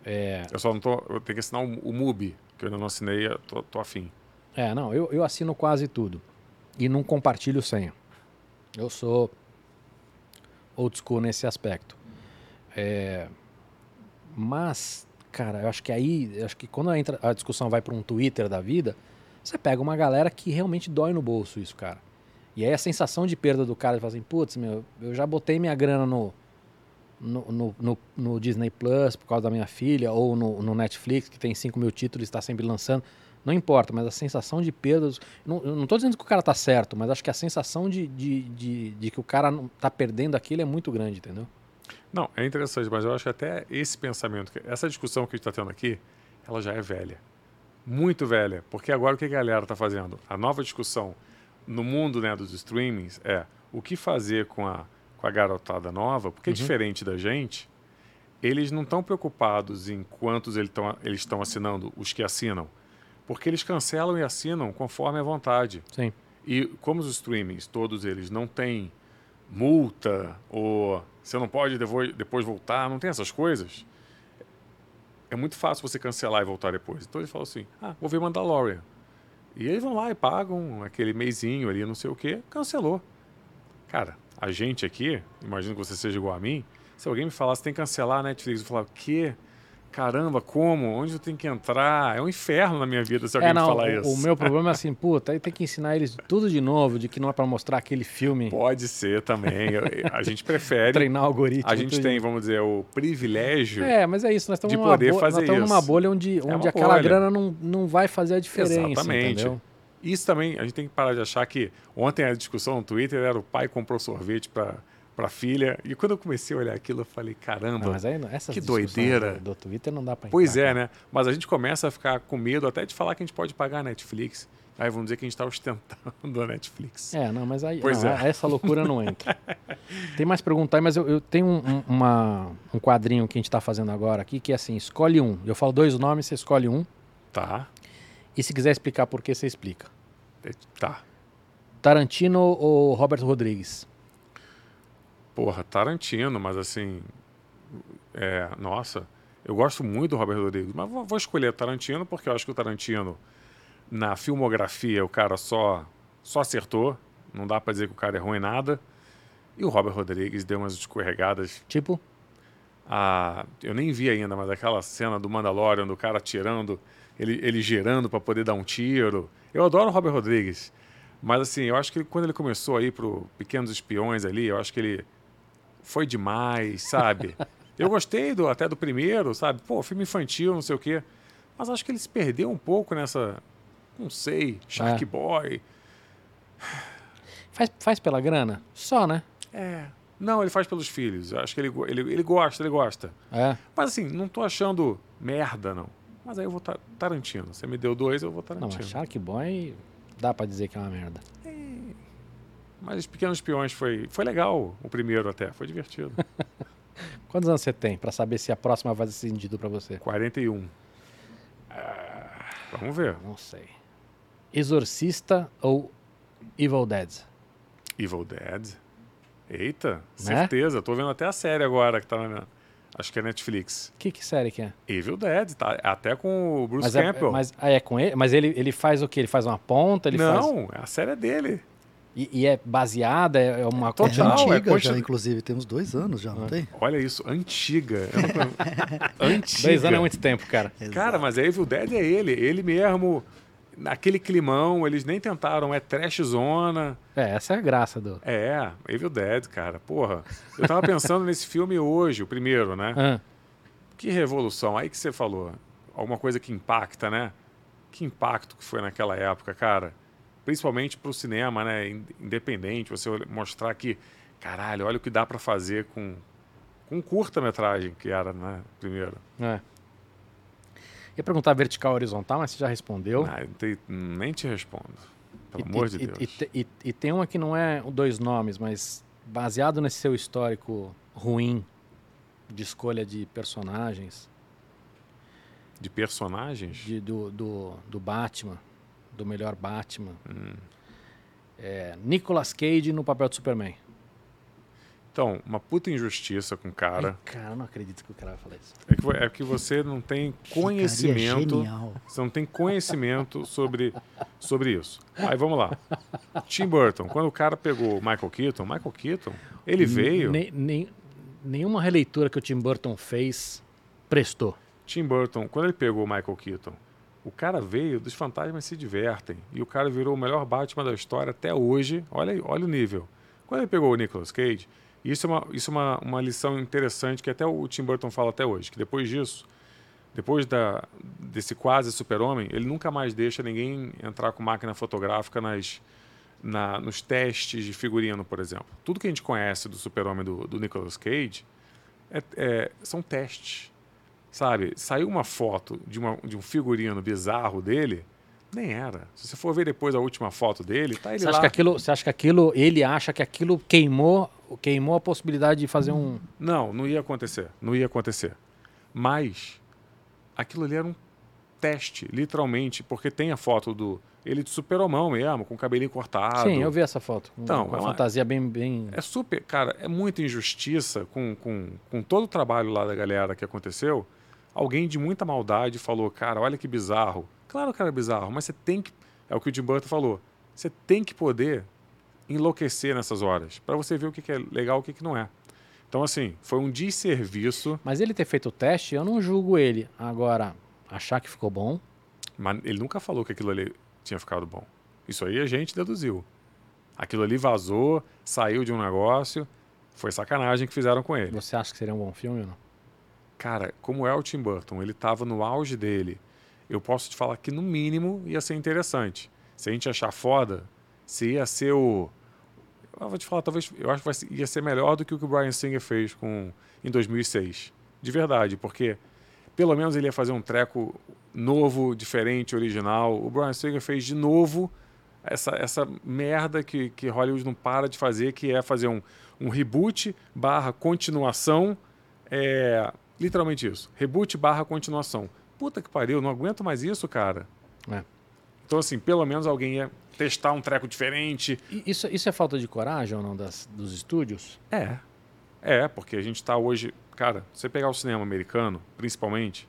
É... Eu só não tô. Eu tenho que assinar o, o MUBI, que eu ainda não assinei, eu tô, tô afim. É, não, eu, eu assino quase tudo. E não compartilho senha. Eu sou old school nesse aspecto. É... Mas, cara, eu acho que aí, eu acho que quando entra, a discussão vai para um Twitter da vida, você pega uma galera que realmente dói no bolso isso, cara. E aí a sensação de perda do cara, de falar assim, putz, meu, eu já botei minha grana no, no, no, no, no Disney Plus por causa da minha filha, ou no, no Netflix, que tem 5 mil títulos e está sempre lançando. Não importa, mas a sensação de perdas. Não, não estou dizendo que o cara está certo, mas acho que a sensação de, de, de, de que o cara está perdendo aquilo é muito grande, entendeu? Não, é interessante, mas eu acho que até esse pensamento, essa discussão que a gente está tendo aqui, ela já é velha. Muito velha. Porque agora o que a galera está fazendo? A nova discussão no mundo né, dos streamings é o que fazer com a, com a garotada nova, porque uhum. diferente da gente, eles não estão preocupados em quantos eles estão assinando, os que assinam, porque eles cancelam e assinam conforme a vontade. Sim. E como os streamings, todos eles não têm multa ou você não pode depois, voltar, não tem essas coisas, é muito fácil você cancelar e voltar depois. Então ele falou assim: ah, vou ver Mandalorian. E eles vão lá e pagam aquele meizinho ali, não sei o quê, cancelou. Cara, a gente aqui, imagino que você seja igual a mim, se alguém me falasse tem que cancelar a Netflix, eu falava, o quê? Caramba, como? Onde eu tenho que entrar? É um inferno na minha vida se alguém é, não, falar o, isso. O meu problema é assim, puta, aí tem que ensinar eles tudo de novo, de que não é para mostrar aquele filme. Pode ser também. a gente prefere. Treinar algoritmo. A gente tem, vamos dizer, o privilégio. É, mas é isso. Nós estamos de poder fazer nós estamos numa bolha onde, é onde aquela bolha. grana não, não vai fazer a diferença. Exatamente. Entendeu? Isso também, a gente tem que parar de achar que ontem a discussão no Twitter era o pai comprou sorvete para para filha. E quando eu comecei a olhar aquilo, eu falei, caramba, não, mas aí, que doideira. Do, do, Twitter não dá para Pois é, né? Mas a gente começa a ficar com medo até de falar que a gente pode pagar a Netflix. Aí vamos dizer que a gente está ostentando a Netflix. É, não, mas aí não, é. essa loucura não entra. Tem mais perguntas aí, mas eu, eu tenho um, uma, um quadrinho que a gente está fazendo agora aqui, que é assim, escolhe um. Eu falo dois nomes, você escolhe um. Tá. E se quiser explicar por que, você explica. Tá. Tarantino ou Robert Rodrigues? Porra, Tarantino, mas assim. É, nossa, eu gosto muito do Robert Rodrigues, mas vou, vou escolher Tarantino porque eu acho que o Tarantino na filmografia o cara só só acertou, não dá para dizer que o cara errou em nada. E o Robert Rodrigues deu umas escorregadas. Tipo? Ah, eu nem vi ainda, mas aquela cena do Mandalorian, do cara tirando, ele, ele girando para poder dar um tiro. Eu adoro o Robert Rodrigues. Mas assim, eu acho que quando ele começou aí pro Pequenos Espiões ali, eu acho que ele foi demais, sabe? eu gostei do, até do primeiro, sabe? Pô, filme infantil, não sei o quê. Mas acho que ele se perdeu um pouco nessa, não sei, Shark é. Boy. Faz, faz pela grana? Só, né? É. Não, ele faz pelos filhos. Eu acho que ele, ele, ele gosta, ele gosta. É. Mas assim, não tô achando merda, não. Mas aí eu vou Tarantino. Você me deu dois, eu vou Tarantino. Não, mas Shark Boy dá pra dizer que é uma merda. É. Mas Os Pequenos Espiões foi, foi legal, o primeiro até. Foi divertido. Quantos anos você tem? para saber se a próxima vai ser sentido para você? 41. Ah, vamos ver. Não sei. Exorcista ou Evil Dead? Evil Dead. Eita, né? certeza. Tô vendo até a série agora que tá na minha... Acho que é Netflix. Que, que série que é? Evil Dead, tá? Até com o Bruce mas Campbell. É, mas ah, é com ele? Mas ele, ele faz o quê? Ele faz uma ponta? Ele não, faz... a série é dele. E, e é baseada? É uma coisa é antiga é já, inclusive. Tem uns dois anos já, não ah. tem? Olha isso, antiga. antiga. Dois anos é muito tempo, cara. Exato. Cara, mas a Evil Dead é ele. Ele mesmo naquele climão, eles nem tentaram, é trash zona. É, essa é a graça do. É, Evil Dead, cara. Porra. Eu tava pensando nesse filme hoje, o primeiro, né? Ah. Que revolução. Aí que você falou. Alguma coisa que impacta, né? Que impacto que foi naquela época, cara. Principalmente pro cinema, né? Independente, você mostrar que, caralho, olha o que dá para fazer com, com curta-metragem que era, né? Primeiro. É. Ia perguntar vertical ou horizontal, mas você já respondeu. Não, te, nem te respondo. Pelo e, amor e, de Deus. E, e, tem uma que não é dois nomes, mas baseado nesse seu histórico ruim de escolha de personagens. De personagens? De, do, do, do Batman, do melhor Batman. Hum. É, Nicolas Cage no papel de Superman. Então, uma puta injustiça com o cara. Ai, cara, eu não acredito que o cara vai falar isso. É que, é que você não tem conhecimento. Você não tem conhecimento sobre, sobre isso. Aí vamos lá. Tim Burton, quando o cara pegou Michael Keaton, Michael Keaton, ele veio. Nem, nem, nenhuma releitura que o Tim Burton fez prestou. Tim Burton, quando ele pegou o Michael Keaton, o cara veio dos Fantasmas Se Divertem. E o cara virou o melhor Batman da história até hoje. Olha, olha o nível. Quando ele pegou o Nicolas Cage, isso é, uma, isso é uma, uma lição interessante que até o Tim Burton fala até hoje, que depois disso, depois da, desse quase super-homem, ele nunca mais deixa ninguém entrar com máquina fotográfica nas, na, nos testes de figurino, por exemplo. Tudo que a gente conhece do super-homem do, do Nicolas Cage é, é, são testes, sabe? Saiu uma foto de, uma, de um figurino bizarro dele, nem era. Se você for ver depois a última foto dele, tá ele você lá. Acha que aquilo, você acha que aquilo, ele acha que aquilo queimou queimou a possibilidade de fazer um. Não, não ia acontecer. Não ia acontecer. Mas aquilo ali era um teste, literalmente, porque tem a foto do. Ele de super-homão mesmo, com o cabelinho cortado. Sim, eu vi essa foto. Então, uma, uma fantasia bem, bem. É super. Cara, é muita injustiça com, com, com todo o trabalho lá da galera que aconteceu. Alguém de muita maldade falou, cara, olha que bizarro. Claro que era bizarro, mas você tem que. É o que o Jim Burton falou. Você tem que poder enlouquecer nessas horas, para você ver o que, que é legal e o que, que não é. Então, assim, foi um desserviço. Mas ele ter feito o teste, eu não julgo ele. Agora, achar que ficou bom. Mas ele nunca falou que aquilo ali tinha ficado bom. Isso aí a gente deduziu. Aquilo ali vazou, saiu de um negócio. Foi sacanagem que fizeram com ele. Você acha que seria um bom filme ou não? Cara, como é o Tim Burton, ele estava no auge dele. Eu posso te falar que, no mínimo, ia ser interessante. Se a gente achar foda, se ia ser o eu vou te falar, talvez eu acho que ia ser melhor do que o que o Brian Singer fez com, em 2006. De verdade, porque pelo menos ele ia fazer um treco novo, diferente, original. O Brian Singer fez de novo essa, essa merda que, que Hollywood não para de fazer, que é fazer um, um reboot barra continuação. É, literalmente isso. Reboot barra continuação. Puta que pariu, não aguento mais isso, cara. É. Então, assim, pelo menos alguém ia testar um treco diferente. Isso, isso é falta de coragem ou não das, dos estúdios? É. É, porque a gente está hoje. Cara, você pegar o cinema americano, principalmente,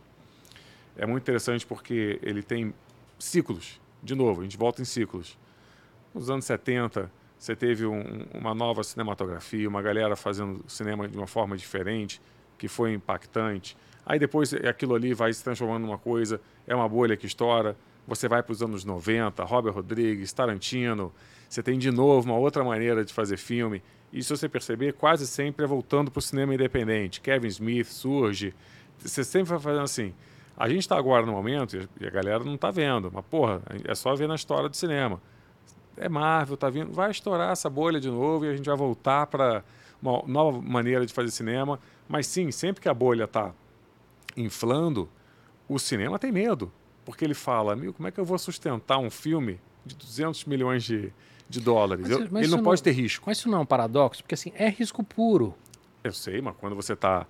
é muito interessante porque ele tem ciclos. De novo, a gente volta em ciclos. Nos anos 70, você teve um, uma nova cinematografia, uma galera fazendo cinema de uma forma diferente, que foi impactante. Aí depois aquilo ali vai se transformando numa coisa, é uma bolha que estoura. Você vai para os anos 90, Robert Rodrigues, Tarantino. Você tem de novo uma outra maneira de fazer filme. E se você perceber, quase sempre é voltando para o cinema independente. Kevin Smith surge. Você sempre vai fazendo assim. A gente está agora no momento, e a galera não está vendo, mas porra, é só ver na história do cinema é Marvel, tá vindo, vai estourar essa bolha de novo e a gente vai voltar para uma nova maneira de fazer cinema. Mas sim, sempre que a bolha está inflando, o cinema tem medo, porque ele fala, amigo, como é que eu vou sustentar um filme de 200 milhões de, de dólares? Mas, mas ele não pode ter risco. Mas isso não é um paradoxo, porque assim, é risco puro. Eu sei, mas quando você está...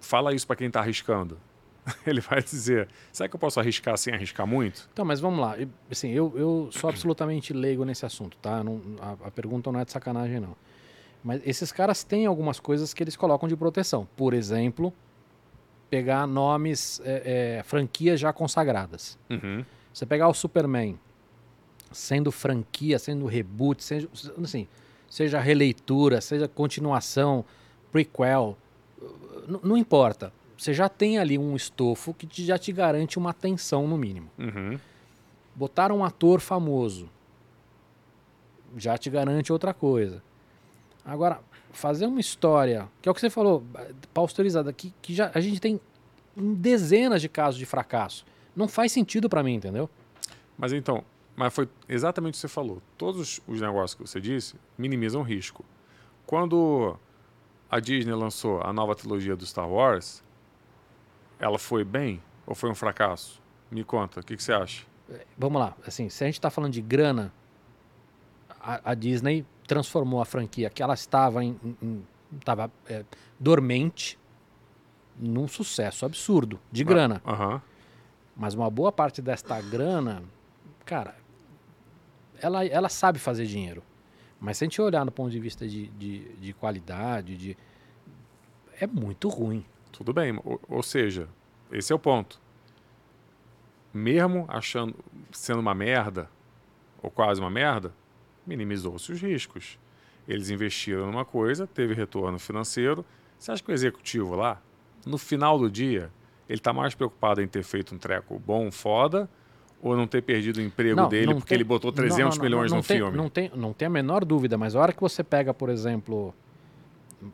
Fala isso para quem está arriscando. ele vai dizer: será que eu posso arriscar sem arriscar muito? Então, mas vamos lá. Assim, eu, eu sou absolutamente leigo nesse assunto, tá? Não, a, a, pergunta não é de sacanagem, não. Mas esses caras têm algumas coisas que eles colocam de proteção. Por exemplo, pegar nomes, é, é, franquias já consagradas. Uhum. Você pegar o Superman, sendo franquia, sendo reboot, seja, assim, seja releitura, seja continuação, prequel, não importa você já tem ali um estofo que te, já te garante uma atenção no mínimo. Uhum. Botar um ator famoso já te garante outra coisa. Agora, fazer uma história, que é o que você falou, paustorizada, que, que já, a gente tem dezenas de casos de fracasso. Não faz sentido para mim, entendeu? Mas então, mas foi exatamente o que você falou. Todos os negócios que você disse minimizam o risco. Quando a Disney lançou a nova trilogia do Star Wars, ela foi bem ou foi um fracasso? Me conta, o que, que você acha? Vamos lá, assim, se a gente está falando de grana, a, a, Disney transformou a franquia que ela estava em, em estava é, dormente num sucesso absurdo de grana. Mas uma boa parte desta grana, cara, ela, ela sabe fazer dinheiro. Mas se a gente olhar no ponto de vista de, de, de qualidade, de, é muito ruim. Tudo bem, ou, ou seja, esse é o ponto. Mesmo achando sendo uma merda, ou quase uma merda, minimizou-se os riscos. Eles investiram numa coisa, teve retorno financeiro. Você acha que o executivo lá, no final do dia, ele está mais preocupado em ter feito um treco bom, foda, ou não ter perdido o emprego não, dele não porque tem, ele botou 300 não, milhões no tem, filme? Não tem, não tem a menor dúvida, mas a hora que você pega, por exemplo,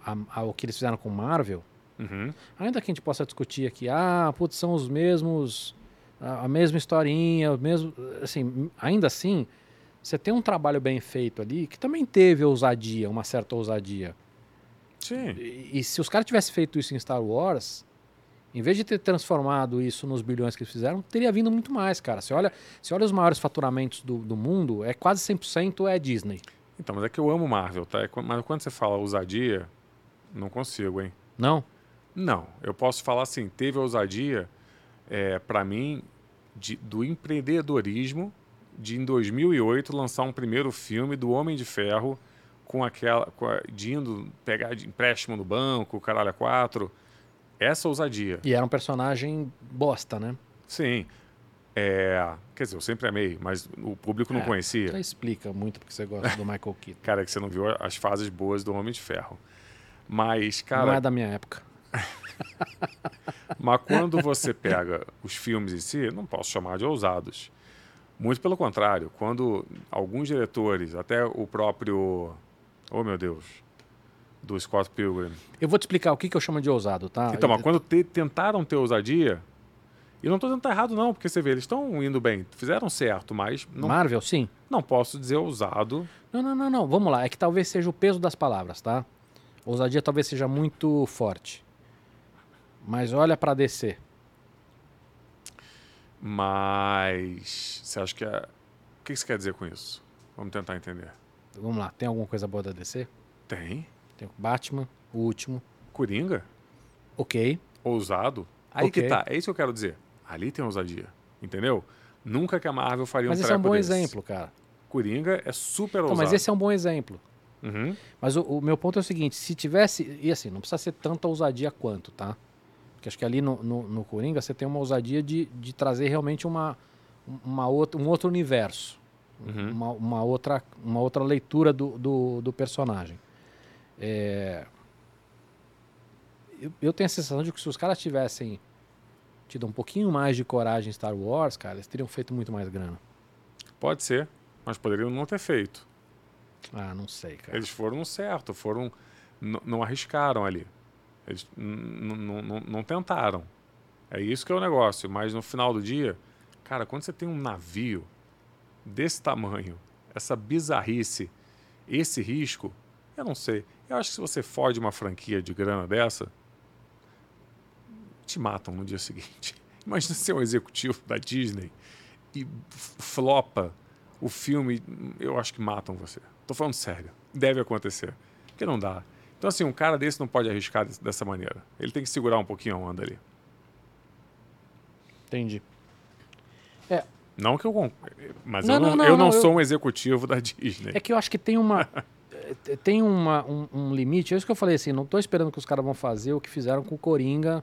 a, a, o que eles fizeram com Marvel, Uhum. Ainda que a gente possa discutir aqui, ah, putz, são os mesmos, a, a mesma historinha, o mesmo, assim, ainda assim, você tem um trabalho bem feito ali que também teve ousadia, uma certa ousadia. Sim. E, e se os caras tivessem feito isso em Star Wars, em vez de ter transformado isso nos bilhões que eles fizeram, teria vindo muito mais, cara. Você olha, você olha os maiores faturamentos do, do mundo, é quase 100% é Disney. Então, mas é que eu amo Marvel, tá? É mas quando você fala ousadia, não consigo, hein? Não? Não, eu posso falar assim, teve ousadia, é, para mim, de, do empreendedorismo de em 2008 lançar um primeiro filme do Homem de Ferro com aquela, com a, de indo pegar de empréstimo no banco, caralho quatro, essa ousadia. E era um personagem bosta, né? Sim. É, quer dizer, eu sempre amei, mas o público não é, conhecia. Já explica muito porque você gosta do Michael Keaton. cara, que você não viu as fases boas do Homem de Ferro. Mas, cara. Não é da minha época. Mas quando você pega os filmes em si, não posso chamar de ousados. Muito pelo contrário, quando alguns diretores, até o próprio. Oh meu Deus! Do Scott Pilgrim. Eu vou te explicar o que, que eu chamo de ousado, tá? Então, mas quando te, tentaram ter ousadia, e não estou dizendo que tá errado, não, porque você vê, eles estão indo bem, fizeram certo, mas. Não, Marvel, sim. Não posso dizer ousado. Não, não, não, não. Vamos lá. É que talvez seja o peso das palavras, tá? Ousadia talvez seja muito forte. Mas olha para descer. Mas você acha que é. O que você quer dizer com isso? Vamos tentar entender. Vamos lá, tem alguma coisa boa da DC? Tem. Tem o Batman, o último. Coringa? Ok. Ousado? Aí okay. que tá, é isso que eu quero dizer. Ali tem ousadia, entendeu? Nunca que a Marvel faria mas um Mas esse é um bom desse. exemplo, cara. Coringa é super ousado. Então, mas esse é um bom exemplo. Uhum. Mas o, o, meu ponto é o seguinte: se tivesse. E assim, não precisa ser tanta ousadia quanto, tá? Porque acho que ali no, no, no Coringa você tem uma ousadia de, de trazer realmente uma, uma outra, um outro universo. Uhum. Uma, uma, outra, uma outra leitura do, do, do personagem. É... Eu, eu, tenho a sensação de que se os caras tivessem tido um pouquinho mais de coragem em Star Wars, cara, eles teriam feito muito mais grana. Pode ser, mas poderiam não ter feito. Ah, não sei, cara. Eles foram certo, foram. Não arriscaram ali. Eles não tentaram. É isso que é o negócio. Mas no final do dia, cara, quando você tem um navio desse tamanho, essa bizarrice, esse risco, eu não sei. Eu acho que se você fode uma franquia de grana dessa, te matam no dia seguinte. Imagina ser um executivo da Disney e flopa o filme, eu acho que matam você. Tô falando sério. Deve acontecer. Porque não dá. Então, assim, um cara desse não pode arriscar dessa maneira. Ele tem que segurar um pouquinho a onda ali. Entendi. É. Não que eu. Mas não, eu não, não, eu não, não sou eu... um executivo da Disney. É que eu acho que tem uma. tem uma, um, um, limite. É isso que eu falei assim. Não estou esperando que os caras vão fazer o que fizeram com o Coringa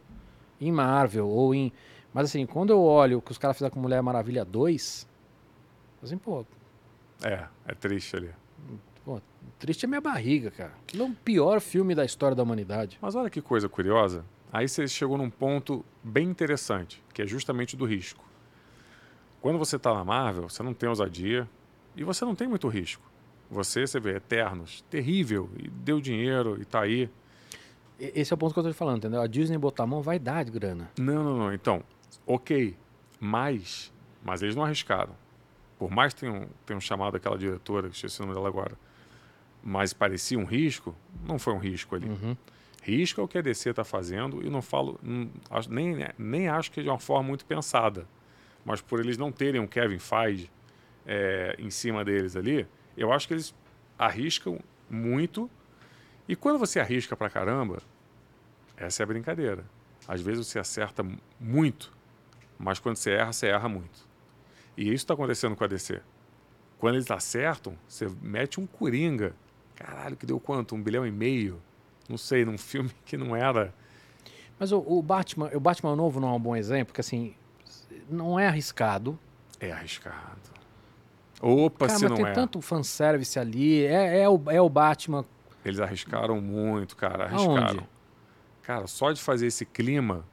em Marvel ou em. Mas assim, quando eu olho o que os caras fizeram com Mulher Maravilha 2, assim, pô. É, é triste ali. Triste é minha barriga, cara. Aquilo é o pior filme da história da humanidade. Mas olha que coisa curiosa. Aí você chegou num ponto bem interessante, que é justamente do risco. Quando você está na Marvel, você não tem ousadia e você não tem muito risco. Você, você vê, Eternos, terrível, e deu dinheiro e tá aí. Esse é o ponto que eu tô te falando, entendeu? A Disney botar a mão vai dar de grana. Não, não, não. Então, ok. Mas, mas eles não arriscaram. Por mais que tenham, tenham chamado aquela diretora, que esqueci o nome dela agora, mas parecia um risco, não foi um risco ali. Uhum. Risco é o que a DC está fazendo e não falo, não, nem, nem acho que de uma forma muito pensada. Mas por eles não terem um Kevin Feige é, em cima deles ali, eu acho que eles arriscam muito. E quando você arrisca pra caramba, essa é a brincadeira. Às vezes você acerta muito, mas quando você erra, você erra muito. E isso está acontecendo com a DC. Quando eles acertam, você mete um coringa. Caralho, que deu quanto? Um bilhão e meio? Não sei, num filme que não era. Mas o, o Batman, o Batman novo não é um bom exemplo, porque assim, não é arriscado. É arriscado. Opa, Cara, se mas não tem é. tanto fanservice ali. É, é, o, é o Batman. Eles arriscaram muito, cara. Arriscaram. Aonde? Cara, só de fazer esse clima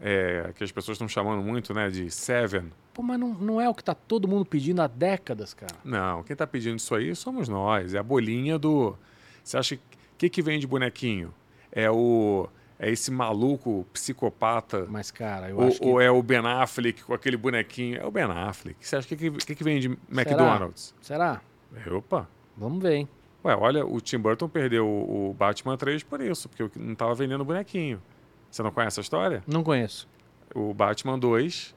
é, que as pessoas estão chamando muito, né, de Seven. Pô, mas não, não é o que tá todo mundo pedindo há décadas, cara. Não, quem tá pedindo isso aí somos nós. É a bolinha do. Você acha que que, que vem de bonequinho? É o é esse maluco psicopata. Mas, cara, eu ou, acho que... Ou é o Ben Affleck com aquele bonequinho. É o Ben Affleck. Você acha que que, que, que vem de McDonald's? Será? Será? Opa. Vamos ver, hein? Ué, olha, o Tim Burton perdeu o Batman 3 por isso, porque não estava vendendo bonequinho. Você não conhece a história? Não conheço. O Batman 2,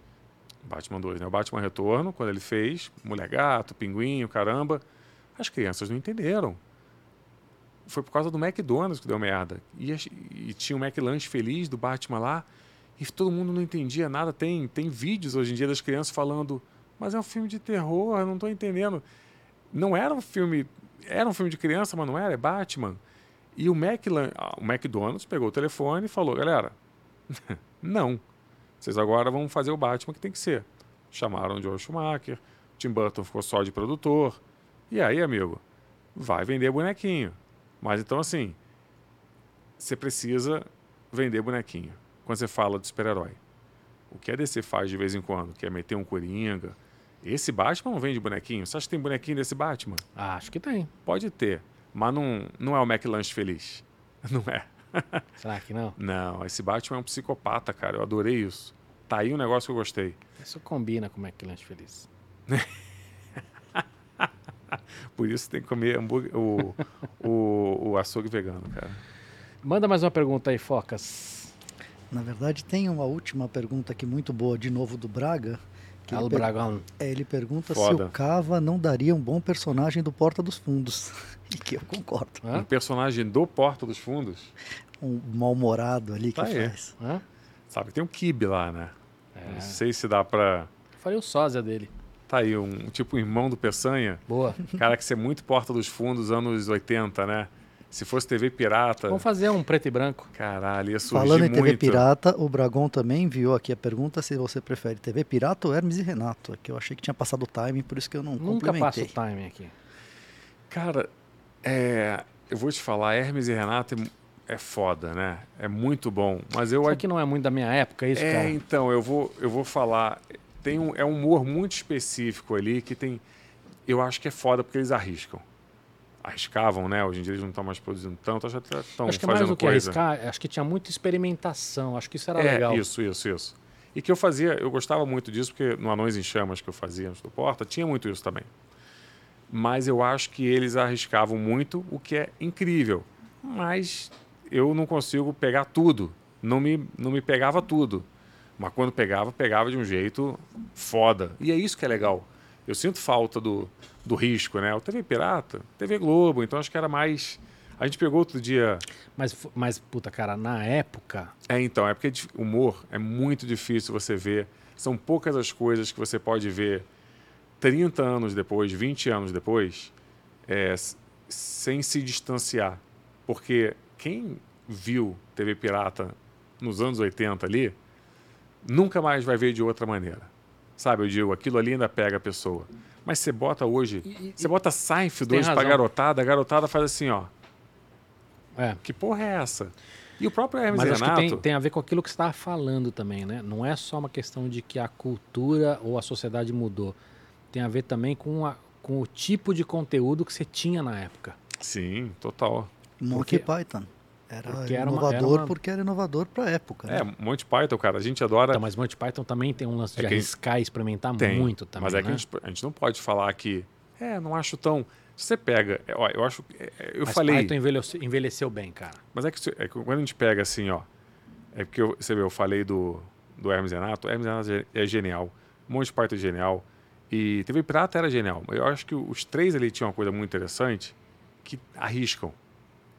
Batman 2, né? O Batman Retorno, quando ele fez, Mulher Gato, Pinguinho, caramba, as crianças não entenderam foi por causa do McDonald's que deu merda. E, e tinha o McLanche feliz do Batman lá, e todo mundo não entendia nada. Tem, tem vídeos hoje em dia das crianças falando, mas é um filme de terror, não estou entendendo. Não era um filme. Era um filme de criança, mas não era, é Batman. E o, McLan, o McDonald's pegou o telefone e falou: galera, não. Vocês agora vão fazer o Batman que tem que ser. Chamaram o George Schumacher, Tim Burton ficou só de produtor. E aí, amigo, vai vender bonequinho. Mas então, assim, você precisa vender bonequinho quando você fala de super-herói. O que a DC faz de vez em quando, que é meter um Coringa. Esse Batman não vende bonequinho. Você acha que tem bonequinho desse Batman? Acho que tem. Pode ter, mas não, não é o McLanche feliz. Não é. Será que não? Não, esse Batman é um psicopata, cara. Eu adorei isso. Tá aí um negócio que eu gostei. Isso combina com o McLanche feliz. Por isso tem que comer hambúrguer, o, o, o açougue vegano, cara. Manda mais uma pergunta aí, Focas. Na verdade, tem uma última pergunta aqui muito boa, de novo do Braga. Que ele, per... é, ele pergunta Foda. se o Cava não daria um bom personagem do Porta dos Fundos. e que eu concordo. Um personagem do Porta dos Fundos? Um mal-humorado ali que tá faz. Hã? Sabe, tem um Kibe lá, né? É. Não sei se dá pra. Faria o sósia dele. Tá aí, um, tipo irmão do Peçanha. Boa. Cara que ser muito Porta dos Fundos, anos 80, né? Se fosse TV pirata. Vamos fazer um preto e branco. Caralho, ia surgir Falando em muito. TV pirata, o Bragon também enviou aqui a pergunta se você prefere TV pirata ou Hermes e Renato. Que eu achei que tinha passado o time, por isso que eu não Nunca passo o time aqui. Cara, é, eu vou te falar, Hermes e Renato é, é foda, né? É muito bom. Mas eu. Será que não é muito da minha época isso, é, cara? então, eu vou, eu vou falar. Tem um, é um humor muito específico ali que tem. Eu acho que é foda porque eles arriscam arriscavam, né? Hoje em dia eles não estão mais produzindo tanto, acho que estão acho que fazendo mais do que coisa. arriscar, acho que tinha muita experimentação, acho que isso era é, legal. Isso, isso, isso. E que eu fazia, eu gostava muito disso, porque no Anões em Chamas que eu fazia antes do Porta, tinha muito isso também. Mas eu acho que eles arriscavam muito, o que é incrível. Mas eu não consigo pegar tudo. Não me, não me pegava tudo. Mas quando pegava, pegava de um jeito foda. E é isso que é legal. Eu sinto falta do, do risco, né? O TV Pirata, TV Globo, então acho que era mais. A gente pegou outro dia. Mas, mas puta, cara, na época. É, então, é porque humor é muito difícil você ver. São poucas as coisas que você pode ver 30 anos depois, 20 anos depois, é, sem se distanciar. Porque quem viu TV Pirata nos anos 80 ali, nunca mais vai ver de outra maneira. Sabe, eu digo, aquilo ali ainda pega a pessoa. Mas você bota hoje, e, você bota Seinfeld hoje pra garotada, a garotada faz assim, ó. É. Que porra é essa? E o próprio Hermes Mas Renato... Tem, tem, a ver com aquilo que você estava falando também, né? Não é só uma questão de que a cultura ou a sociedade mudou. Tem a ver também com, a, com o tipo de conteúdo que você tinha na época. Sim, total. Monkey Python. Era porque inovador era uma, era uma... porque era inovador para a época. Né? É, Monty Python, cara, a gente adora. Então, mas Monty Python também tem um lance é de arriscar e experimentar tem, muito também. Mas é né? que a gente, a gente, não pode falar que. É, não acho tão. Se você pega. É, ó, eu acho. É, eu mas falei. Python envelheceu, envelheceu, bem, cara. Mas é que, é que, quando a gente pega assim, ó. É porque eu, você vê, eu falei do, do Hermes Renato. Hermes Renato é genial. Monty Python é genial. E TV Pirata era genial. Eu acho que os três ali tinham uma coisa muito interessante que arriscam.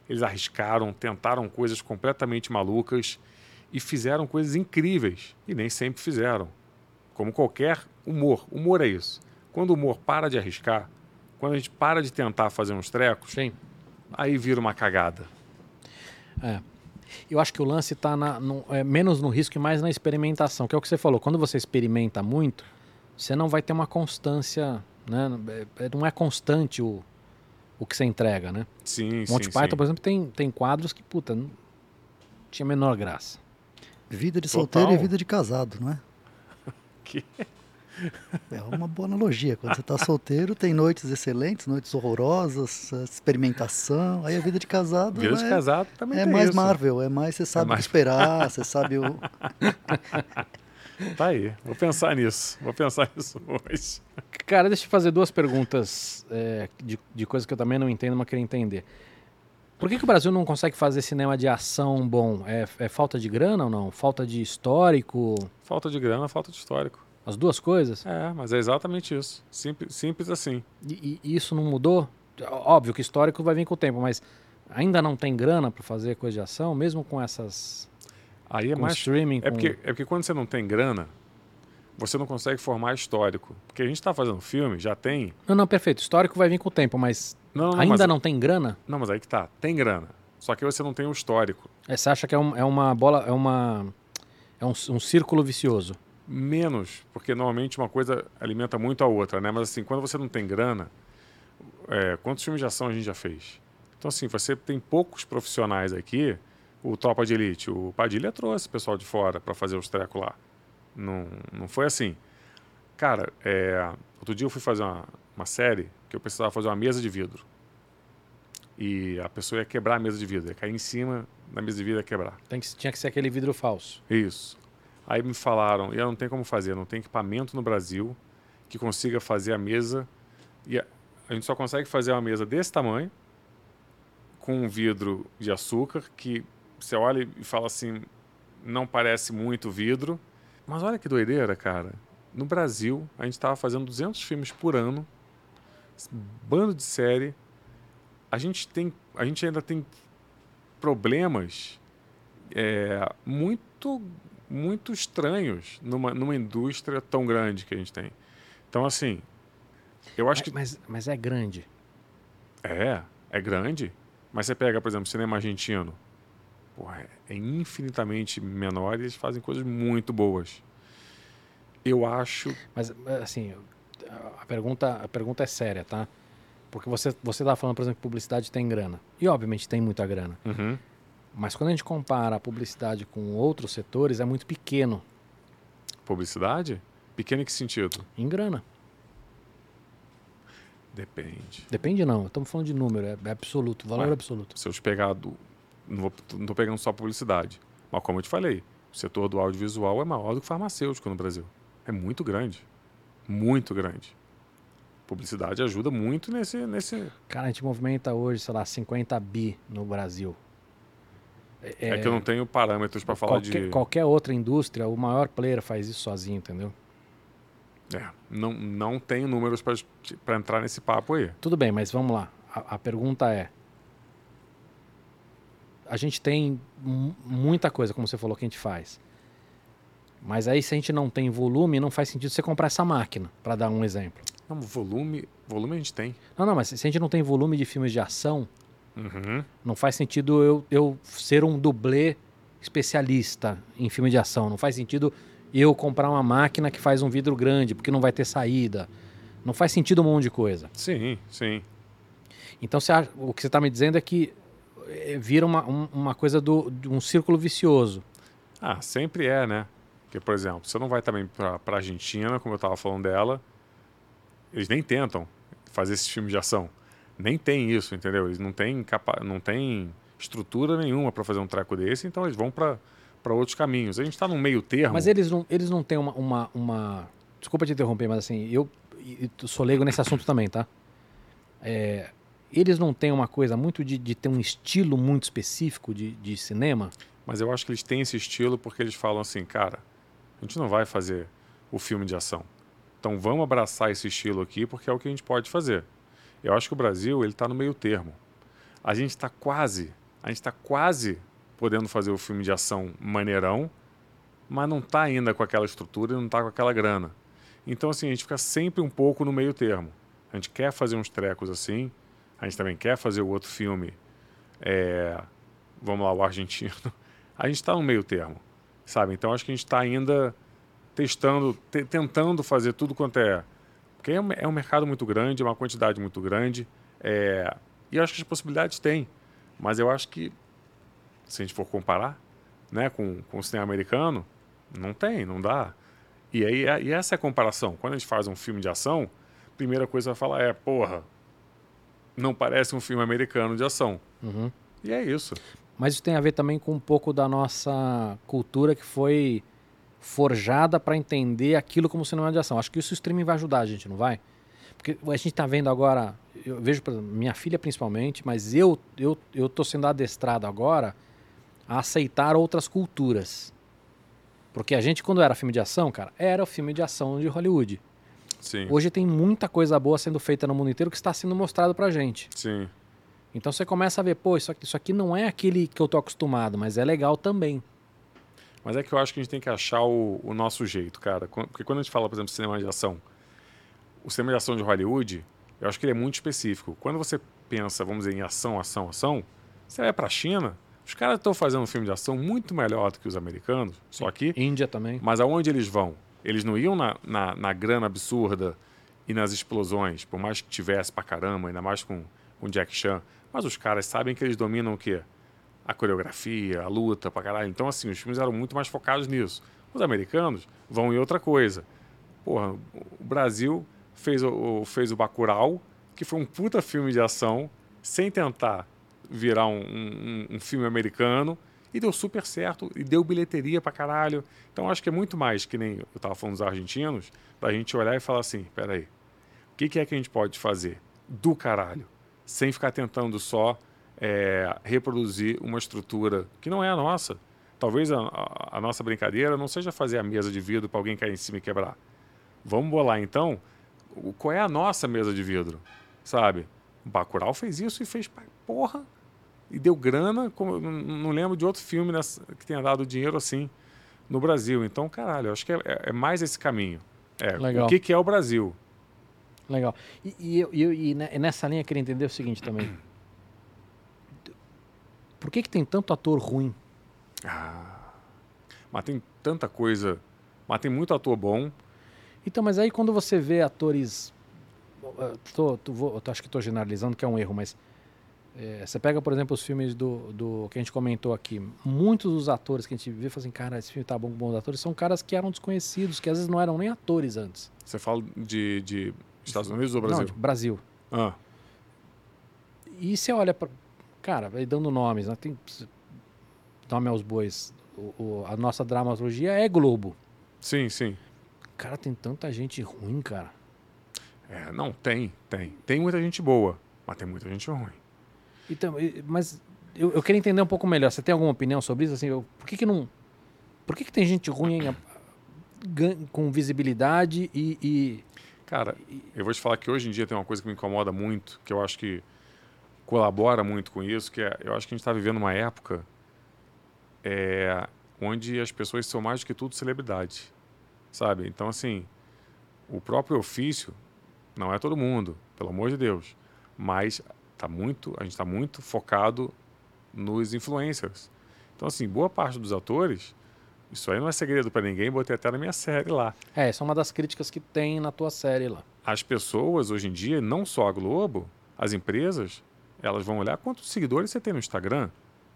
Eles arriscaram, tentaram coisas completamente malucas e fizeram coisas incríveis. E nem sempre fizeram. Como qualquer humor. Humor é isso. Quando o humor para de arriscar, quando a gente para de tentar fazer uns trecos, Sim. aí vira uma cagada. É. Eu acho que o lance está é, menos no risco e mais na experimentação, que é o que você falou. Quando você experimenta muito, você não vai ter uma constância. Né? É, não é constante o, o que você entrega, né? Sim, Monty sim, Python, sim. por exemplo, tem, tem quadros que, puta, não tinha a menor graça. Vida de solteiro Total. e vida de casado, não é? Que... É uma boa analogia. Quando você está solteiro, tem noites excelentes, noites horrorosas, experimentação. Aí a vida de casado. Vida de é, casado também É tem mais isso. Marvel, é mais você sabe é mais... esperar, você sabe o. Tá aí, vou pensar nisso. Vou pensar nisso hoje. Cara, deixa eu fazer duas perguntas é, de, de coisas que eu também não entendo, mas queria entender. Por que, que o Brasil não consegue fazer cinema de ação bom? É, é, falta de grana ou não? Falta de histórico? Falta de grana, falta de histórico. As duas coisas? É, mas é exatamente isso. Simples, simples assim. E, e isso não mudou? Óbvio que histórico vai vir com o tempo, mas ainda não tem grana para fazer coisa de ação, mesmo com essas Aí é com mais streaming. É, com... porque, é porque quando você não tem grana, você não consegue formar histórico. Porque a gente está fazendo filme, já tem. Não, não, perfeito. Histórico vai vir com o tempo, mas não, não, ainda mas... não tem grana? Não, mas aí que tá. Tem grana. Só que você não tem o histórico. É, você acha que é, um, é uma bola. É uma. É um, um círculo vicioso. Menos, porque normalmente uma coisa alimenta muito a outra, né? Mas assim, quando você não tem grana, é, quantos filmes de ação a gente já fez? Então, assim, você tem poucos profissionais aqui o Tropa de Elite. O Padilha trouxe o pessoal de fora para fazer os trecos lá. Não, não foi assim. Cara, é, outro dia eu fui fazer uma, uma série que eu precisava fazer uma mesa de vidro. E a pessoa ia quebrar a mesa de vidro, ia cair em cima da mesa de vidro e ia quebrar. Tem que, tinha que ser aquele vidro falso. Isso. Aí me falaram, e eu não tem como fazer, não tem equipamento no Brasil que consiga fazer a mesa. E a, a gente só consegue fazer uma mesa desse tamanho, com um vidro de açúcar, que você olha e fala assim, não parece muito vidro. Mas olha que doideira, cara. No Brasil, a gente estava fazendo 200 filmes por ano, bando de série. A gente, tem, a gente ainda tem problemas é, muito, muito estranhos numa, numa indústria tão grande que a gente tem. Então, assim, eu acho que. Mas, mas é grande. É, é grande. Mas você pega, por exemplo, cinema argentino. Porra, é infinitamente menor e eles fazem coisas muito boas. Eu acho. Mas, assim, a pergunta, a pergunta é séria, tá? Porque você você estava falando, por exemplo, que publicidade tem grana. E, obviamente, tem muita grana. Uhum. Mas quando a gente compara a publicidade com outros setores, é muito pequeno. Publicidade? Pequeno em que sentido? Em grana. Depende. Depende não, estamos falando de número, é, absoluto, valor Ué, absoluto. Se eu te pegar do. Não estou pegando só publicidade. Mas como eu te falei, o setor do audiovisual é maior do que o farmacêutico no Brasil. É muito grande. Muito grande. Publicidade ajuda muito nesse, nesse. Cara, a gente movimenta hoje, sei lá, 50 bi no Brasil. É, é que eu não tenho parâmetros para falar de. Qualquer outra indústria, o maior player faz isso sozinho, entendeu? É, não, não tenho números para entrar nesse papo aí. Tudo bem, mas vamos lá. A, a pergunta é: a gente tem muita coisa, como você falou, que a gente faz. Mas aí, se a gente não tem volume, não faz sentido você comprar essa máquina, para dar um exemplo. Não, volume, volume a gente tem. Não, não, mas se a gente não tem volume de filmes de ação, Uhum. Não faz sentido eu, eu ser um dublê especialista em filme de ação. Não faz sentido eu comprar uma máquina que faz um vidro grande, porque não vai ter saída. Não faz sentido um monte de coisa. Sim, sim. Então você, o que você está me dizendo é que vira uma, um, uma coisa do, de um círculo vicioso. Ah, sempre é, né? Porque, por exemplo, você não vai também para a Argentina, como eu estava falando dela, eles nem tentam fazer esse filme de ação nem tem isso, entendeu? Eles não têm, capa não têm estrutura nenhuma para fazer um treco desse, então eles vão para outros caminhos. A gente está num meio termo. Mas eles não, eles não têm uma, uma, uma... Desculpa te interromper, mas assim, eu, eu sou leigo nesse assunto também, tá? É, eles não têm uma coisa muito de, de ter um estilo muito específico de, de cinema? Mas eu acho que eles têm esse estilo porque eles falam assim, cara, a gente não vai fazer o filme de ação. Então vamos abraçar esse estilo aqui porque é o que a gente pode fazer. Eu acho que o Brasil ele está no meio termo. A gente está quase, a gente está quase podendo fazer o filme de ação maneirão, mas não está ainda com aquela estrutura e não está com aquela grana. Então assim a gente fica sempre um pouco no meio termo. A gente quer fazer uns trecos assim, a gente também quer fazer o outro filme, é, vamos lá, o argentino. A gente está no meio termo, sabe? Então acho que a gente está ainda testando, tentando fazer tudo quanto é porque é um mercado muito grande, é uma quantidade muito grande. É, e acho que as possibilidades têm. Mas eu acho que, se a gente for comparar né, com, com o cinema americano, não tem, não dá. E, aí, é, e essa é a comparação. Quando a gente faz um filme de ação, a primeira coisa que falar é, porra, não parece um filme americano de ação. Uhum. E é isso. Mas isso tem a ver também com um pouco da nossa cultura que foi forjada para entender aquilo como cinema de ação. Acho que isso o streaming vai ajudar a gente, não vai? Porque a gente está vendo agora, eu vejo minha filha principalmente, mas eu eu eu tô sendo adestrado agora a aceitar outras culturas. Porque a gente quando era filme de ação, cara, era o filme de ação de Hollywood. Sim. Hoje tem muita coisa boa sendo feita no mundo inteiro que está sendo mostrado pra gente. Sim. Então você começa a ver, pô, isso aqui, isso aqui não é aquele que eu tô acostumado, mas é legal também. Mas é que eu acho que a gente tem que achar o, o nosso jeito, cara. Porque quando a gente fala, por exemplo, cinema de ação, o cinema de ação de Hollywood, eu acho que ele é muito específico. Quando você pensa, vamos dizer, em ação, ação, ação, você vai para a China, os caras estão fazendo um filme de ação muito melhor do que os americanos, só aqui. Índia também. Mas aonde eles vão? Eles não iam na, na, na grana absurda e nas explosões, por mais que tivesse pra caramba, ainda mais com, com Jack Chan. Mas os caras sabem que eles dominam o quê? a coreografia, a luta pra caralho. Então, assim, os filmes eram muito mais focados nisso. Os americanos vão em outra coisa. Porra, o Brasil fez o, fez o Bacurau, que foi um puta filme de ação, sem tentar virar um, um, um filme americano, e deu super certo, e deu bilheteria pra caralho. Então, acho que é muito mais, que nem eu tava falando dos argentinos, pra gente olhar e falar assim, peraí, o que, que é que a gente pode fazer do caralho? Sem ficar tentando só é, reproduzir uma estrutura que não é a nossa. talvez a, a, a, nossa brincadeira não seja fazer a mesa de vidro para alguém cair em cima e quebrar. Vamos bolar então qual é a nossa mesa de vidro, sabe? O Bacurau fez isso e fez, porra, e deu grana, como, não, lembro de outro filme nessa, que tenha dado dinheiro assim no Brasil. Então, caralho, acho que é, é, é mais esse caminho. É, Legal. o que, que é o Brasil? Legal. E, e, e, e nessa linha eu queria entender o seguinte também. Por que, que tem tanto ator ruim? Ah, mas tem tanta coisa. Mas tem muito ator bom. Então, mas aí quando você vê atores. Tô, tô, vou, acho que estou generalizando, que é um erro, mas. É, você pega, por exemplo, os filmes do, do que a gente comentou aqui. Muitos dos atores que a gente vê falam assim, cara, esse filme tá bom com bons atores, são caras que eram desconhecidos, que às vezes não eram nem atores antes. Você fala de, de Estados Unidos ou Brasil? Não, Brasil. Ah. E você olha para. Cara, vai dando nomes, né? Tem nome aos bois. O, o, a nossa dramaturgia é Globo. Sim, sim. Cara, tem tanta gente ruim, cara. É, não, tem, tem. Tem muita gente boa, mas tem muita gente ruim. Então, mas eu, eu queria entender um pouco melhor. Você tem alguma opinião sobre isso? Assim, eu, por que, que não. Por que, que tem gente ruim com visibilidade e, e. Cara, eu vou te falar que hoje em dia tem uma coisa que me incomoda muito, que eu acho que colabora muito com isso, que é, eu acho que a gente está vivendo uma época é, onde as pessoas são mais do que tudo celebridade, sabe? Então, assim, o próprio ofício não é todo mundo, pelo amor de Deus, mas tá muito, a gente está muito focado nos influencers. Então, assim, boa parte dos atores, isso aí não é segredo para ninguém, botei até na minha série lá. É, essa é uma das críticas que tem na tua série lá. As pessoas, hoje em dia, não só a Globo, as empresas, elas vão olhar quantos seguidores você tem no Instagram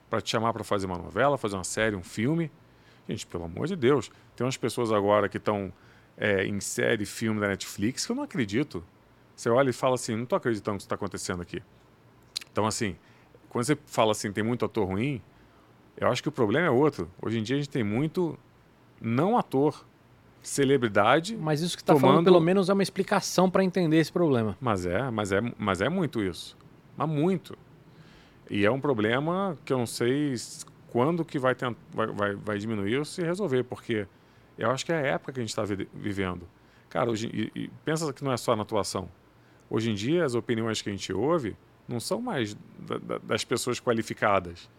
para te chamar para fazer uma novela, fazer uma série, um filme. Gente, pelo amor de Deus, tem umas pessoas agora que estão é, em série, filme da Netflix que eu não acredito. Você olha e fala assim, não estou acreditando que isso está acontecendo aqui. Então, assim, quando você fala assim, tem muito ator ruim, eu acho que o problema é outro. Hoje em dia a gente tem muito não ator, celebridade. Mas isso que está tomando... falando, pelo menos, é uma explicação para entender esse problema. Mas é, mas é, mas é muito isso mas muito. E é um problema que eu não sei quando que vai, tent... vai, vai, vai diminuir ou se resolver, porque eu acho que é a época que a gente está vi vivendo. Cara, hoje, e, e pensa que não é só na atuação. Hoje em dia, as opiniões que a gente ouve não são mais da, da, das pessoas qualificadas,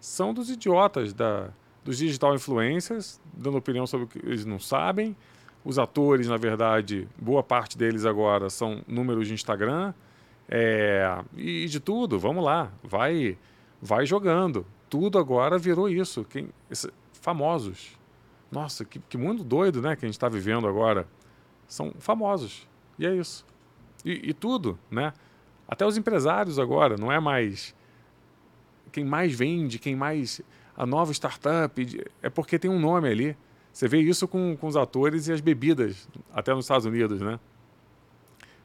são dos idiotas, da, dos digital influencers, dando opinião sobre o que eles não sabem. Os atores, na verdade, boa parte deles agora são números de Instagram, é, e de tudo, vamos lá, vai, vai jogando. Tudo agora virou isso. Quem, esse, famosos. Nossa, que, que, mundo doido, né, que a gente está vivendo agora. São famosos. E é isso. E, e, tudo, né? Até os empresários agora, não é mais quem mais vende, quem mais a nova startup, é porque tem um nome ali. Você vê isso com, com os atores e as bebidas, até nos Estados Unidos, né?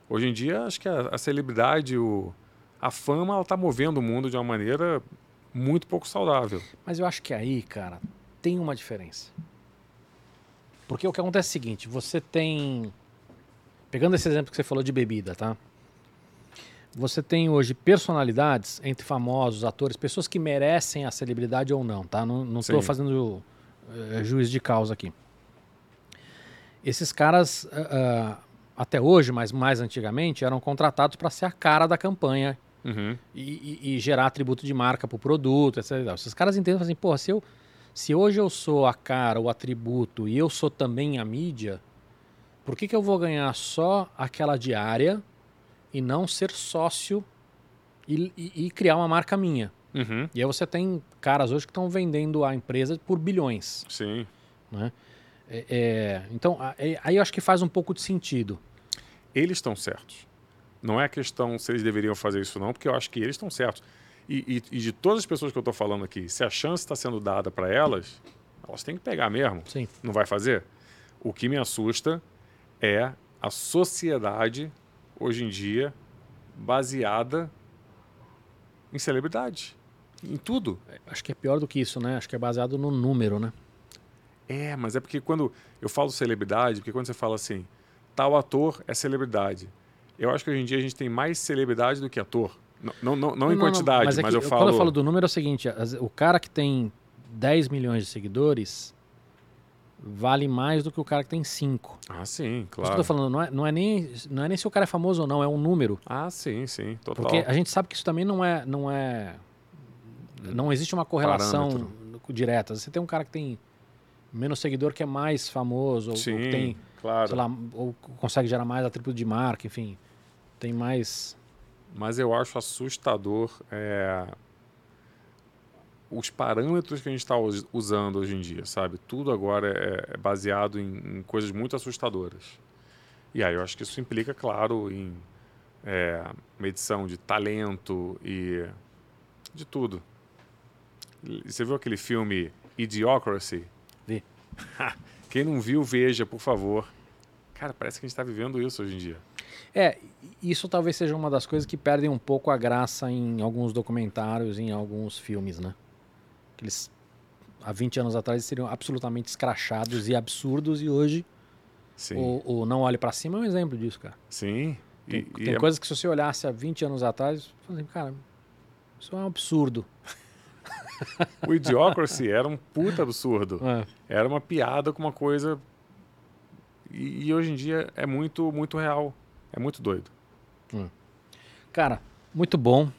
Hoje em dia, acho que a, a celebridade, o, a fama, ela está movendo o mundo de uma maneira muito pouco saudável. Mas eu acho que aí, cara, tem uma diferença. Porque o que acontece é o seguinte: você tem. Pegando esse exemplo que você falou de bebida, tá? Você tem hoje personalidades entre famosos, atores, pessoas que merecem a celebridade ou não, tá? Não estou fazendo uh, juiz de causa aqui. Esses caras. Uh, até hoje, mas mais antigamente, eram contratados para ser a cara da campanha uhum. e, e, e, gerar atributo de marca para o produto, etc. Esses caras entendem assim, pô, se, eu, se hoje eu sou a cara, o atributo e eu sou também a mídia, por que, que eu vou ganhar só aquela diária e não ser sócio e, e, e criar uma marca minha? Uhum. E aí você tem caras hoje que estão vendendo a empresa por bilhões. Sim. Né? É, é, então, é, aí eu acho que faz um pouco de sentido. Eles estão certos. Não é questão se eles deveriam fazer isso não, porque eu acho que eles estão certos. E, e, e, de todas as pessoas que eu estou falando aqui, se a chance está sendo dada para elas, elas têm que pegar mesmo. Sim. Não vai fazer? O que me assusta é a sociedade, hoje em dia, baseada em celebridade. Em tudo. Acho que é pior do que isso, né? Acho que é baseado no número, né? É, mas é porque quando eu falo celebridade, porque quando você fala assim, tal ator é celebridade. Eu acho que hoje em dia a gente tem mais celebridade do que ator. Não, não, não, não em quantidade, mas, é mas eu falo. Quando eu falo do número é o seguinte: o cara que tem 10 milhões de seguidores vale mais do que o cara que tem 5. Ah, sim, claro. Isso que eu tô falando, não é, não, é nem, não é nem se o cara é famoso ou não, é um número. Ah, sim, sim, total. Porque a gente sabe que isso também não é. Não, é, não existe uma correlação Parâmetro. direta. Você tem um cara que tem menos seguidor que é mais famoso, sim, ou que tem, claro. sei lá, ou consegue gerar mais atributo de marca, enfim. Tem mais. Mas eu acho assustador é, os parâmetros que a gente está usando hoje em dia, sabe? Tudo agora é, é baseado em, em, coisas muito assustadoras. E aí eu acho que isso implica, claro, em é, medição de talento e de tudo. Você viu aquele filme Idiocracy? Vi. Quem não viu, veja, por favor. Cara, parece que a gente está vivendo isso hoje em dia. É, isso talvez seja uma das coisas que perdem um pouco a graça em alguns documentários, em alguns filmes, né? Eles, há 20 anos atrás, seriam absolutamente escrachados e absurdos e hoje. O, o Não Olhe para Cima é um exemplo disso, cara. Sim. Tem, e, tem e é coisas é... que se você olhasse há 20 anos atrás, assim, cara, isso é um absurdo. o Idiocracy era um puta absurdo. É. Era uma piada com uma coisa... E, e, hoje em dia é muito, muito real. É muito doido. Hum. Cara, muito bom.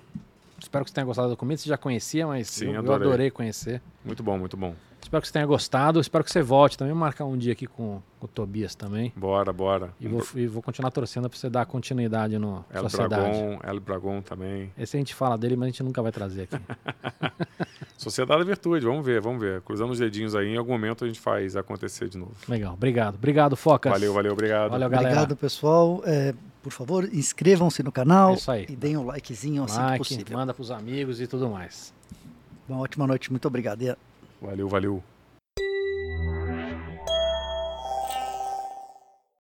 Espero que você tenha gostado do documento. Você já conhecia, mas Sim, eu, adorei. eu adorei conhecer. Muito bom, muito bom. Espero que você tenha gostado. Espero que você volte também. Marcar um dia aqui com, com o Tobias também. Bora, bora. E vou, e vou continuar torcendo para você dar continuidade no El Sociedade. Bragon, El Bragon também. Esse a gente fala dele, mas a gente nunca vai trazer aqui. Sociedade da Virtude, vamos ver, vamos ver. Cruzando os dedinhos aí, em algum momento a gente faz acontecer de novo. Legal, obrigado. Obrigado, Focas. Valeu, valeu, obrigado. Valeu, galera. Obrigado, pessoal. É, por favor, inscrevam-se no canal é isso aí. e deem um likezinho assim like, que possível. Manda pros amigos e tudo mais. Uma ótima noite, muito obrigado. Valeu, valeu.